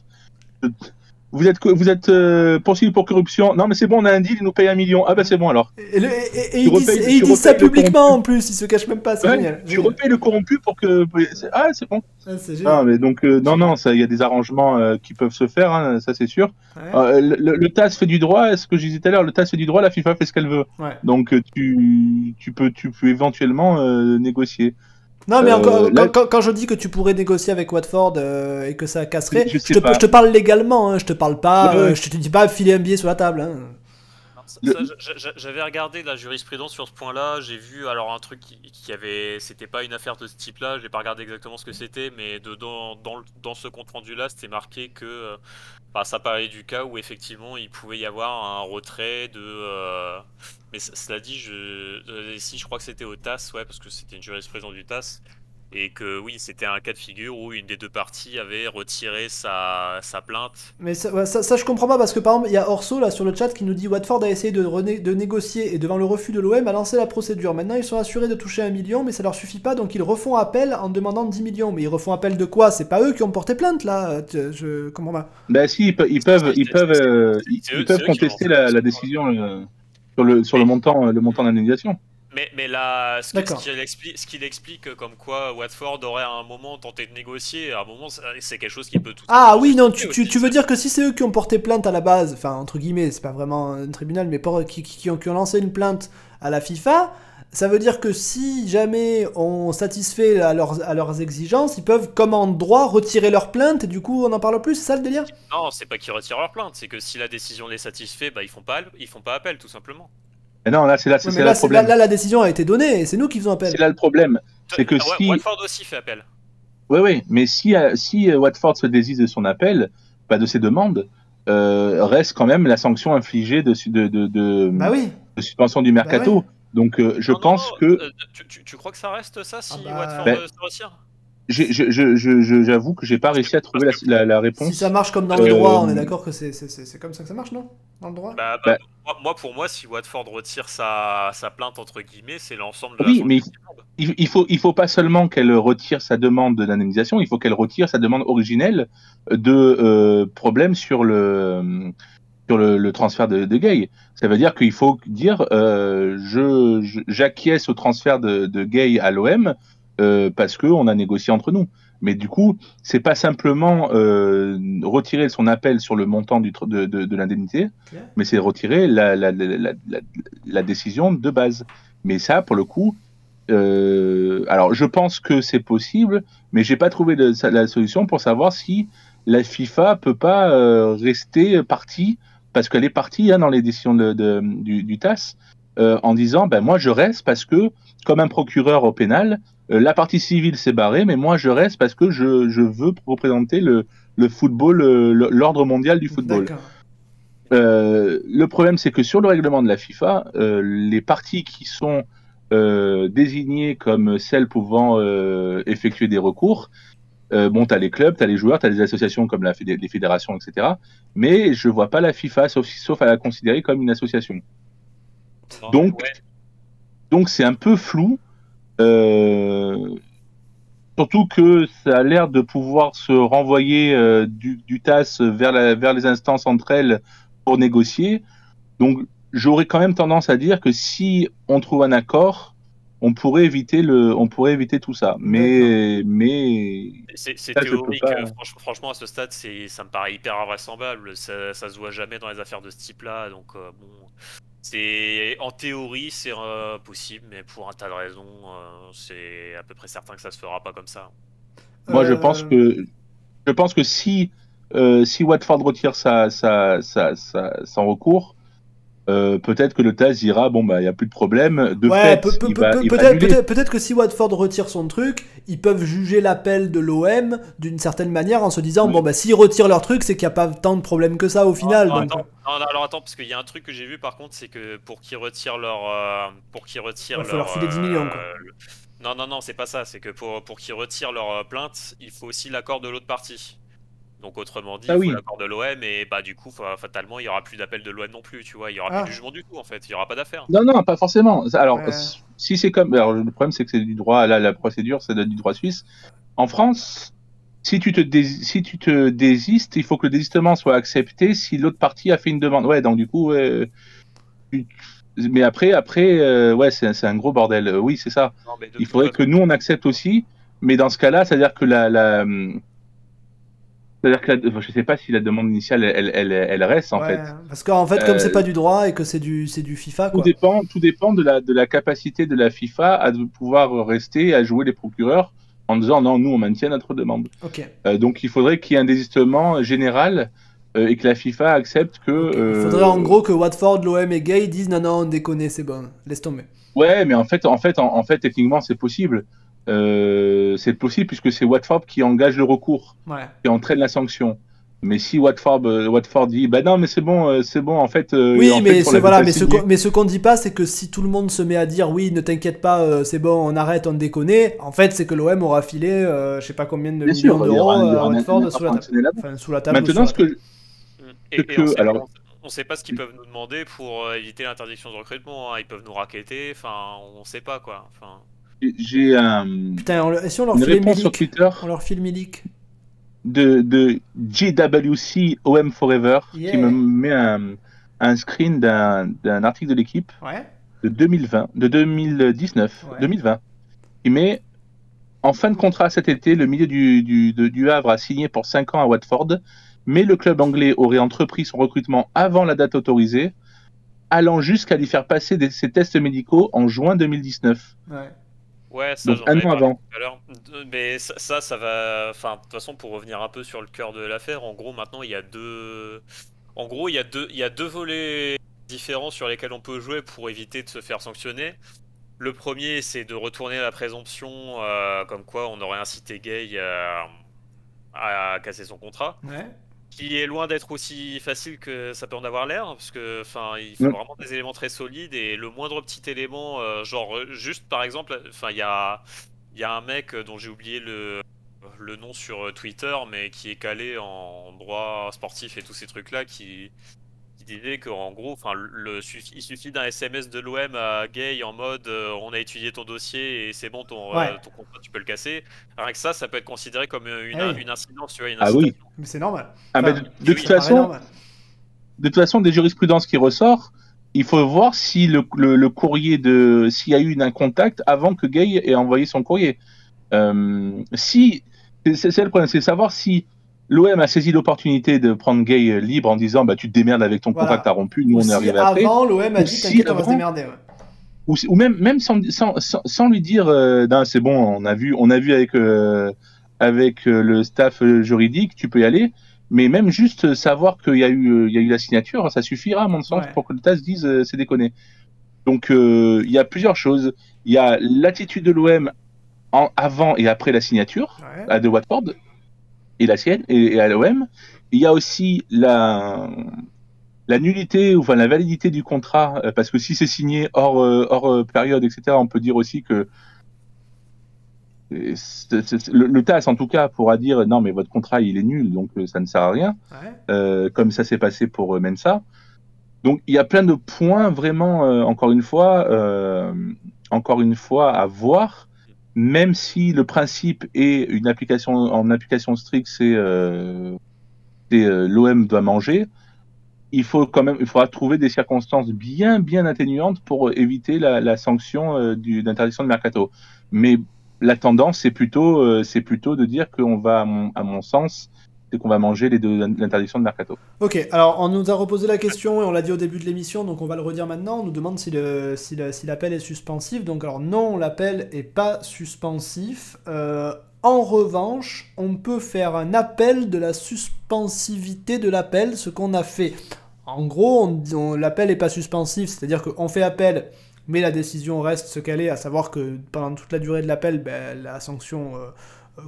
S2: vous êtes, vous êtes euh, poursuivi pour corruption. Non, mais c'est bon, on a un deal, il nous paye un million. Ah bah c'est bon alors.
S1: Et, le- et- il dit, et il dit ça publiquement en plus, il se cache même pas, c'est
S2: Ouais,
S1: génial.
S2: tu repayes le corrompu pour que. Ah, c'est bon.
S1: Ah.
S2: Ah, mais donc, euh, non, non, il y a des arrangements euh, qui peuvent se faire, hein, ça c'est sûr.
S1: Ouais.
S2: Euh, le, le- le TAS fait du droit, ce que je disais tout à l'heure, le TAS fait du droit, la FIFA fait ce qu'elle veut.
S1: Ouais.
S2: Donc, tu, tu, peux, tu peux éventuellement négocier.
S1: Non, mais
S2: Euh,
S1: encore,
S2: là-
S1: quand, quand- quand je dis que tu pourrais négocier avec Watford euh, et que ça casserait,
S2: Je
S1: je, te, je te parle légalement, hein, je te parle pas,
S2: Ouais, ouais.
S1: euh, je te dis pas filer un billet sur la table. Hein.
S3: Ça-
S2: Le-
S3: ça, J'avais regardé la jurisprudence sur ce point-là. J'ai vu alors un truc qui, qui avait, c'était pas une affaire de ce type-là. J'ai pas regardé exactement ce que c'était, mais dedans, dans, ce compte rendu-là, c'était marqué que, euh, bah, ça parlait du cas où effectivement il pouvait y avoir un retrait de. euh, Mais cela dit, je, euh, si je crois que c'était au TAS, ouais, parce que c'était une jurisprudence du TAS. Et que oui, c'était un cas de figure où une des deux parties avait retiré sa, sa plainte
S1: Mais ça, ouais, ça, ça, je comprends pas parce que par exemple, il y a Orso là sur le chat qui nous dit Watford a essayé de, négocier et devant le refus de l'OM a lancé la procédure. Maintenant, ils sont assurés de toucher un million, mais ça leur suffit pas donc ils refont appel en demandant 10 millions. Mais ils refont appel de quoi? C'est pas eux qui ont porté plainte là Je comprends pas.
S2: Ben si, ils, pe- ils peuvent, ils peuvent, euh, ils,
S3: C'est eux-
S2: ils peuvent contester la, décision euh, sur le sur le montant, euh, le montant d'indemnisation.
S3: Mais, mais là, ce qu'il explique, comme quoi Watford aurait à un moment tenté de négocier, à un moment, c'est quelque chose qui peut tout
S1: Ah oui, non, tu,
S3: aussi,
S1: tu, tu veux dire que si c'est eux qui ont porté plainte à la base, enfin entre guillemets, c'est pas vraiment un tribunal, mais pour- qui, qui, qui ont, qui ont lancé une plainte à la FIFA, ça veut dire que si jamais on satisfait à leurs, à leurs exigences, ils peuvent, comme en droit, retirer leur plainte et du coup on en parle plus, c'est ça le délire?
S3: Non, c'est pas qu'ils retirent leur plainte, c'est que si la décision les satisfait, bah ils font pas, ils font pas appel tout simplement.
S2: Mais non, là c'est là, c'est là
S1: là,
S2: le
S1: là,
S2: problème.
S1: là, la décision a été donnée et c'est nous qui faisons appel.
S2: C'est là le problème. C'est que
S3: Ah
S2: si-
S3: Watford aussi fait appel.
S2: Oui, oui, mais si, euh, si euh, Watford se désiste de son appel, pas de ses demandes, euh, reste quand même la sanction infligée de, de, de, de-
S1: Bah oui.
S2: de suspension du mercato.
S1: ouais.
S2: Donc euh, je
S3: Non,
S2: pense
S3: non,
S2: que
S3: euh, tu, tu- tu crois que ça reste ça si
S1: Ah bah,
S3: Watford
S2: Ben,
S3: se retire?
S2: J'ai- je- je- je- j'avoue que j'ai pas réussi à trouver la, la- la réponse.
S1: Si ça marche comme dans le
S2: Euh,
S1: droit, on est d'accord que c'est, comme ça que ça marche, non? Dans le droit?
S3: Bah,
S2: Bah.
S3: bah, moi, moi, pour moi, si Watford retire sa, sa plainte entre guillemets, c'est l'ensemble de
S2: Oui,
S3: la
S2: mais
S3: qui tombe.
S2: il, il faut, il faut pas seulement qu'elle retire sa demande d'indemnisation, il faut qu'elle retire sa demande originelle de euh, problème sur le sur le, le transfert de, de Gay. Ça veut dire qu'il faut dire euh, je je- j'acquiesce au transfert de, de Gay à l'OM euh, parce que on a négocié entre nous. Mais du coup, c'est pas simplement euh, retirer son appel sur le montant du, de, de, de l'indemnité, mais c'est retirer la, la, la, la, la- la décision de base. Mais ça, pour le coup, euh, alors je pense que c'est possible, mais j'ai pas trouvé de- la solution pour savoir si la FIFA peut pas euh, rester partie, parce qu'elle est partie hein, dans les décisions de, du, du TAS, en disant ben moi je reste parce que comme un procureur au pénal, la partie civile s'est barrée, mais moi je reste parce que je, je veux représenter le, le football, euh, le- l'ordre mondial du football. Euh, le problème, c'est que sur le règlement de la FIFA, euh, les parties qui sont euh, désignées comme celles pouvant euh, effectuer des recours, euh, bon, t'as les clubs, t'as les joueurs, t'as les associations comme la fédé- les fédérations, etc. Mais je vois pas la FIFA, sauf, sauf à la considérer comme une association. Donc,
S3: Ouais.
S2: donc c'est un peu flou. Euh, surtout que ça a l'air de pouvoir se renvoyer euh, du, du TAS vers, la, vers les instances entre elles pour négocier. Donc j'aurais quand même tendance à dire que si on trouve un accord, on pourrait éviter le, on pourrait éviter tout ça. Mais, mais
S3: C'est théorique.
S2: pas.
S3: euh, franch- franchement, à ce stade, c'est, ça me paraît hyper invraisemblable. Ça, ça se voit jamais dans les affaires de ce type-là. Donc, euh, bon, c'est en théorie, c'est euh, possible, mais pour un tas de raisons, euh, c'est à peu près certain que ça se fera pas comme ça.
S2: Moi, je
S1: Euh,
S2: pense que je pense que si euh, si Watford retire sa, sa, sa, sa- son recours, euh, peut-être que le TAS dira bon bah il y a plus de problème. De
S1: ouais,
S2: il il
S1: peut-être,
S2: annuler.
S1: peut-être, peut-être que si Watford retire son truc, ils peuvent juger l'appel de l'OM d'une certaine manière en se disant
S2: Oui.
S1: bon bah s'ils retirent leur truc, c'est qu'il n'y a pas tant de problèmes que ça au final.
S3: non,
S1: donc-
S3: attends, non, non, alors attends, parce qu'il y a un truc que j'ai vu par contre, c'est que pour qu'ils retirent leur. euh, pour qu'ils retirent
S1: Ouais, faut
S3: leur.
S1: leur filer 10 millions, quoi.
S3: euh, le- Non, non, non, c'est pas ça. C'est que pour, pour qu'ils retirent leur euh, plainte, il faut aussi l'accord de l'autre partie. Donc autrement dit,
S2: Ah
S3: il faut
S2: oui.
S3: l'accord de l'OM et bah du coup, fa- fatalement, il y aura plus d'appel de l'OM non plus, tu vois. Il y aura
S1: Ah.
S3: plus de jugement du tout en fait. Il y aura pas d'affaire.
S2: Non, non, pas forcément. Alors,
S1: Ouais.
S2: si c'est comme. Alors, le problème, c'est que c'est du droit. Là, la procédure, c'est du droit suisse. En France, si tu te dés- si tu te désistes, il faut que le désistement soit accepté si l'autre partie a fait une demande. Ouais, donc du coup, mais après, après, euh, ouais, c'est un gros bordel. Euh, Oui, c'est ça.
S3: Non,
S2: Il faudrait que nous on accepte aussi, mais dans ce cas-là, c'est-à-dire que la, la hum, c'est-à-dire que la- je sais pas si la demande initiale elle, elle, elle reste en
S1: Ouais,
S2: fait.
S1: Parce qu'en fait, comme
S2: Euh,
S1: c'est pas du droit et que c'est du, c'est du FIFA,
S2: Tout dépend, tout dépend de la, de la capacité de la FIFA à pouvoir rester, à jouer les procureurs en disant non, nous on maintient notre demande. Euh, donc il faudrait qu'il y ait un désistement général euh, et que la FIFA accepte que.
S1: Il
S2: euh,
S1: faudrait en gros que Watford, l'OM et Gay disent non, non, on déconne, c'est bon, laisse tomber.
S2: Ouais, mais en fait, en fait, en, en fait, techniquement, c'est possible. Euh, c'est possible puisque c'est Watford qui engage le recours,
S1: Ouais.
S2: qui entraîne la sanction. Mais si Watford, euh, Watford dit, bah non, mais c'est bon, euh, c'est bon, en fait.
S1: Oui,
S2: en
S1: mais,
S2: fait,
S1: ce, voilà, mais, ce mais ce qu'on dit pas, c'est que si tout le monde se met à dire oui, ne t'inquiète pas, euh, c'est bon, on arrête, on déconne, en fait, c'est que l'OM aura filé euh, je sais pas combien de
S2: Bien
S1: millions d'euros à Watford sous la table.
S2: fonctionnaire là-bas.
S1: Enfin, sous la table. ou
S2: Maintenant,
S1: sous
S2: ce
S1: la
S2: que,
S1: table.
S3: Et,
S2: que-
S3: et on, sait,
S2: alors-
S3: on- on sait pas ce qu'ils peuvent nous demander pour éviter l'interdiction de recrutement. hein. Ils peuvent nous raqueter, enfin, on sait pas quoi. Enfin,
S2: j'ai un,
S1: Putain, on si on leur
S2: une réponse sur
S1: Milik
S2: Twitter
S1: On leur file Milik.
S2: de, de JWC OM Forever
S1: Yeah.
S2: qui me met un, un screen d'un, d'un article de l'équipe
S1: Ouais.
S2: de 2020, de 2019,
S1: Ouais.
S2: 2020. Il met en fin de contrat cet été, le milieu du, du, de- du Havre a signé pour 5 ans à Watford, mais le club anglais aurait entrepris son recrutement avant la date autorisée, allant jusqu'à lui faire passer des- ses tests médicaux en juin 2019.
S1: Ouais.
S3: Ouais, ça
S2: Donc
S3: j'en avais parlé
S2: avant.
S3: tout à l'heure. De- Mais ça, ça, ça va. Enfin, de toute façon, pour revenir un peu sur le cœur de l'affaire, en gros, maintenant, il y a deux. En gros, il y a deux, il y a deux volets différents sur lesquels on peut jouer pour éviter de se faire sanctionner. Le premier, c'est de retourner la présomption, euh, comme quoi on aurait incité Gay euh, à casser son contrat.
S1: Ouais.
S3: Qui est loin d'être aussi facile que ça peut en avoir l'air, parce que enfin, il faut
S2: Ouais.
S3: vraiment des éléments très solides et le moindre petit élément, euh, genre euh, juste par exemple, enfin il y a, y a un mec dont j'ai oublié le, le nom sur euh, Twitter, mais qui est calé en droit sportif et tous ces trucs là, qui disait qu'en gros, enfin le, il suffit d'un SMS de l'OM à Gay en mode euh, on a étudié ton dossier et c'est bon ton, euh, ton contrat tu peux le casser. Rien que ça, ça peut être considéré comme euh, une,
S1: Ah oui.
S3: une incidence, tu vois, une
S2: Ah oui.
S1: Mais c'est normal.
S2: Ah,
S1: Enfin,
S2: mais de, de
S3: oui,
S2: toute
S3: ça
S1: paraît
S2: façon,
S1: normal.
S2: de toute façon, des jurisprudences qui ressortent, il faut voir si le, le, le courrier de, s'il y a eu un contact avant que Gay ait envoyé son courrier. Euh, si, c'est le problème, c'est savoir si l'OM a saisi l'opportunité de prendre Gay libre en disant, bah, tu te démerdes avec ton
S1: Voilà.
S2: contrat t'as rompu, nous on est arrivé après.
S1: avant, l'OM a
S2: Ou
S1: dit t'inquiète, on va se
S2: avant-
S1: démerder. ouais.
S2: ou, ou même même sans, sans, sans, sans lui dire euh, c'est bon on a vu on a vu avec euh, avec euh, le staff euh, juridique tu peux y aller mais même juste savoir qu'il y a eu euh, il y a eu la signature ça suffira à mon sens
S1: Ouais.
S2: pour que le TAS dise euh, c'est déconné donc euh, il y a plusieurs choses il y a l'attitude de l'OM en avant et après la signature
S1: Ouais.
S2: à de Watford et la sienne et, et à l'OM. Il y a aussi la la nullité ou enfin la validité du contrat euh, parce que si c'est signé hors euh, hors euh, période etc. On peut dire aussi que le, le TAS en tout cas pourra dire non mais votre contrat il est nul donc ça ne sert à rien
S1: Ouais.
S2: euh, comme ça s'est passé pour Mensa. Donc il y a plein de points vraiment, euh, encore une fois, euh, encore une fois à voir, même si le principe est une application en application stricte, c'est euh, euh, l'OM doit manger. Il faut quand même, il faudra trouver des circonstances bien bien atténuantes pour éviter la, la sanction euh, d'interdiction de mercato. Mais la tendance, c'est plutôt, euh, c'est plutôt de dire qu'on va, à mon sens, qu'on va manger les deux l'interdiction de mercato.
S1: Ok, alors on nous a reposé la question et on l'a dit au début de l'émission, donc on va le redire maintenant. On nous demande si le- si l'appel est suspensif. Donc alors non, l'appel est pas suspensif. Euh, en revanche, on peut faire un appel de la suspensivité de l'appel, ce qu'on a fait. En gros, l'appel est pas suspensif, c'est-à-dire qu'on fait appel, mais la décision reste ce qu'elle est, à savoir que pendant toute la durée de l'appel, ben, la sanction euh,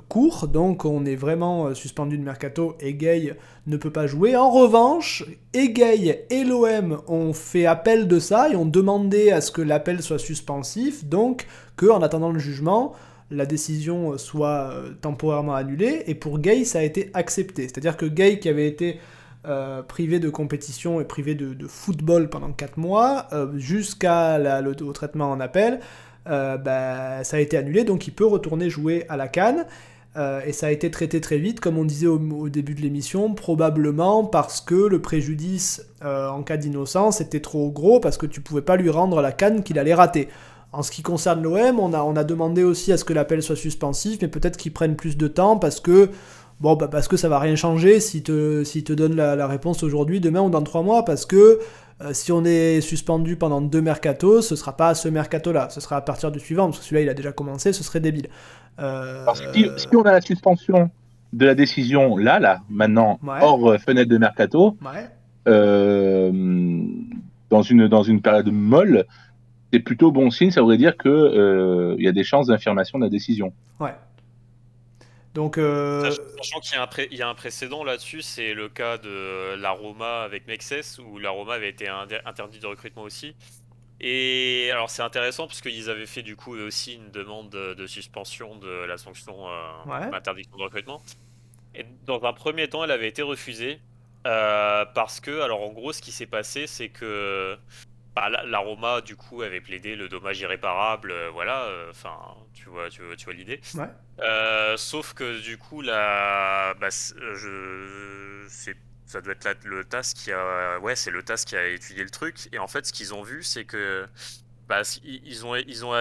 S1: court, donc on est vraiment euh, suspendu de mercato et Gay ne peut pas jouer. En revanche, et Gay et l'OM ont fait appel de ça et ont demandé à ce que l'appel soit suspensif, donc que en attendant le jugement, la décision soit euh, temporairement annulée. Et pour Gay, ça a été accepté. C'est-à-dire que Gay, qui avait été euh, privé de compétition et privé de, football pendant 4 mois, euh, jusqu'à traitement en appel, euh, bah, ça a été annulé, donc il peut retourner jouer à la Cannes. Euh, et ça a été traité très vite, comme on disait au, début de l'émission, probablement parce que le préjudice euh, en cas d'innocence était trop gros, parce que tu pouvais pas lui rendre la canne qu'il allait rater. En ce qui concerne l'OM, on a, on a demandé aussi à ce que l'appel soit suspensif, mais peut-être qu'il prenne plus de temps parce que bon bah parce que ça va rien changer si te si te donne la, réponse aujourd'hui, demain ou dans trois mois, parce que euh, si on est suspendu pendant deux mercatos, ce sera pas ce mercato-là, ce sera à partir du suivant, parce que celui-là il a déjà commencé, ce serait débile.
S2: Euh, si, on a la suspension de la décision là, là, maintenant, hors euh, fenêtre de mercato, dans, une, dans une période molle, c'est plutôt bon signe, ça voudrait dire qu'il euh, y a des chances d'infirmation de la décision.
S1: Ouais. Donc, euh...
S3: Sachant qu'il y, y, a un précédent là-dessus, c'est le cas de l'Aroma avec Mexes, où l'Aroma avait été interdit de recrutement aussi. Et alors c'est intéressant parce qu'ils avaient fait du coup aussi une demande de, suspension de la sanction euh, d'interdiction de recrutement. Et dans un premier temps, elle avait été refusée euh, parce que, alors en gros, ce qui s'est passé, c'est que bah, l'aroma du coup avait plaidé le dommage irréparable, euh, voilà, euh, enfin tu vois, tu, tu vois l'idée. Euh, sauf que du coup la, bah, je, ça doit être le TAS qui a, ouais c'est le TAS qui a étudié le truc et en fait ce qu'ils ont vu c'est que bah, ils ont, ils ont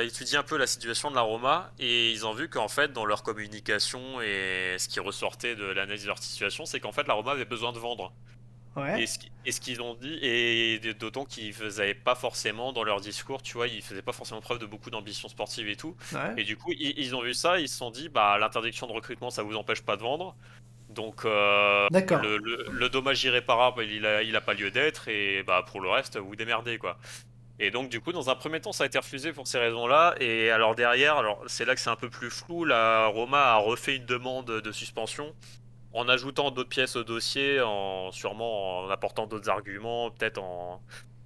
S3: étudié un peu la situation de l'aroma et ils ont vu qu'en fait dans leur communication et ce qui ressortait de l'analyse de leur situation c'est qu'en fait l'aroma avait besoin de vendre. Et ce, qu'ils ont dit, et d'autant qu'ils faisaient pas forcément dans leur discours, tu vois, ils faisaient pas forcément preuve de beaucoup d'ambition sportive et tout. Et du coup, ils, ont vu ça, ils se sont dit, bah l'interdiction de recrutement, ça vous empêche pas de vendre. Donc euh, le, dommage irréparable, il a, il a pas lieu d'être, et bah pour le reste, vous démerdez quoi. Et donc du coup, dans un premier temps, ça a été refusé pour ces raisons-là. Et alors derrière, alors c'est là que c'est un peu plus flou. La Roma a refait une demande de suspension en ajoutant d'autres pièces au dossier, en sûrement en apportant d'autres arguments, peut-être en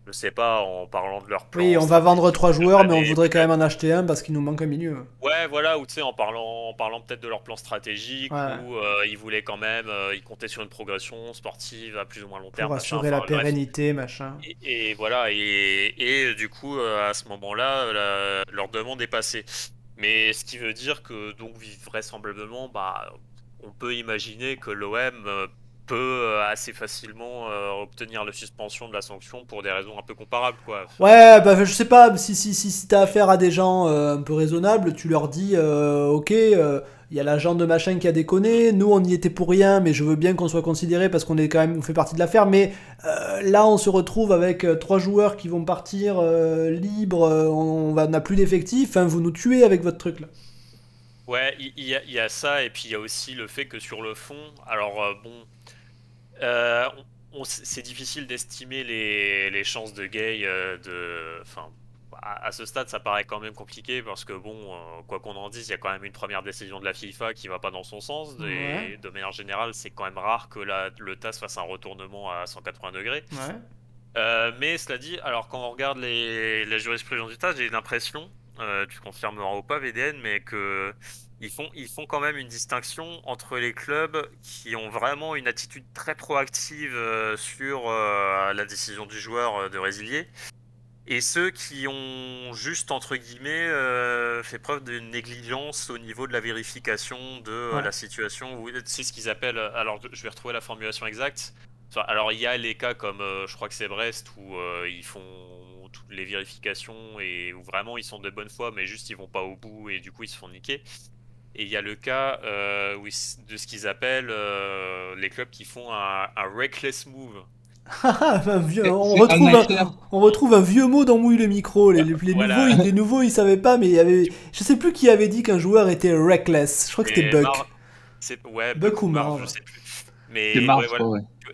S3: je sais pas, en parlant de leur plan.
S1: Oui, on va vendre trois joueurs, mais on voudrait quand même en acheter un parce qu'il nous manque un milieu.
S3: Ouais, voilà, ou tu sais, en parlant, en parlant peut-être de leur plan stratégique, où euh, ils voulaient quand même, euh, ils comptaient sur une progression sportive à plus ou moins long terme.
S1: Pour assurer la pérennité, machin.
S3: Et, voilà, et, et, du coup, euh, à ce moment-là, leur demande est passée. Mais ce qui veut dire que, donc, vraisemblablement, bah, on peut imaginer que l'OM euh, peut euh, assez facilement euh, obtenir la suspension de la sanction pour des raisons un peu comparables quoi.
S1: Ouais, bah je sais pas si si si, t'as affaire à des gens un peu raisonnables, tu leur dis OK, il y a l'agent de machin qui a déconné, nous on y était pour rien, mais je veux bien qu'on soit considéré parce qu'on est quand même on fait partie de l'affaire, mais là on se retrouve avec trois joueurs qui vont partir libres, on, n'a plus d'effectifs, vous nous tuez avec votre truc là.
S3: Ouais, il y, a ça, et puis il y a aussi le fait que sur le fond, alors euh, bon, euh, c'est difficile d'estimer les, chances de Gay euh, de. Enfin, à, ce stade, ça paraît quand même compliqué parce que, bon, quoi qu'on en dise, il y a quand même une première décision de la FIFA qui va pas dans son sens, et de manière générale, c'est quand même rare que la, le TAS fasse un retournement à 180 degrés. mais cela dit, alors quand on regarde les, la jurisprudence du TAS, j'ai l'impression euh, tu confirmeras ou pas VDN, mais que ils font, ils font quand même une distinction entre les clubs qui ont vraiment une attitude très proactive euh, sur euh, la décision du joueur de résilier et ceux qui ont juste entre guillemets fait preuve de négligence au niveau de la vérification de la situation. C'est ce qu'ils appellent. Alors, je vais retrouver la formulation exacte. Alors, il y a les cas comme, je crois que c'est Brest, où ils font toutes les vérifications et où vraiment ils sont de bonne foi, mais juste ils vont pas au bout et du coup ils se font niquer. Et il y a le cas euh, de ce qu'ils appellent euh, les clubs qui font un, reckless move.
S1: on, retrouve un, on retrouve un vieux mot dans Mouille le micro. Les, nouveaux, ils, les nouveaux, ils savaient pas, mais il y avait. Je sais plus qui avait dit qu'un joueur était reckless. Je crois que c'était Buck.
S3: Ouais,
S1: Buck, ou Mar,
S3: je sais plus. Mais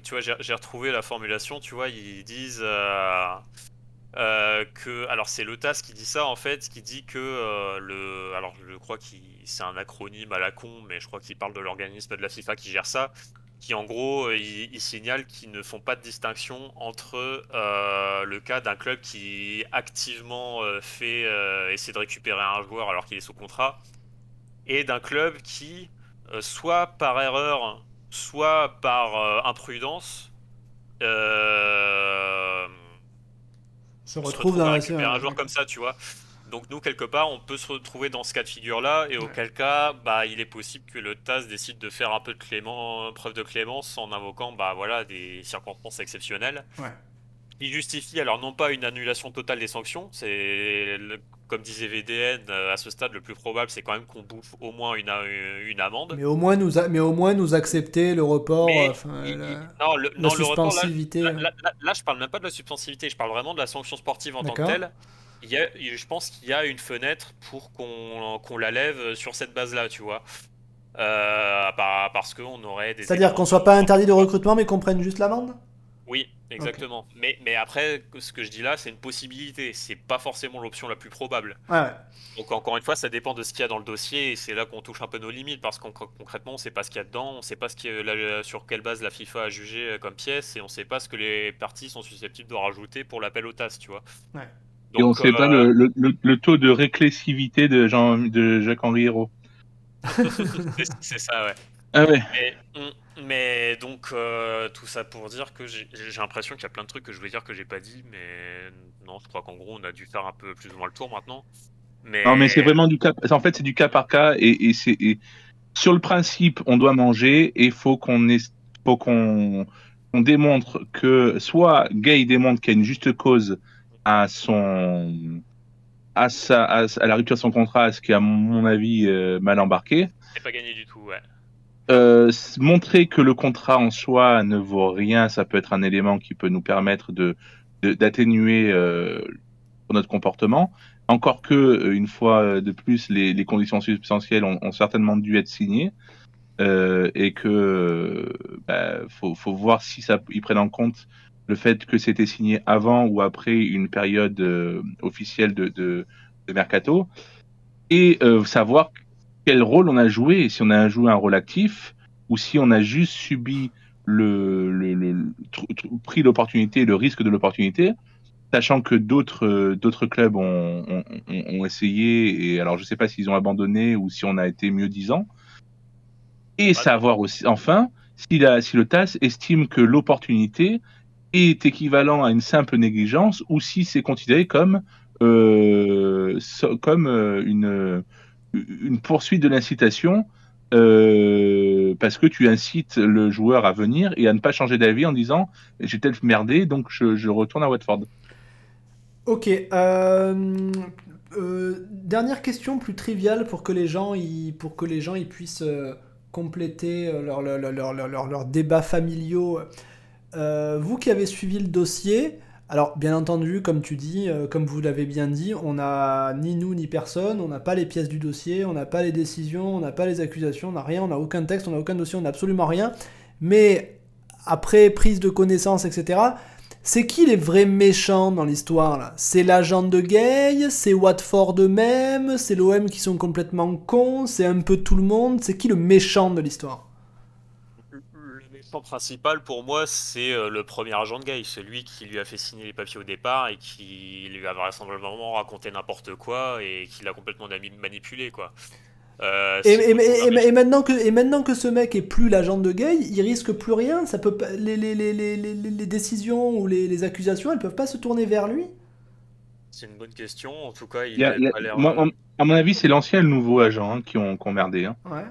S3: tu, vois, j'ai retrouvé la formulation. Tu vois, ils disent. Euh, euh, que, alors c'est le TAS qui dit ça en fait, qui dit que euh, le, alors je crois que c'est un acronyme à la con, mais je crois qu'il parle de l'organisme de la FIFA qui gère ça, qui en gros euh, il, signale qu'ils ne font pas de distinction entre le cas d'un club qui activement fait essayer de récupérer un joueur alors qu'il est sous contrat, et d'un club qui soit par erreur, soit par imprudence
S1: se retrouve dans
S3: un joueur comme ça, tu vois. Donc nous, quelque part, on peut se retrouver dans ce cas de figure-là, et auquel cas, bah, il est possible que le TAS décide de faire un peu de clément, preuve de clémence en invoquant bah, voilà, des circonstances exceptionnelles.
S1: Ouais.
S3: Il justifie alors non pas une annulation totale des sanctions, c'est comme disait VDN, euh, à ce stade, le plus probable, c'est quand même qu'on bouffe au moins une, une amende.
S1: Mais au moins nous, a- mais au moins nous accepter le report,
S3: Mais
S1: euh, enfin,
S3: il-
S1: la,
S3: il- non, le,
S1: la
S3: non, le report, là,
S1: suspensivité.
S3: Là, là- là- là, je parle même pas de la suspensivité, je parle vraiment de la sanction sportive en tant que telle. Il y a, je pense qu'il y a une fenêtre pour qu'on la lève sur cette base-là, tu vois. Euh, par- parce qu'on aurait des.
S1: C'est-à-dire qu'on soit pas interdit de recrutement, mais qu'on prenne juste l'amende?
S3: Oui, exactement. Mais, mais après, ce que je dis là, c'est une possibilité. C'est pas forcément l'option la plus probable.
S1: Ouais, ouais.
S3: Donc encore une fois, ça dépend de ce qu'il y a dans le dossier et c'est là qu'on touche un peu nos limites parce qu'on concrètement, on sait pas ce qu'il y a dedans, on sait pas ce qui est- la- sur quelle base la FIFA a jugé euh, comme pièce et on sait pas ce que les parties sont susceptibles de rajouter pour l'appel au TAS, tu vois.
S1: Ouais.
S2: Et on
S3: Donc,
S2: sait pas
S3: euh,
S2: le, le- le- le taux de réclessivité de, Jean, de Jacques-Henri Hérault.
S3: c'est ça, ouais.
S2: Ah ouais.
S3: Mais, mais donc euh, tout ça pour dire que j'ai l'impression qu'il y a plein de trucs que je voulais dire que j'ai pas dit, mais non, je crois qu'en gros on a dû faire un peu plus ou moins le tour maintenant. Mais,
S2: Non, mais c'est vraiment du cas. En fait, c'est du cas par cas et, et c'est sur le principe, on doit manger et faut qu'on faut qu'on démontre que soit Gay démontre qu'il y a une juste cause à son à sa à, la rupture de son contrat, ce qui à mon avis euh, mal embarqué.
S3: c'est pas gagné du tout, ouais.
S2: Euh, montrer que le contrat en soi ne vaut rien, ça peut être un élément qui peut nous permettre de d'atténuer euh, notre comportement. Encore que, euh, une fois de plus, les, conditions substantielles ont, certainement dû être signées et que bah, faut, faut voir si ça, ils prennent en compte le fait que c'était signé avant ou après une période officielle de, mercato et savoir quel rôle on a joué, si on a joué un rôle actif ou si on a juste subi le, le, le- pris l'opportunité, le risque de l'opportunité, sachant que d'autres euh, d'autres clubs ont, ont, ont- ont essayé et alors je sais pas s'ils ont abandonné ou si on a été mieux disant. Et savoir aussi enfin si, la, si le TAS estime que l'opportunité est équivalent à une simple négligence ou si c'est considéré comme euh, comme euh, une une poursuite de l'incitation euh, parce que tu incites le joueur à venir et à ne pas changer d'avis en disant j'ai tel merdé donc je, retourne à Watford.
S1: Ok. euh, euh, dernière question plus triviale pour que les gens y, pour que les gens y puissent compléter euh, leur, leur, leur, leur, leurs débats familiaux. Vous qui avez suivi le dossier, alors bien entendu, comme tu dis, euh, comme vous l'avez bien dit, on n'a ni nous ni personne, on n'a pas les pièces du dossier, on n'a pas les décisions, on n'a pas les accusations, on n'a rien, on n'a aucun texte, on n'a aucun dossier, on n'a absolument rien. Mais après prise de connaissance, etc., c'est qui les vrais méchants dans l'histoire là? C'est l'agent de Gay, c'est Watford eux-mêmes, c'est l'OM qui sont complètement cons, c'est un peu tout le monde, c'est qui le méchant de l'histoire?
S3: Principal pour moi, c'est euh, le premier agent de Guy, celui qui lui a fait signer les papiers au départ et qui lui a vraisemblablement raconté n'importe quoi et qui l'a complètement mani- manipulé quoi. Euh,
S1: Et, et- maintenant que, et maintenant que ce mec est plus l'agent de Gay, il risque plus rien. Ça peut pas- les, les, les, les, décisions ou les, les accusations, elles peuvent pas se tourner vers lui.
S3: C'est une bonne question. En tout cas, il
S2: a-
S3: a
S2: moi, en- à mon avis, c'est l'ancien et le nouveau agent hein, qui, ont, qui ont merdé. hein.
S1: Ouais.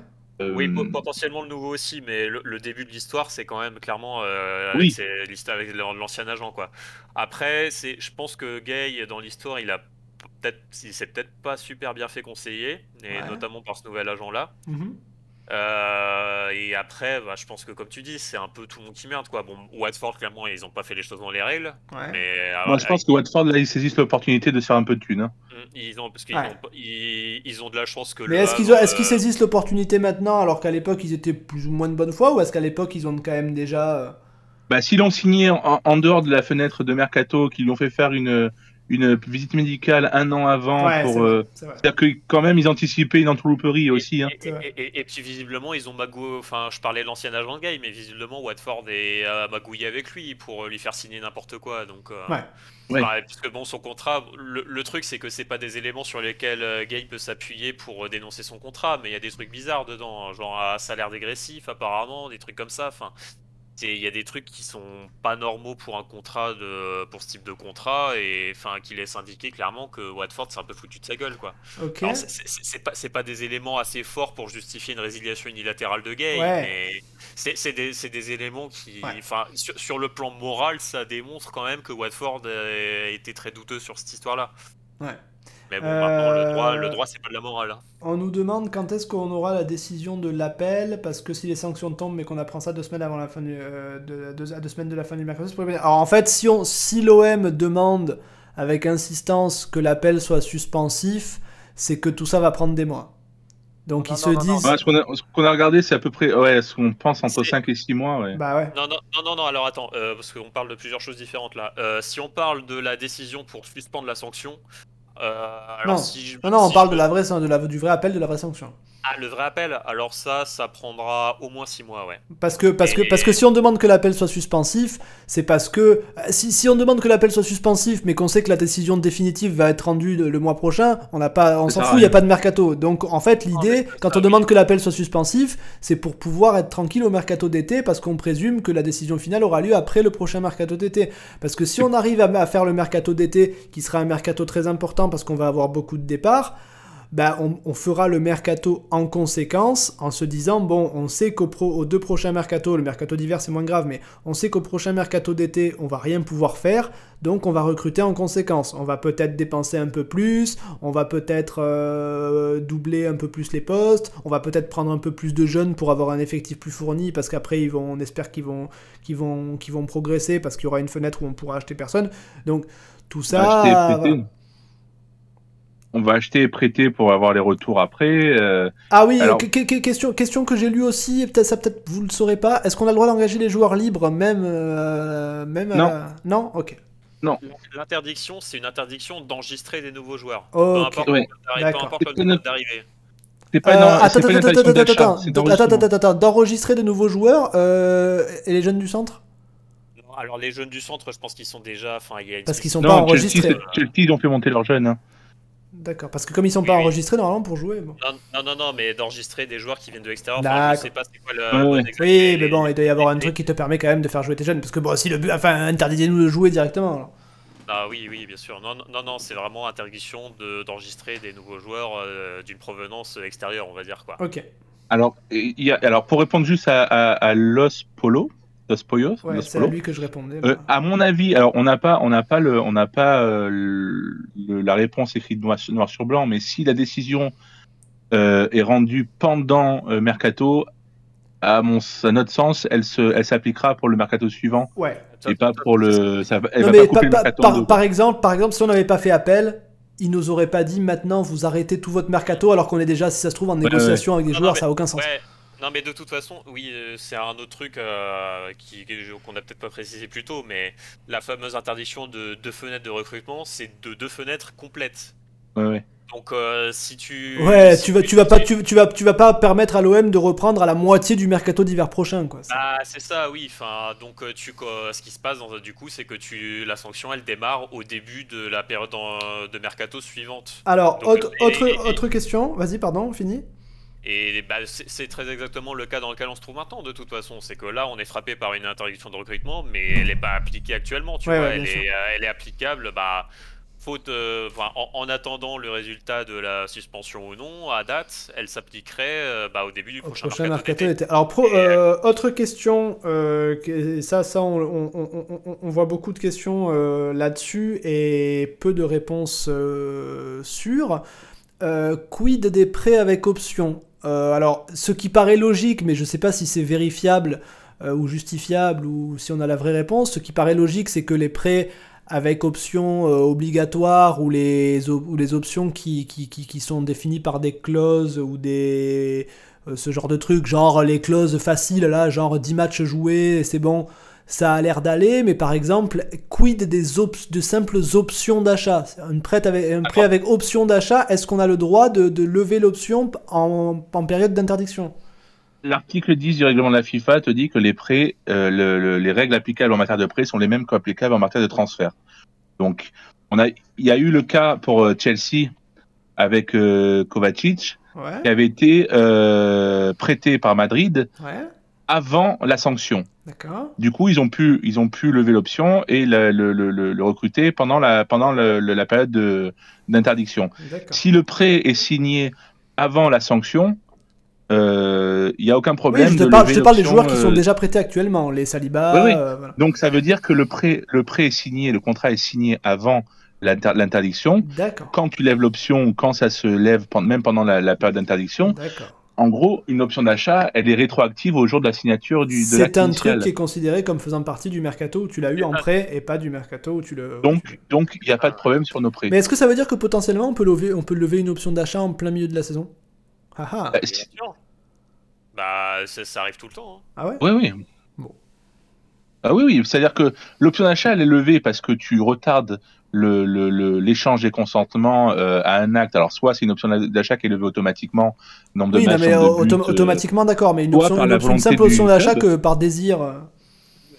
S2: Euh,
S3: Oui, po- potentiellement le nouveau aussi, mais le, le début de l'histoire, c'est quand même clairement euh,
S2: Oui.
S3: c'est l'histoire avec l'an- l'ancien agent, quoi. Après, c'est, je pense que Gay, dans l'histoire, il a peut-être, s'est peut-être pas super bien fait conseiller, et
S1: Ouais.
S3: notamment par ce nouvel agent-là.
S1: Mhm.
S3: Euh, et après, bah, je pense que comme tu dis, c'est un peu tout le monde qui merde, quoi. Bon, Watford, clairement, ils ont pas fait les choses dans les règles,
S1: Ouais.
S3: mais
S2: Moi,
S3: euh,
S2: je pense que Watford, là, ils saisissent l'opportunité de se faire un peu de thunes. hein.
S3: ils ont, parce qu'ils
S1: Ouais.
S3: ont, pas- ils, ils ont de la chance que
S1: Mais
S3: le
S1: est-ce qu'ils qu'ils
S3: euh,
S1: saisissent l'opportunité maintenant alors qu'à l'époque ils étaient plus ou moins de bonne foi ou est-ce qu'à l'époque ils ont quand même déjà.
S2: Bah, s'ils l'ont signé en, en dehors de la fenêtre de Mercato, qu'ils lui ont fait faire une, une visite médicale un an avant
S1: Ouais,
S2: pour. euh. C'est-à-dire que quand même, ils anticipaient une entourlouperie aussi. Hein.
S3: Et, et- et- et puis visiblement, ils ont magouillé. Enfin, je parlais de l'ancien agent de Guy, mais visiblement, Watford est euh, magouillé avec lui pour euh, lui faire signer n'importe quoi. Donc, euh,
S1: Ouais.
S2: Ouais.
S3: enfin, puisque bon, son contrat, le, le truc, c'est que c'est pas des éléments sur lesquels euh, Gay peut s'appuyer pour euh, dénoncer son contrat, mais il y a des trucs bizarres dedans, hein, genre un salaire dégressif apparemment, des trucs comme ça. Enfin, il y a des trucs qui sont pas normaux pour un contrat de pour ce type de contrat et enfin qui laissent indiquer clairement que Watford c'est un peu foutu de sa gueule quoi.
S1: Ok.
S3: C'est pas c'est pas des éléments assez forts pour justifier une résiliation unilatérale de Gay,
S1: Ouais.
S3: mais c'est des, c'est des éléments qui
S1: Ouais.
S3: enfin sur, sur le plan moral ça démontre quand même que Watford a été très douteux sur cette histoire là.
S1: Ouais.
S3: Mais bon maintenant le
S1: Euh,
S3: droit le droit c'est pas de la morale. hein.
S1: On nous demande quand est-ce qu'on aura la décision de l'appel, parce que si les sanctions tombent, mais qu'on apprend ça deux semaines avant la fin du, euh, de, deux, à deux semaines de la fin du mercato, bien- Alors en fait, si, on, si l'OM demande avec insistance que l'appel soit suspensif, c'est que tout ça va prendre des mois. Donc
S3: Non,
S1: ils
S3: non,
S1: se
S3: non,
S1: disent,
S2: Ouais, ce qu'on a, regardé, c'est à peu près, ouais, ce qu'on pense entre
S3: C'est-
S2: 5 et 6 mois, ouais.
S1: bah ouais.
S3: Non, non, non, non, non, alors attends, euh, parce qu'on parle de plusieurs choses différentes là. Euh, si on parle de la décision pour suspendre la sanction, euh, alors
S1: Non.
S3: si je-
S1: Non, non, on parle de la vraie, de la, du vrai appel, de la vraie sanction.
S3: Ah, le vrai appel, alors ça, ça prendra au moins 6 mois, ouais.
S1: Parce que, parce, que,
S3: Et-
S1: parce que si on demande que l'appel soit suspensif, c'est parce que euh, si, si on demande que l'appel soit suspensif, mais qu'on sait que la décision définitive va être rendue le, mois prochain, on n'a pas, on s'en fout, il n'y a pas de mercato. Donc en fait, l'idée, quand
S3: ça,
S1: on demande
S3: oui.
S1: que l'appel soit suspensif, c'est pour pouvoir être tranquille au mercato d'été, parce qu'on présume que la décision finale aura lieu après le prochain mercato d'été. Parce que si on arrive à, à faire le mercato d'été, qui sera un mercato très important parce qu'on va avoir beaucoup de départs, bah, on, fera le mercato en conséquence en se disant bon, on sait qu'aux pro- deux prochains mercato, le mercato d'hiver c'est moins grave, mais on sait qu'au prochain mercato d'été on va rien pouvoir faire, donc on va recruter en conséquence. On va peut-être dépenser un peu plus, on va peut-être euh, doubler un peu plus les postes, on va peut-être prendre un peu plus de jeunes pour avoir un effectif plus fourni parce qu'après ils vont, on espère qu'ils vont, qu'ils vont, qu'ils vont progresser parce qu'il y aura une fenêtre où on pourra acheter personne. Donc tout ça.
S2: va acheter et
S1: voilà.
S2: prêter. On va acheter et prêter pour avoir les retours après. euh,
S1: Ah oui,
S2: Alors-
S1: question, question que j'ai lue aussi, et peut-être ça peut-être vous le saurez pas. Est-ce qu'on a le droit d'engager les joueurs libres même euh, même
S2: Non.
S1: la- non, ok.
S3: L'interdiction, c'est une interdiction d'enregistrer des nouveaux joueurs.
S1: Ok.
S3: Peu importe,
S2: Ouais.
S3: le date d'arrivée, peu
S1: D'accord.
S3: importe
S2: C'est pas,
S1: Euh,
S2: une-
S1: attends,
S2: pas une
S1: d'enregistrer de nouveaux joueurs euh, et les jeunes du centre?
S3: Non, Alors les jeunes du centre, je pense qu'ils sont déjà, enfin, il y a une
S1: Parce qu'ils sont
S2: Non,
S1: pas
S2: Chelsea,
S1: enregistrés.
S2: c'est- Chelsea, ils ont fait monter leurs jeunes. hein.
S1: D'accord, parce que comme ils sont
S3: Oui,
S1: pas
S3: oui.
S1: enregistrés normalement pour jouer. Bon.
S3: Non, non, non, non, mais d'enregistrer des joueurs qui viennent de l'extérieur. Enfin, je
S1: D'accord.
S3: sais pas c'est quoi le.
S2: Ouais.
S1: Oui, mais bon, il doit y avoir un
S3: les-
S1: truc qui te permet quand même de faire jouer tes jeunes, parce que bon, si le but, enfin, interdisez-nous de jouer directement. alors.
S3: Ah oui, oui, bien sûr. Non, non, non, c'est vraiment interdiction de- d'enregistrer des nouveaux joueurs euh, d'une provenance extérieure, on va dire quoi.
S1: Ok,
S2: Alors, il y a, alors, pour répondre juste à, à, à Los Polo, Los Poyos,
S1: ouais,
S2: Los
S1: c'est à lui que je répondais.
S2: euh, à mon avis, alors on n'a pas, on n'a pas le, on n'a pas euh, le- la réponse écrite noir, noir sur blanc, mais si la décision euh, est rendue pendant euh, mercato, à mon, à notre sens, elle se, elle s'appliquera pour le mercato suivant
S1: Ouais.
S2: et pas pour le, ça, va- elle
S1: Non,
S2: va
S1: mais
S2: pas couper
S1: par,
S2: le
S1: par-
S2: mercato en
S1: par-
S2: deux.
S1: par exemple, par exemple, si on n'avait pas fait appel, ils nous auraient pas dit maintenant vous arrêtez tout votre mercato alors qu'on est déjà, si ça se trouve, en
S2: ouais.
S1: négociation avec des
S3: Non,
S1: joueurs,
S3: non,
S1: ça a aucun sens.
S3: Ouais. Non, mais de toute façon, oui, euh, c'est un autre truc euh, qui qu'on a peut-être pas précisé plus tôt, mais la fameuse interdiction de deux fenêtres de recrutement, c'est de deux fenêtres complètes.
S2: Ouais, ouais.
S3: Donc, euh, si tu.
S1: Ouais,
S3: si
S1: tu vas, tu vas pas, tu, tu vas, tu vas pas permettre à l'OM de reprendre à la moitié du mercato d'hiver prochain, quoi.
S3: Ah, c'est ça, oui. Enfin, donc tu, quoi, ce qui se passe dans, du coup, c'est que tu, la sanction, elle démarre au début de la période en- de mercato suivante.
S1: Alors,
S3: Donc,
S1: autre,
S3: et-
S1: autre,
S3: et-
S1: autre question. Vas-y, pardon, fini.
S3: Et bah, c'est très exactement le cas dans lequel on se trouve maintenant, de toute façon. C'est que là, on est frappé par une interdiction de recrutement, mais elle n'est pas appliquée actuellement. Tu
S1: Ouais,
S3: vois,
S1: ouais,
S3: elle,
S1: bien sûr.
S3: est, euh, elle est applicable, bah, faute, euh, en, en attendant le résultat de la suspension ou non, à date, elle s'appliquerait euh, bah, au début du
S1: Au
S3: prochain,
S1: prochain
S3: mercato d'été.
S1: Alors, pro- euh, autre question, que- ça, ça, on, on- on- on- on voit beaucoup de questions là-dessus et peu de réponses sûres. Quid des prêts avec option? Euh, Alors, ce qui paraît logique, mais je sais pas si c'est vérifiable euh, ou justifiable ou si on a la vraie réponse, ce qui paraît logique, c'est que les prêts avec options euh, obligatoires ou les, ou les options qui, qui, qui, sont définies par des clauses ou des ce genre de trucs, genre les clauses faciles là, genre 10 matchs joués, c'est bon, ça a l'air d'aller, mais par exemple, quid des op- de simples options d'achat? Avec, Un prêt avec option d'achat, est-ce qu'on a le droit de, de lever l'option en, en période d'interdiction?
S2: L'article 10 du règlement de la FIFA te dit que les prêts, euh, le- le- les règles applicables en matière de prêts sont les mêmes qu'applicables en matière de transfert. Donc, on a, il y a eu le cas pour euh, Chelsea avec euh, Kovacic,
S1: Ouais,
S2: qui avait été euh, prêté par Madrid
S1: ouais.
S2: Avant la sanction. Du coup, ils ont pu, ils ont pu lever l'option et le, le- le- le- le recruter pendant la, pendant la période de- d'interdiction. Si le prêt est signé avant la sanction, euh, il n'y a aucun problème.
S1: Oui, je te
S2: de
S1: parle,
S2: lever
S1: je te parle des joueurs qui sont
S2: euh,
S1: déjà prêtés actuellement, les Saliba.
S2: Oui, oui.
S1: euh, voilà.
S2: Donc ça veut dire que le prêt, le prêt est signé, le contrat est signé avant l'inter- l'interdiction.
S1: D'accord.
S2: Quand tu lèves l'option ou quand ça se lève, même pendant la, la période d'interdiction. En gros, une option d'achat, elle est rétroactive au jour de la signature du,
S1: C'est un truc qui est considéré comme faisant partie du mercato où tu l'as eu en prêt et pas du mercato où tu le.
S2: Donc, donc il n'y a pas de problème sur nos prêts.
S1: Mais est-ce que ça veut dire que potentiellement on peut lever, on peut lever une option d'achat en plein milieu de la saison? Ah ah.
S2: Bah.
S3: Bah, ça, ça arrive tout le temps. hein.
S1: Ah ouais?
S2: Oui, oui. Ah oui, oui. C'est-à-dire que l'option d'achat, elle est levée parce que tu retardes le- le- le- l'échange des consentements euh, à un acte. Alors, soit c'est une option d'achat qui est levée automatiquement, nombre de
S1: Oui, non,
S2: matchs,
S1: mais
S2: nombre de
S1: autom-
S2: buts, euh,
S1: automatiquement d'accord, mais une, option,
S2: par
S1: une,
S2: la
S1: option- une simple option d'achat que par désir. euh,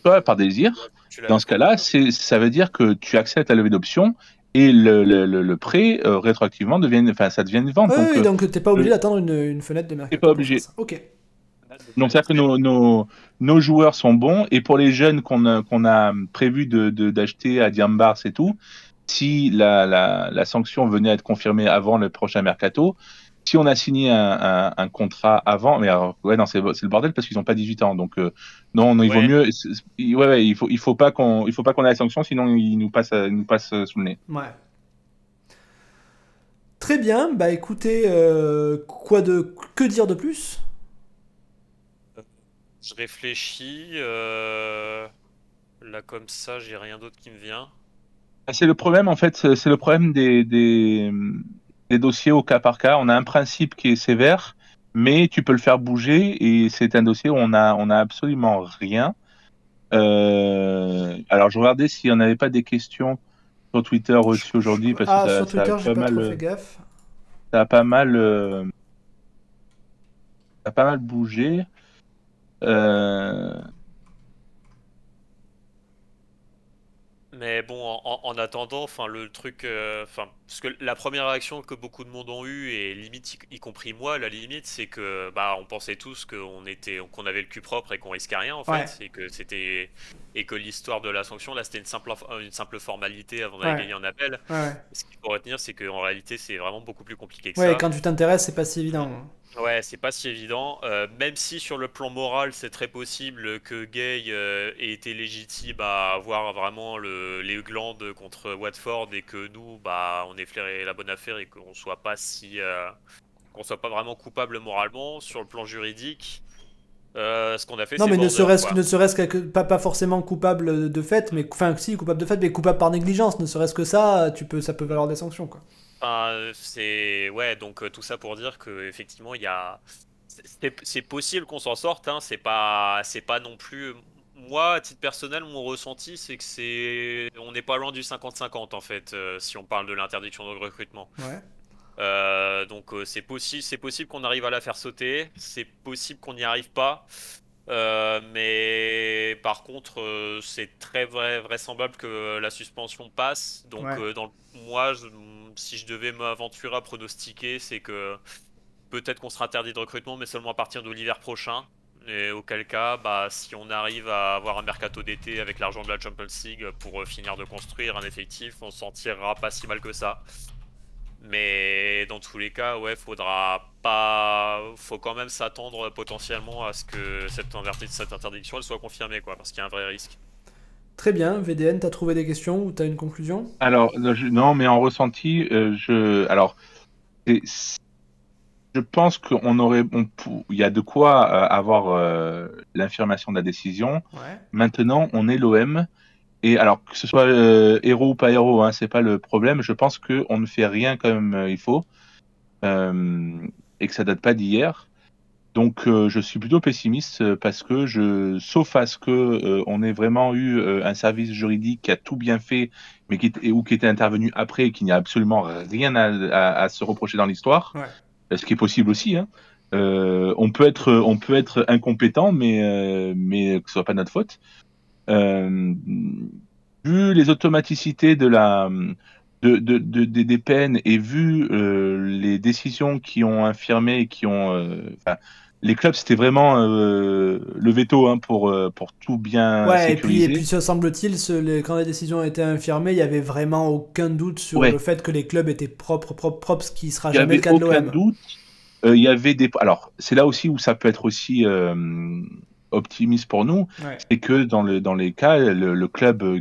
S2: soit par désir. Dans ce cas-là, c'est- ça veut dire que tu acceptes la levée d'option et le, le- le- le prêt euh, rétroactivement devient, enfin, ça devient une vente.
S1: Ouais,
S2: donc,
S1: oui,
S2: euh,
S1: donc t'es pas obligé d'attendre une, une fenêtre de mercato.
S2: pas
S1: pour
S2: obligé.
S1: Ok.
S2: Donc, c'est-à-dire que nos, nos, nos joueurs sont bons. Et pour les jeunes qu'on a, qu'on a prévu de, de- d'acheter à Diambars et tout, si la, la, la sanction venait à être confirmée avant le prochain mercato, si on a signé un, un, un contrat avant, mais alors, ouais, non, c'est, le bordel parce qu'ils n'ont pas 18 ans. Donc, euh, non, non, il vaut mieux. ouais, ouais, il faut, il faut pas qu'on, il faut pas qu'on ait la sanction, sinon ils nous passent, ils nous passent sous le nez.
S1: Ouais. Très bien, bah écoutez, euh, quoi de que dire de plus?
S3: Je réfléchis. euh, Là, comme ça, j'ai rien d'autre qui me vient.
S2: Ah, C'est le problème, en fait, c'est le problème des, des, des dossiers au cas par cas. On a un principe qui est sévère, mais tu peux le faire bouger et c'est un dossier où on a, on a absolument rien. Euh, alors, je regardais s'il n'y en avait pas des questions sur Twitter reçues aujourd'hui parce que
S1: Ah,
S2: ça,
S1: sur Twitter, j'ai
S2: pas
S1: pas
S2: mal,
S1: trop fait gaffe.
S2: ça a pas mal, euh, ça a pas mal bougé. Euh,
S3: Mais bon, en, en- en attendant, enfin le truc, euh, enfin parce que la première réaction que beaucoup de monde ont eue et limite y, y compris moi, la limite, c'est que bah on pensait tous qu'on était, qu'on avait le cul propre et qu'on risquait rien en fait, et que c'était et que l'histoire de la sanction là c'était une simple une simple formalité avant d'aller
S1: Ouais.
S3: gagner en appel.
S1: Ouais.
S3: Ce qu'il faut retenir, c'est qu'en réalité c'est vraiment beaucoup plus compliqué que
S1: Ouais,
S3: ça.
S1: quand tu t'intéresses, c'est pas si évident.
S3: Ouais, c'est pas si évident. Euh, même si sur le plan moral, c'est très possible que Gay euh, ait été légitime à avoir vraiment le, les glandes contre Watford et que nous, bah, on ait flairé la bonne affaire et qu'on soit pas si, euh, qu'on soit pas vraiment coupable moralement sur le plan juridique. euh, ce qu'on a fait,
S1: Non, mais ne serait-ce ne serait-ce que pas, pas forcément coupable de fait, mais enfin si coupable de fait, mais coupable par négligence. Ne serait-ce que ça, tu peux, ça peut valoir des sanctions quoi.
S3: Enfin, c'est ouais, donc euh, tout ça pour dire que effectivement il y a, c'est c'est possible qu'on s'en sorte. Hein, c'est pas, c'est pas non plus. Moi, à titre personnel, mon ressenti, c'est que c'est, on n'est pas loin du 50-50 en fait, euh, si on parle de l'interdiction de recrutement.
S1: Ouais.
S3: Euh, donc euh, c'est possible, c'est possible qu'on arrive à la faire sauter. C'est possible qu'on n'y arrive pas. Euh, mais par contre, euh, c'est très vrai, vraisemblable que la suspension passe. Donc,
S1: Ouais.
S3: euh, dans le- moi, je- si je devais m'aventurer à pronostiquer, c'est que peut-être qu'on sera interdit de recrutement, mais seulement à partir de l'hiver prochain. Et auquel cas, bah, si on arrive à avoir un mercato d'été avec l'argent de la Champions League pour finir de construire un effectif, on s'en tirera pas si mal que ça. Mais dans tous les cas, ouais, faudra pas, faut quand même s'attendre potentiellement à ce que cette, interdiction elle soit confirmée, quoi, parce qu'il y a un vrai risque.
S1: Très bien, VDN, t'as trouvé des questions ou t'as une conclusion?
S2: Alors, euh, je- non, mais en ressenti, euh, je, alors, c'est- je pense qu'on aurait, on pou- il y a de quoi euh, avoir euh, l'infirmation de la décision.
S1: Ouais.
S2: Maintenant, on est l'OM. Et alors, que ce soit euh, héros ou pas héros, hein, c'est pas le problème. Je pense qu'on ne fait rien comme euh, il faut. Euh, et que ça date pas d'hier. Donc, je suis plutôt pessimiste parce que je, sauf à ce que on ait vraiment eu un service juridique qui a tout bien fait, mais qui était, ou qui était intervenu après et qui n'y a absolument rien à, à- à se reprocher dans l'histoire,
S1: Ouais.
S2: ce qui est possible aussi. Hein. Euh, on peut être, on peut être incompétent, mais euh, mais que ce soit pas notre faute. Euh, vu les automaticités de la de, de, de- des- des peines et vu euh, les décisions qui ont infirmé et qui ont euh, les clubs, c'était vraiment euh, le veto hein, pour, pour tout bien
S1: Ouais, et puis, et puis semble-t-il, quand les décisions ont été infirmées, il y avait vraiment aucun doute sur
S2: Ouais.
S1: le fait que les clubs étaient propres, propres, propres, ce qui sera
S2: Il n'y
S1: jamais le
S2: avait
S1: cas de
S2: aucun
S1: l'OM.
S2: doute. Euh, il y avait des. Alors, c'est là aussi où ça peut être aussi optimiste pour nous.
S1: Ouais.
S2: C'est que dans, le, dans les cas, le, le club euh,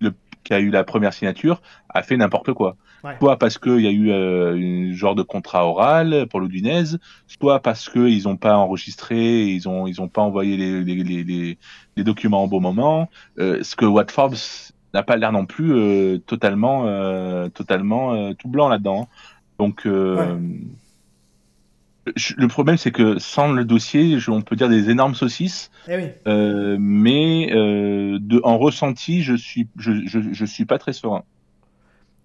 S2: le- qui a eu la première signature a fait n'importe quoi.
S1: Ouais.
S2: Soit parce qu'il y a eu euh, un genre de contrat oral pour l'Udinese, soit parce qu'ils n'ont pas enregistré, ils n'ont ils ont pas envoyé les, les, les, les- les documents au bon moment. Euh, ce que Watford n'a pas l'air non plus euh, totalement, totalement tout blanc là-dedans. Donc, le problème, c'est que sans le dossier, je- on peut dire des énormes saucisses.
S1: Eh oui.
S2: Euh, mais euh, de, en ressenti, je suis, je, je, je suis pas très serein.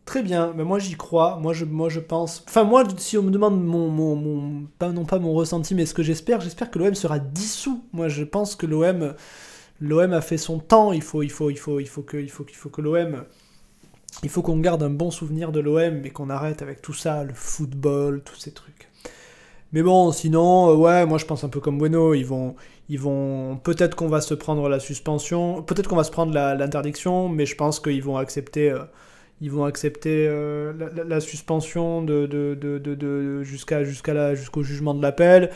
S1: Très bien, mais moi j'y crois, moi je, moi je pense... Enfin moi, si on me demande mon, mon, mon- pas, non pas mon ressenti, mais ce que j'espère, j'espère que l'OM sera dissous. Moi je pense que l'OM l'OM a fait son temps, il faut, il faut, il faut, il faut que, il faut, il faut que l'OM... Il faut qu'on garde un bon souvenir de l'OM, mais qu'on arrête avec tout ça, le football, tous ces trucs. Mais bon, sinon, euh, ouais, moi je pense un peu comme Bueno, ils vont... Ils vont peut-être qu'on va se prendre la suspension, peut-être qu'on va se prendre l'interdiction, mais je pense qu'ils vont accepter euh, ils vont accepter euh, la, suspension de, de, de, de- jusqu'à jusqu'à jusqu'au jugement de l'appel.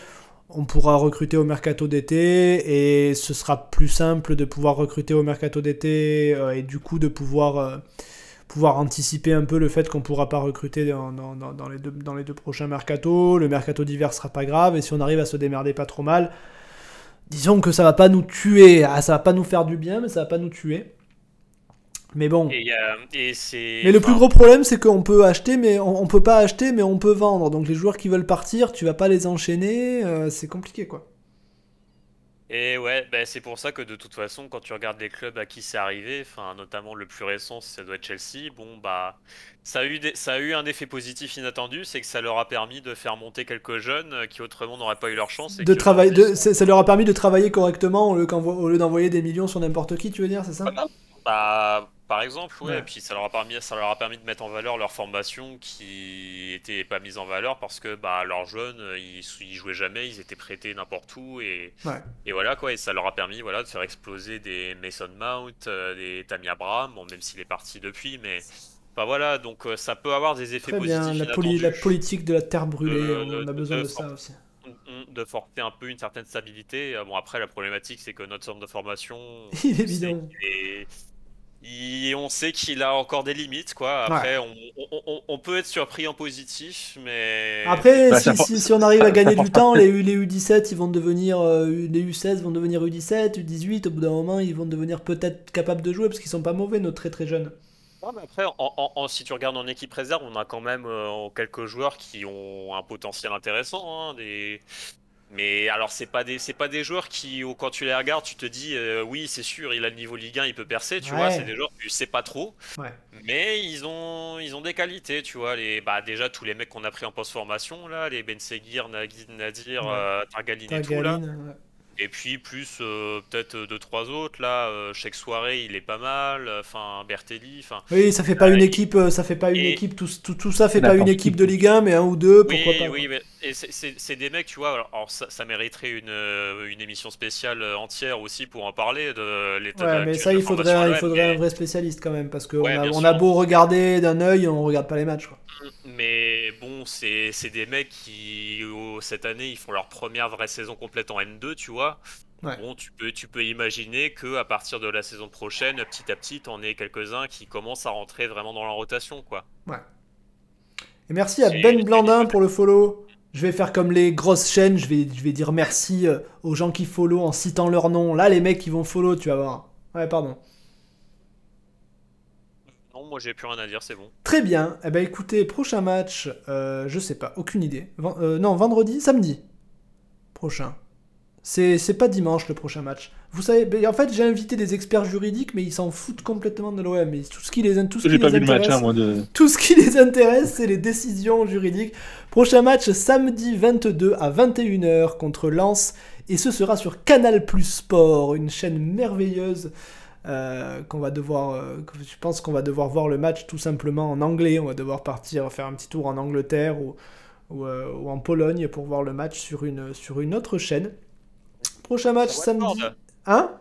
S1: On pourra recruter au mercato d'été et ce sera plus simple de pouvoir recruter au mercato d'été et du coup de pouvoir, pouvoir anticiper un peu le fait qu'on ne pourra pas recruter dans, dans- dans- dans les deux, dans les deux prochains mercatos. Le mercato d'hiver sera pas grave et si on arrive à se démerder pas trop mal, disons que ça va pas nous tuer. Ah, ça va pas nous faire du bien, mais ça va pas nous tuer. Mais bon.
S3: Et, euh, et.
S1: Mais le plus gros problème, c'est qu'on peut acheter, mais on, on peut pas acheter, mais on peut vendre. Donc les joueurs qui veulent partir, tu vas pas les enchaîner, euh, c'est compliqué quoi.
S3: Et ouais, bah, c'est pour ça que de toute façon, quand tu regardes les clubs à qui c'est arrivé, enfin notamment le plus récent, ça doit être Chelsea. Bon bah, ça a eu des- ça a eu un effet positif inattendu, c'est que ça leur a permis de faire monter quelques jeunes euh, qui autrement n'auraient pas eu leur chance. et
S1: De ça leur a permis de travailler correctement au lieu, qu'envo- au lieu d'envoyer des millions sur n'importe qui, tu veux dire, c'est ça?
S3: Bah, par exemple, ouais,
S1: Ouais.
S3: et puis ça leur a permis, ça leur a permis de mettre en valeur leur formation qui était pas mise en valeur parce que bah leurs jeunes, euh, ils, ils jouaient jamais, ils étaient prêtés n'importe où et,
S1: Ouais.
S3: et voilà quoi, et ça leur a permis voilà de faire exploser des Mason Mount, euh, des Tammy Abraham, bon même s'il est parti depuis, mais bah voilà, donc euh, ça peut avoir des effets
S1: Très bien,
S3: positifs
S1: la, poli- la
S3: inattendus.
S1: politique de la terre brûlée,
S3: De-
S1: on
S3: de-
S1: a besoin
S3: de
S1: de ça aussi.
S3: Mm, de forcer un peu une certaine stabilité. Euh, Bon, après, la problématique, c'est que notre centre de formation,
S1: Il est
S3: qu'il est- il- on sait qu'il a encore des limites, quoi. Après, on, on- on- on peut être surpris en positif, mais.
S1: Après,
S2: Bah,
S1: si, on arrive à gagner du temps, les, U- les U17 ils vont devenir euh, les U16 vont devenir U17, U18. Au bout d'un moment, ils vont devenir peut-être capables de jouer parce qu'ils sont pas mauvais, nos très très jeunes.
S3: Ouais, mais après, en- en- en- si tu regardes en équipe réserve, on a quand même euh, quelques joueurs qui ont un potentiel intéressant. hein, des... Mais alors, c'est pas des, c'est pas des joueurs qui, au- quand tu les regardes, tu te dis, euh, oui, c'est sûr, il a le niveau Ligue 1, il peut percer, tu vois. C'est des joueurs que tu sais pas trop.
S1: Ouais.
S3: Mais ils ont, ils ont des qualités, tu vois. Les, bah, déjà, tous les mecs qu'on a pris en post-formation, là, les Ben Seguir, Nadir,
S1: Ouais.
S3: euh, Targaline et tout, là. Et puis, plus euh, peut-être deux, trois autres, là. Euh, Cheikh Soirée, il est pas mal. Enfin, Bertelli, enfin.
S1: Oui, ça fait pas
S3: Euh,
S1: une équipe, euh, ça fait pas une
S3: et-
S1: équipe, tout, tout, tout ça fait pas une équipe
S2: qui.
S1: de Ligue 1, mais un ou deux,
S3: Oui,
S1: pourquoi pas.
S3: oui, mais et c'est- des mecs, tu vois, alors, alors ça, ça mériterait une, euh, une émission spéciale euh, entière aussi pour en parler de l'état
S1: Ouais, mais
S3: actuel
S1: ça,
S3: de
S1: il faudrait, il faudrait un
S3: mais-
S1: vrai spécialiste quand même, parce qu'on
S3: Ouais,
S1: a,
S3: bien
S1: on a beau regarder d'un œil, on regarde pas les matchs. Quoi.
S3: Mais bon, c'est c'est des mecs qui, oh, cette année, ils font leur première vraie saison complète en N2, tu vois.
S1: Ouais.
S3: Bon, tu peux, tu peux imaginer que à partir de la saison prochaine, petit à petit, t'en aies quelques-uns qui commencent à rentrer vraiment dans la rotation, quoi.
S1: Et merci à Ben Blandin pour le follow. Je vais faire comme les grosses chaînes, je vais, je vais dire merci euh, aux gens qui follow en citant leur nom. Là, les mecs qui vont follow, tu vas voir. Ouais, pardon.
S3: Non, moi j'ai plus rien à dire, c'est bon.
S1: Très bien. Eh ben écoutez, prochain match, euh, je sais pas, aucune idée. Ven- euh, non, vendredi, samedi. Prochain. C'est pas dimanche le prochain match. Vous savez, ben, en fait, j'ai invité des experts juridiques, mais ils s'en foutent complètement de l'OM. Et Tout ce qui les, tout ce qui
S2: J'ai pas
S1: les
S2: vu le match,
S1: intéresse,
S2: hein, moi. De...
S1: tout ce qui les intéresse, c'est les décisions juridiques. Prochain match samedi 22 à 21h contre Lens. Et ce sera sur Canal Plus Sport, une chaîne merveilleuse. euh, qu'on va devoir, euh, je pense qu'on va devoir voir le match tout simplement en anglais. On va devoir partir faire un petit tour en Angleterre ou, ou, euh, ou en Pologne pour voir le match sur une, sur une autre chaîne. Prochain match samedi. Hein?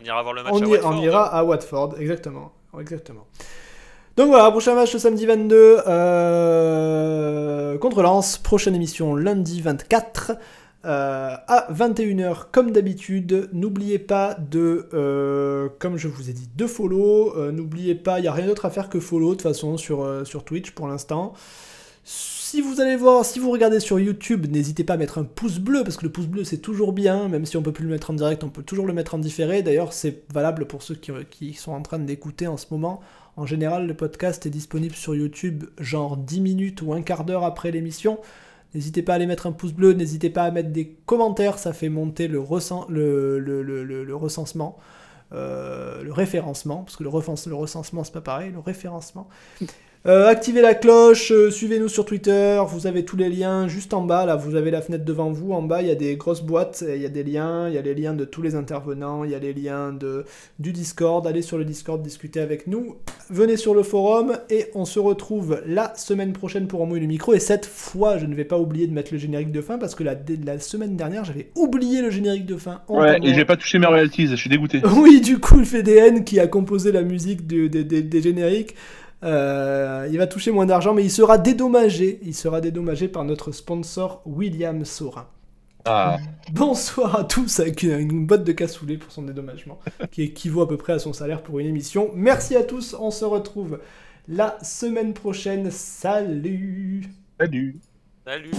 S3: On ira voir le match
S1: on,
S3: à Watford.
S1: on ira à Watford, exactement. exactement. Donc voilà, prochain match le samedi 22 euh, contre Lens. Prochaine émission lundi 24 euh, à 21h comme d'habitude. N'oubliez pas de, euh, comme je vous ai dit, de follow. N'oubliez pas, il n'y a rien d'autre à faire que follow de toute façon sur, sur Twitch pour l'instant. Si vous allez voir, si vous regardez sur YouTube, n'hésitez pas à mettre un pouce bleu, parce que le pouce bleu c'est toujours bien, même si on peut plus le mettre en direct, on peut toujours le mettre en différé. D'ailleurs, c'est valable pour ceux qui, sont en train d'écouter en ce moment. En général, le podcast est disponible sur YouTube genre 10 minutes ou un quart d'heure après l'émission. N'hésitez pas à aller mettre un pouce bleu, n'hésitez pas à mettre des commentaires, ça fait monter le, recen- le, le- le- le- le recensement, euh, le référencement, parce que le recensement c'est pas pareil, le référencement. Euh, activez la cloche, euh, suivez-nous sur Twitter, vous avez tous les liens juste en bas, là vous avez la fenêtre devant vous, en bas il y a des grosses boîtes, il y a des liens, il y a les liens de tous les intervenants, il y a les liens de, du Discord, allez sur le Discord discuter avec nous, venez sur le forum et on se retrouve la semaine prochaine pour Embrouiller le micro et cette fois je ne vais pas oublier de mettre le générique de fin parce que la, la semaine dernière j'avais oublié le générique de fin.
S2: Ouais, et j'ai pas touché mes royalties, je suis dégoûté.
S1: oui, du coup, le FDN qui a composé la musique du- des- des- des génériques, euh, il va toucher moins d'argent, mais il sera dédommagé. Il sera dédommagé par notre sponsor William Sorin.
S2: Ah.
S1: Bonsoir à tous avec une, une botte de cassoulet pour son dédommagement, qui équivaut à peu près à son salaire pour une émission. Merci à tous, on se retrouve la semaine prochaine. Salut
S2: Salut.
S3: Salut.